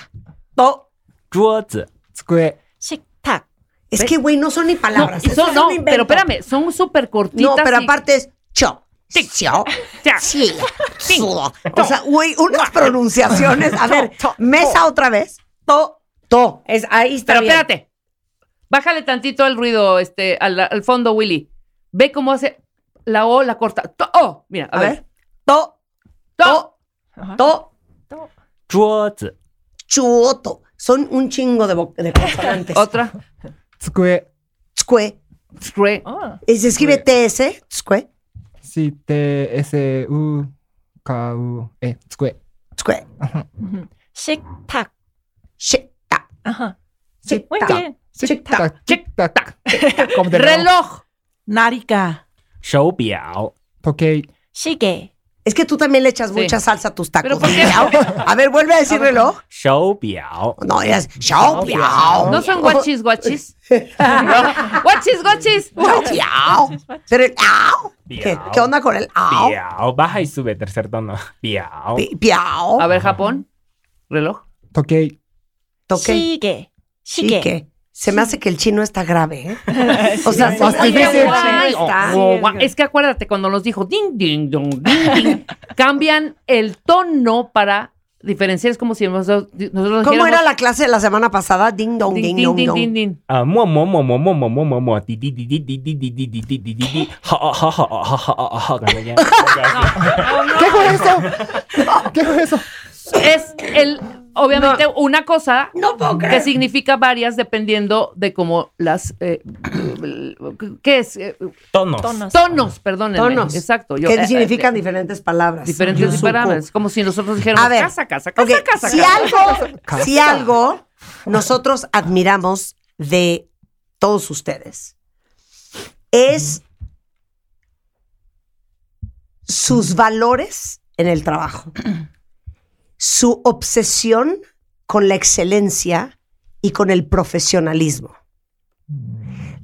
To. 桌子机、 식탁. Es que, güey, no son ni palabras. Y eso son- es no, un invento. pero espérame, son súper cortitas. No, pero y- aparte es cho. Xio, sí, sudo. O sea, güey, unas pronunciaciones. A ver, mesa otra vez. To, to. Es, ahí está Pero bien. espérate. Bájale tantito el ruido este, al, al fondo, Willy. Ve cómo hace la O, la corta. To- oh, mira, a, A ver. ver. To, to, to, 桌子 chuoto. Son un chingo de, de consonantes. Otra. Tscue. Tscue. Tscue. Oh. Y se escribe TS. Tscue. Sí, T-S-U-K-U-E. Tscue. Tscue. Shiktak. Shiktak. Ajá. Shiktak. Shiktak. Shiktak. Reloj. Narika. Shou biao. Toque. Shige. Es que tú también le echas mucha salsa a tus tacos. A ver, vuelve a decir reloj. Show piao. No, es show piao. No son guachis guachis. guachis guachis. Show. Pero el ao. ¿Qué, onda con el ao? Piao. Baja y sube tercer tono. Piao. Piao. A ver, Japón. Reloj. Toquei. Toquei. Sigue. Sigue. Se me hace que el chino está grave, ¿eh? O sea, es que acuérdate cuando nos dijo ding, ding, ding, ding, cambian el tono para diferenciar. Es como si nosotros. nosotros ¿Cómo era la clase de la semana pasada? Ding, dong, ding, ding, ding, ding, ding. Mo, mo, mo, mo, mo, mo, mo, mo, mo, ¿Qué fue eso? ¿Qué fue eso? Es el obviamente, una cosa No puedo que significa varias dependiendo de cómo las. eh, ¿Qué es? Eh, tonos Tonos. Tonos, perdónenme. Tonos. Exacto. yo- que eh, significan eh, diferentes palabras. diferentes palabras. Como si nosotros dijéramos A ver. casa, casa, casa, casa. si casa. algo, si algo nosotros admiramos de todos ustedes es sus valores en el trabajo, su obsesión con la excelencia y con el profesionalismo,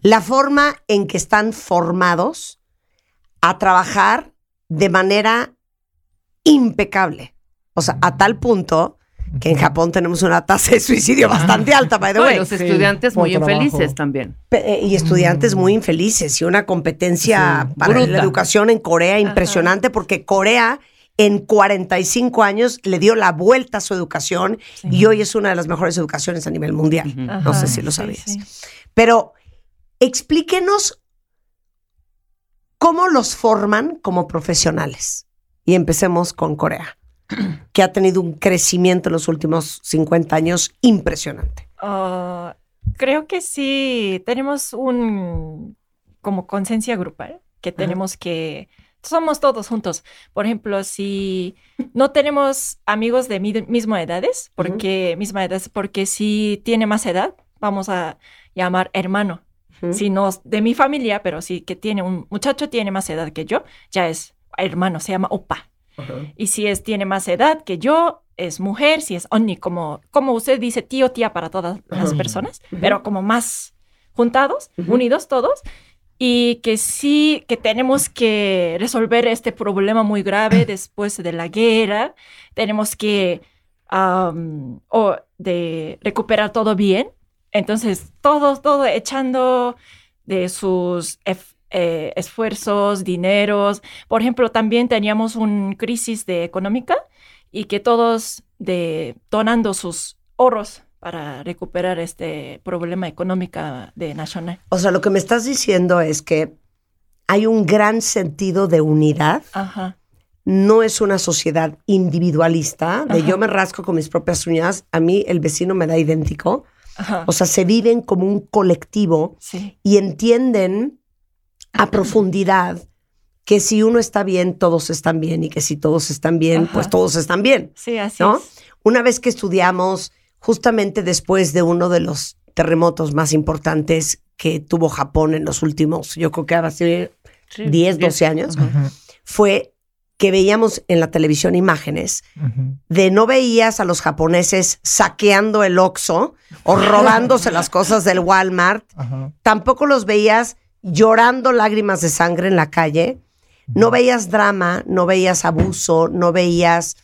la forma en que están formados a trabajar de manera impecable. O sea, a tal punto que en Japón tenemos una tasa de suicidio bastante alta, by the No, y way. los estudiantes muy trabajo. infelices también. Pe- eh, Y estudiantes muy infelices y una competencia para Bruta. la educación en Corea impresionante porque Corea en 45 años le dio la vuelta a su educación y hoy es una de las mejores educaciones a nivel mundial. No sé si lo sabías. sí. Pero explíquenos cómo los forman como profesionales. Y empecemos con Corea, que ha tenido un crecimiento en los últimos 50 años impresionante. Ah, creo que sí tenemos un como conciencia grupal que tenemos que somos todos juntos. Por ejemplo, si no tenemos amigos de mi misma edades, porque misma edad, porque si tiene más edad, vamos a llamar hermano. Si no es de mi familia, pero sí que tiene un muchacho tiene más edad que yo, ya es hermano, se llama opa. Y si es tiene más edad que yo, es mujer, si es onni, como, como usted dice, tío, tía para todas las personas, pero como más juntados, unidos todos, y que sí, que tenemos que resolver este problema muy grave después de la guerra, tenemos que am, o de recuperar todo bien, entonces todos, todo echando de sus eh, esfuerzos, dineros. Por ejemplo, también teníamos una crisis de económica y que todos de, donando sus ahorros para recuperar este problema económico de nacional. O sea, lo que me estás diciendo es que hay un gran sentido de unidad. Ajá. No es una sociedad individualista, de Ajá. yo me rasco con mis propias uñas, a mí el vecino me da idéntico. Ajá. O sea, se viven como un colectivo Sí. y entienden a profundidad que si uno está bien, todos están bien y que si todos están bien, pues todos están bien. Sí, así ¿no? es. Una vez que estudiamos, justamente después de uno de los terremotos más importantes que tuvo Japón en los últimos, yo creo que ahora sí, Sí, 10, diez. 12 años, fue que veíamos en la televisión imágenes, de no veías a los japoneses saqueando el Oxxo o robándose las cosas del Walmart, tampoco los veías llorando lágrimas de sangre en la calle, no veías drama, no veías abuso, no veías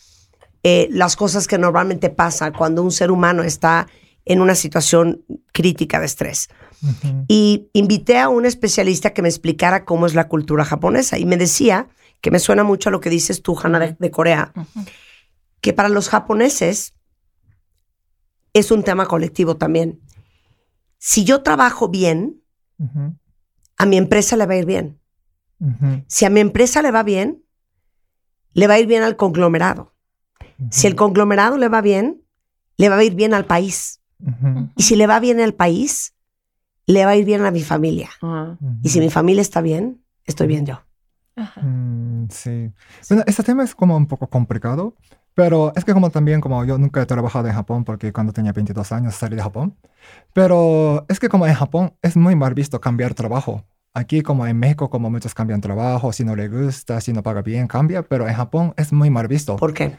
eh, las cosas que normalmente pasan cuando un ser humano está en una situación crítica de estrés. Y invité a un especialista que me explicara cómo es la cultura japonesa y me decía, que me suena mucho a lo que dices tú, Hanna, de, de Corea, que para los japoneses es un tema colectivo también. Si yo trabajo bien, a mi empresa le va a ir bien. Si a mi empresa le va bien, le va a ir bien al conglomerado. Si el conglomerado le va bien, le va a ir bien al país. Y si le va bien al país, le va a ir bien a mi familia. Y si mi familia está bien, estoy bien yo. Mm, sí. Bueno, este tema es como un poco complicado, pero es que como también como yo nunca he trabajado en Japón porque cuando tenía 22 años salí de Japón, pero es que como en Japón es muy mal visto cambiar trabajo. Aquí como en México como muchos cambian trabajo, si no le gusta, si no paga bien, cambia, pero en Japón es muy mal visto. ¿Por qué?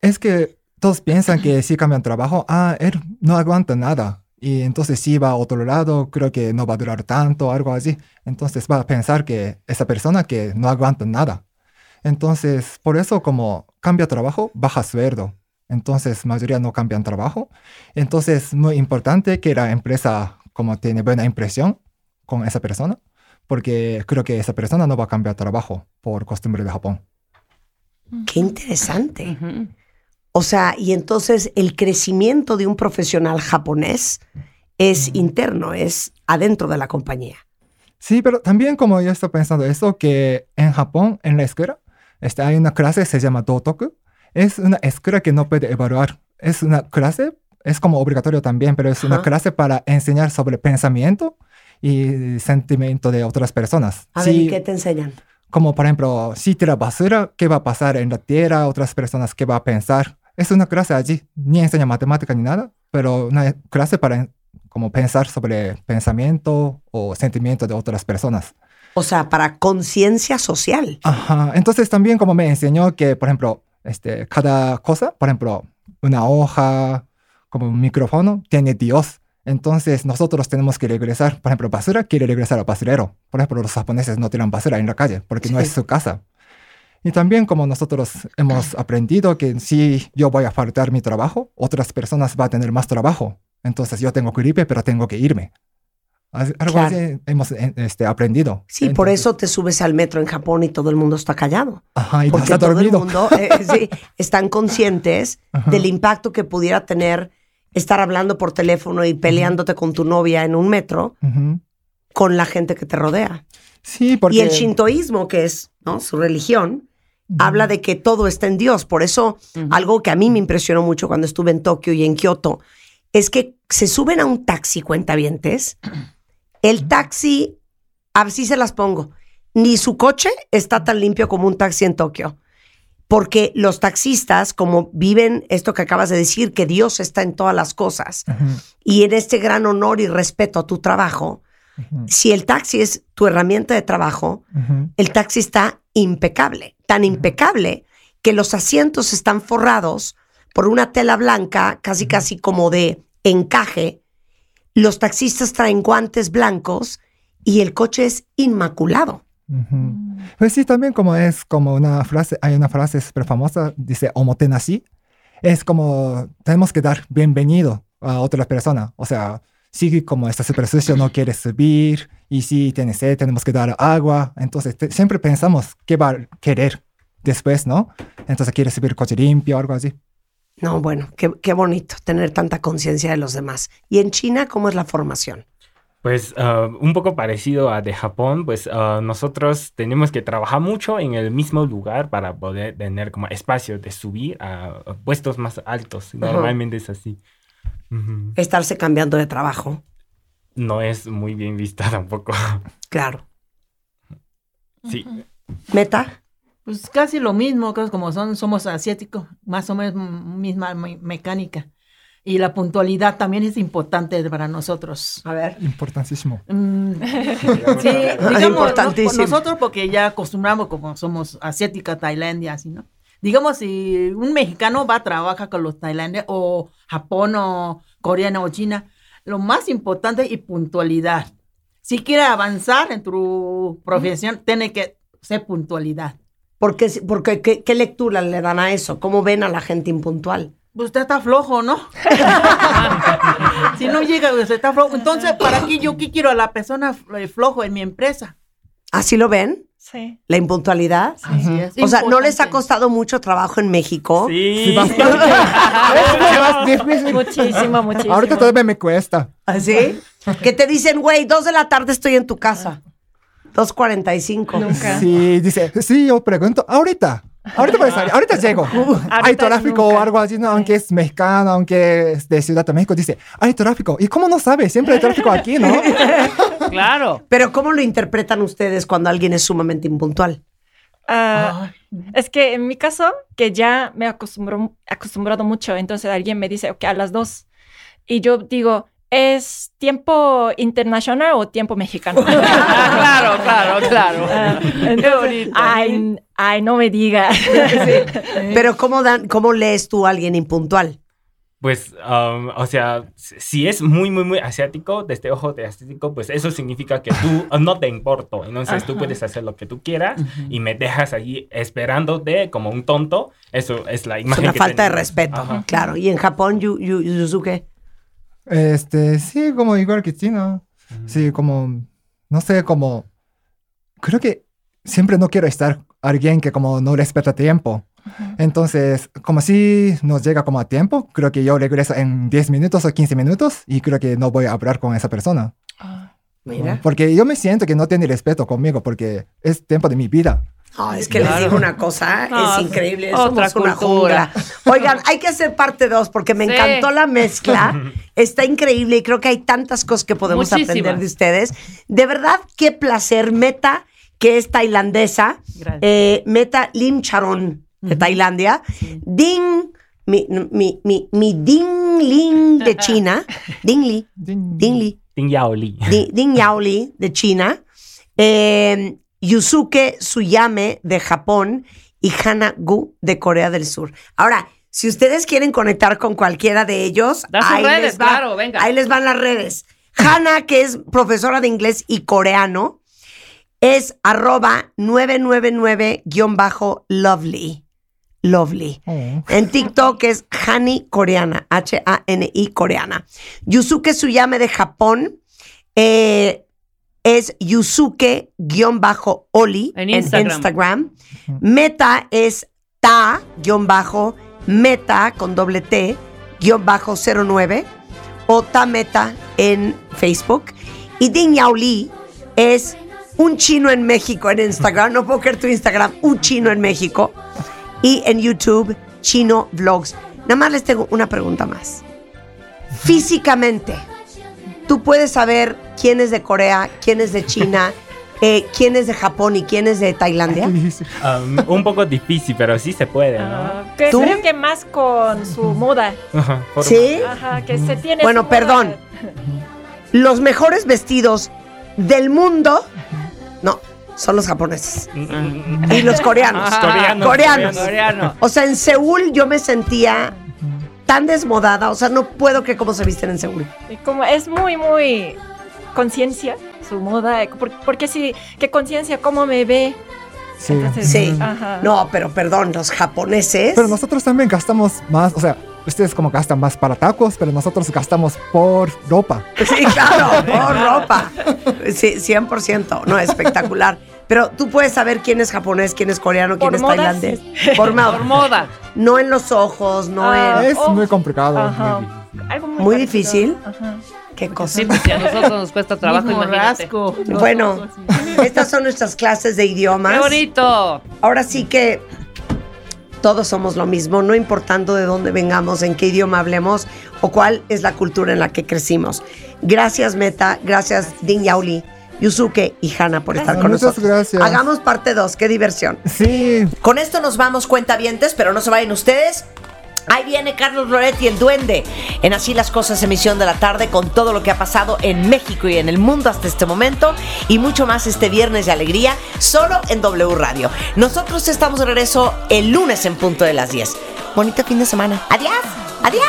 Es que todos piensan que si cambian trabajo, ah, él no aguanta nada. Y entonces si va a otro lado, creo que no va a durar tanto, algo así. Entonces va a pensar que esa persona que no aguanta nada. Entonces, por eso como cambia trabajo, baja sueldo. Entonces, mayoría no cambian trabajo. Entonces, muy importante que la empresa como tiene buena impresión con esa persona, porque creo que esa persona no va a cambiar trabajo por costumbre de Japón. Qué interesante. O sea, y entonces el crecimiento de un profesional japonés es interno, es adentro de la compañía. Sí, pero también como yo estoy pensando eso, que en Japón, en la escuela, este, hay una clase que se llama Dotoku. Es una escuela que no puede evaluar. Es una clase, es como obligatorio también, pero es una clase para enseñar sobre pensamiento y sentimiento de otras personas. A ver, Sí, ¿y qué te enseñan? como por ejemplo, si tira basura, ¿qué va a pasar en la tierra? Otras personas, ¿qué va a pensar? Es una clase allí, ni enseña matemática ni nada, pero una clase para como pensar sobre pensamiento o sentimiento de otras personas. O sea, para conciencia social. Ajá. Entonces también como me enseñó que, por ejemplo, este, cada cosa, por ejemplo, una hoja, como un micrófono, tiene Dios. Entonces nosotros tenemos que regresar, por ejemplo, basura quiere regresar al basurero. Por ejemplo, los japoneses no tiran basura en la calle porque no Sí. es su casa. Y también como nosotros hemos aprendido que si yo voy a faltar mi trabajo, otras personas van a tener más trabajo. Entonces yo tengo gripe, pero tengo que irme. Algo Claro. así hemos eh, este, aprendido. Sí, por eso te subes al metro en Japón y todo el mundo está callado. Ajá, y Porque todo dormido. el mundo eh, sí, están conscientes Ajá. del impacto que pudiera tener estar hablando por teléfono y peleándote con tu novia en un metro Ujú. con la gente que te rodea. Sí, porque... Y el shintoísmo, que es ¿no? su religión, habla de que todo está en Dios. Por eso, algo que a mí me impresionó mucho cuando estuve en Tokio y en Kioto, es que se suben a un taxi, cuentavientes. El taxi, así se las pongo, ni su coche está tan limpio como un taxi en Tokio. Porque los taxistas, como viven esto que acabas de decir, que Dios está en todas las cosas, y en este gran honor y respeto a tu trabajo, si el taxi es tu herramienta de trabajo, el taxi está impecable, tan impecable que los asientos están forrados por una tela blanca, casi casi como de encaje. Los taxistas traen guantes blancos y el coche es inmaculado. Ujú. Pues sí, también como es como una frase, hay una frase súper famosa, dice omotenashi, es como tenemos que dar bienvenido a otra persona, o sea, si como está súper sucio no quiere subir y si tiene sed tenemos que dar agua, entonces te- siempre pensamos qué va a querer después, ¿no? Entonces quiere subir coche limpio o algo así. No, bueno, qué, qué bonito tener tanta conciencia de los demás. ¿Y en China cómo es la formación? Pues ah, un poco parecido a de Japón, pues ah, nosotros tenemos que trabajar mucho en el mismo lugar para poder tener como espacio de subir a, puestos más altos. Normalmente es así. Estarse cambiando de trabajo. No es muy bien vista tampoco. Claro. Sí. Meta. Pues casi lo mismo, como son, somos asiáticos, más o menos misma me- mecánica. Y la puntualidad también es importante para nosotros. A ver. Importantísimo. Mm, sí, digamos, Importantísimo. no- nosotros porque ya acostumbramos como somos asiática, Tailandia, así, ¿no? Digamos, si un mexicano va a trabajar con los tailandeses o Japón o coreano o China, lo más importante es puntualidad. Si quieres avanzar en tu profesión, tiene que ser puntualidad. Porque, porque ¿qué, qué lectura le dan a eso? ¿Cómo ven a la gente impuntual? Pues Usted está flojo, ¿no? si no llega, usted está flojo. Entonces, ¿para qué yo qué quiero a la persona eh, flojo en mi empresa? ¿Así lo ven? Sí. ¿La impuntualidad? Así es. O sea, ¿no les ha costado mucho trabajo en México? Sí. Muchísimo, muchísimo. Ahorita todavía me cuesta. ¿Así? Que te dicen, güey, dos de la tarde estoy en tu casa. 2.45. Sí, dice, sí, yo pregunto, ahorita. Ahorita voy a salir, ahorita llego. hay tráfico o algo así, ¿no? aunque es mexicano, aunque es de Ciudad de México, dice, hay tráfico. ¿Y cómo no sabe? Siempre hay tráfico aquí, ¿no? Claro. Pero ¿cómo lo interpretan ustedes cuando alguien es sumamente impuntual? Ah, es que en mi caso, que ya me acostumbro, acostumbrado mucho, entonces alguien me dice, ok, a las dos. Y yo digo, ¿es tiempo internacional o tiempo mexicano? claro, claro, claro. Ah, Qué entonces, bonito. ay, ay, no me diga. Pero ¿cómo, dan, ¿cómo lees tú a alguien impuntual? Pues, um, o sea, si- es muy, muy, muy asiático, desde ojo de asiático, pues eso significa que tú no te importo. Entonces tú puedes hacer lo que tú quieras y me dejas allí esperándote como un tonto. Eso es la Es imagen una que falta de respeto, Ajá. claro. Y en Japón, Yu- Yu- Yuzuke. Este, sí, como igual que chino. Sí, como, no sé, como, creo que siempre no quiero estar alguien que como no respeta tiempo. Entonces, como si nos llega como a tiempo, creo que yo regreso en 10 minutos o 15 minutos y creo que no voy a hablar con esa persona. Mira. Porque yo me siento que no tiene respeto conmigo porque es tiempo de mi vida. No, es que les digo una cosa, es increíble, otra somos una cultura. jungla. Oigan, hay que hacer parte dos porque me Sí. encantó la mezcla, está increíble y creo que hay tantas cosas que podemos Muchísimas. aprender de ustedes. De verdad, qué placer, Meta, que es tailandesa, eh, Meta Lim Charon, de Tailandia, Ding, mi, mi, mi, mi Ding Ling de China, Ding Li, Ding Li. Ding Yao Li. Di- Ding Yao Li de China, eh, Yusuke Tsuyame de Japón y Hana Gu de Corea del Sur. Ahora, si ustedes quieren conectar con cualquiera de ellos, Da sus ahí redes, les va- claro, venga. Ahí les van las redes. Hana, que es profesora de inglés y coreano, es arroba 999-lovely. Lovely. En TikTok es Hani Coreana, H-A-N-I Coreana. Yusuke Tsuyame de Japón eh, es Yusuke-Oli En en Instagram. Instagram. Meta es Ta-Meta con doble T, guion bajo 09 o Ta-Meta en Facebook. Y Ding Yao Li es un chino en México en Instagram. No puedo creer tu Instagram, un chino en México y en YouTube Chino Vlogs. Nada más les tengo una pregunta más. Físicamente, tú puedes saber quién es de Corea, quién es de China, eh, quién es de Japón y quién es de Tailandia. Um, un poco difícil, pero sí se puede, ¿no? Que ¿Tú? creo que más con su moda. ¿Sí? Ajá, que se tiene Bueno, su moda. perdón. Los mejores vestidos del mundo, no, son los japoneses. Y los coreanos. Ah, Coreanos, coreanos. Coreano. O sea, en Seúl yo me sentía tan desmodada. O sea, no puedo que cómo se visten en Seúl. Y como es muy, muy conciencia su moda, por- porque si, ¿qué conciencia? ¿Cómo me ve? Sí. Entonces, Sí. Ajá. No, pero perdón, los japoneses. Pero nosotros también gastamos más, o sea, ustedes como gastan más para tacos, pero nosotros gastamos por ropa. Sí, claro, por ropa. Sí, 100%. No, espectacular. Pero tú puedes saber quién es japonés, quién es coreano, quién Por es moda, tailandés. sí. Por moda. Por moda. No en los ojos, no Ah, en. Es oh. muy complicado. Ajá. muy difícil. Algo muy, difícil. Ajá. Qué cosa. Sí, pues si a nosotros nos cuesta trabajo, Mismo imagínate. rasgo, los Bueno, estas son nuestras clases de idiomas. ¡Qué bonito! Ahora sí que todos somos lo mismo, no importando de dónde vengamos, en qué idioma hablemos o cuál es la cultura en la que crecimos. Gracias, Meta. Gracias, Ding Yauli, Yusuke y Hana por estar con Muchas nosotros. gracias. Hagamos parte 2. Qué diversión. Sí, Con esto nos vamos, cuentavientes, pero no se vayan ustedes. Ahí viene Carlos Loretti, el duende, en Así las Cosas, emisión de la tarde, con todo lo que ha pasado en México y en el mundo hasta este momento, y mucho más este viernes de alegría, solo en W Radio. Nosotros estamos de regreso el lunes en punto de las 10. Bonito fin de semana. Adiós, adiós.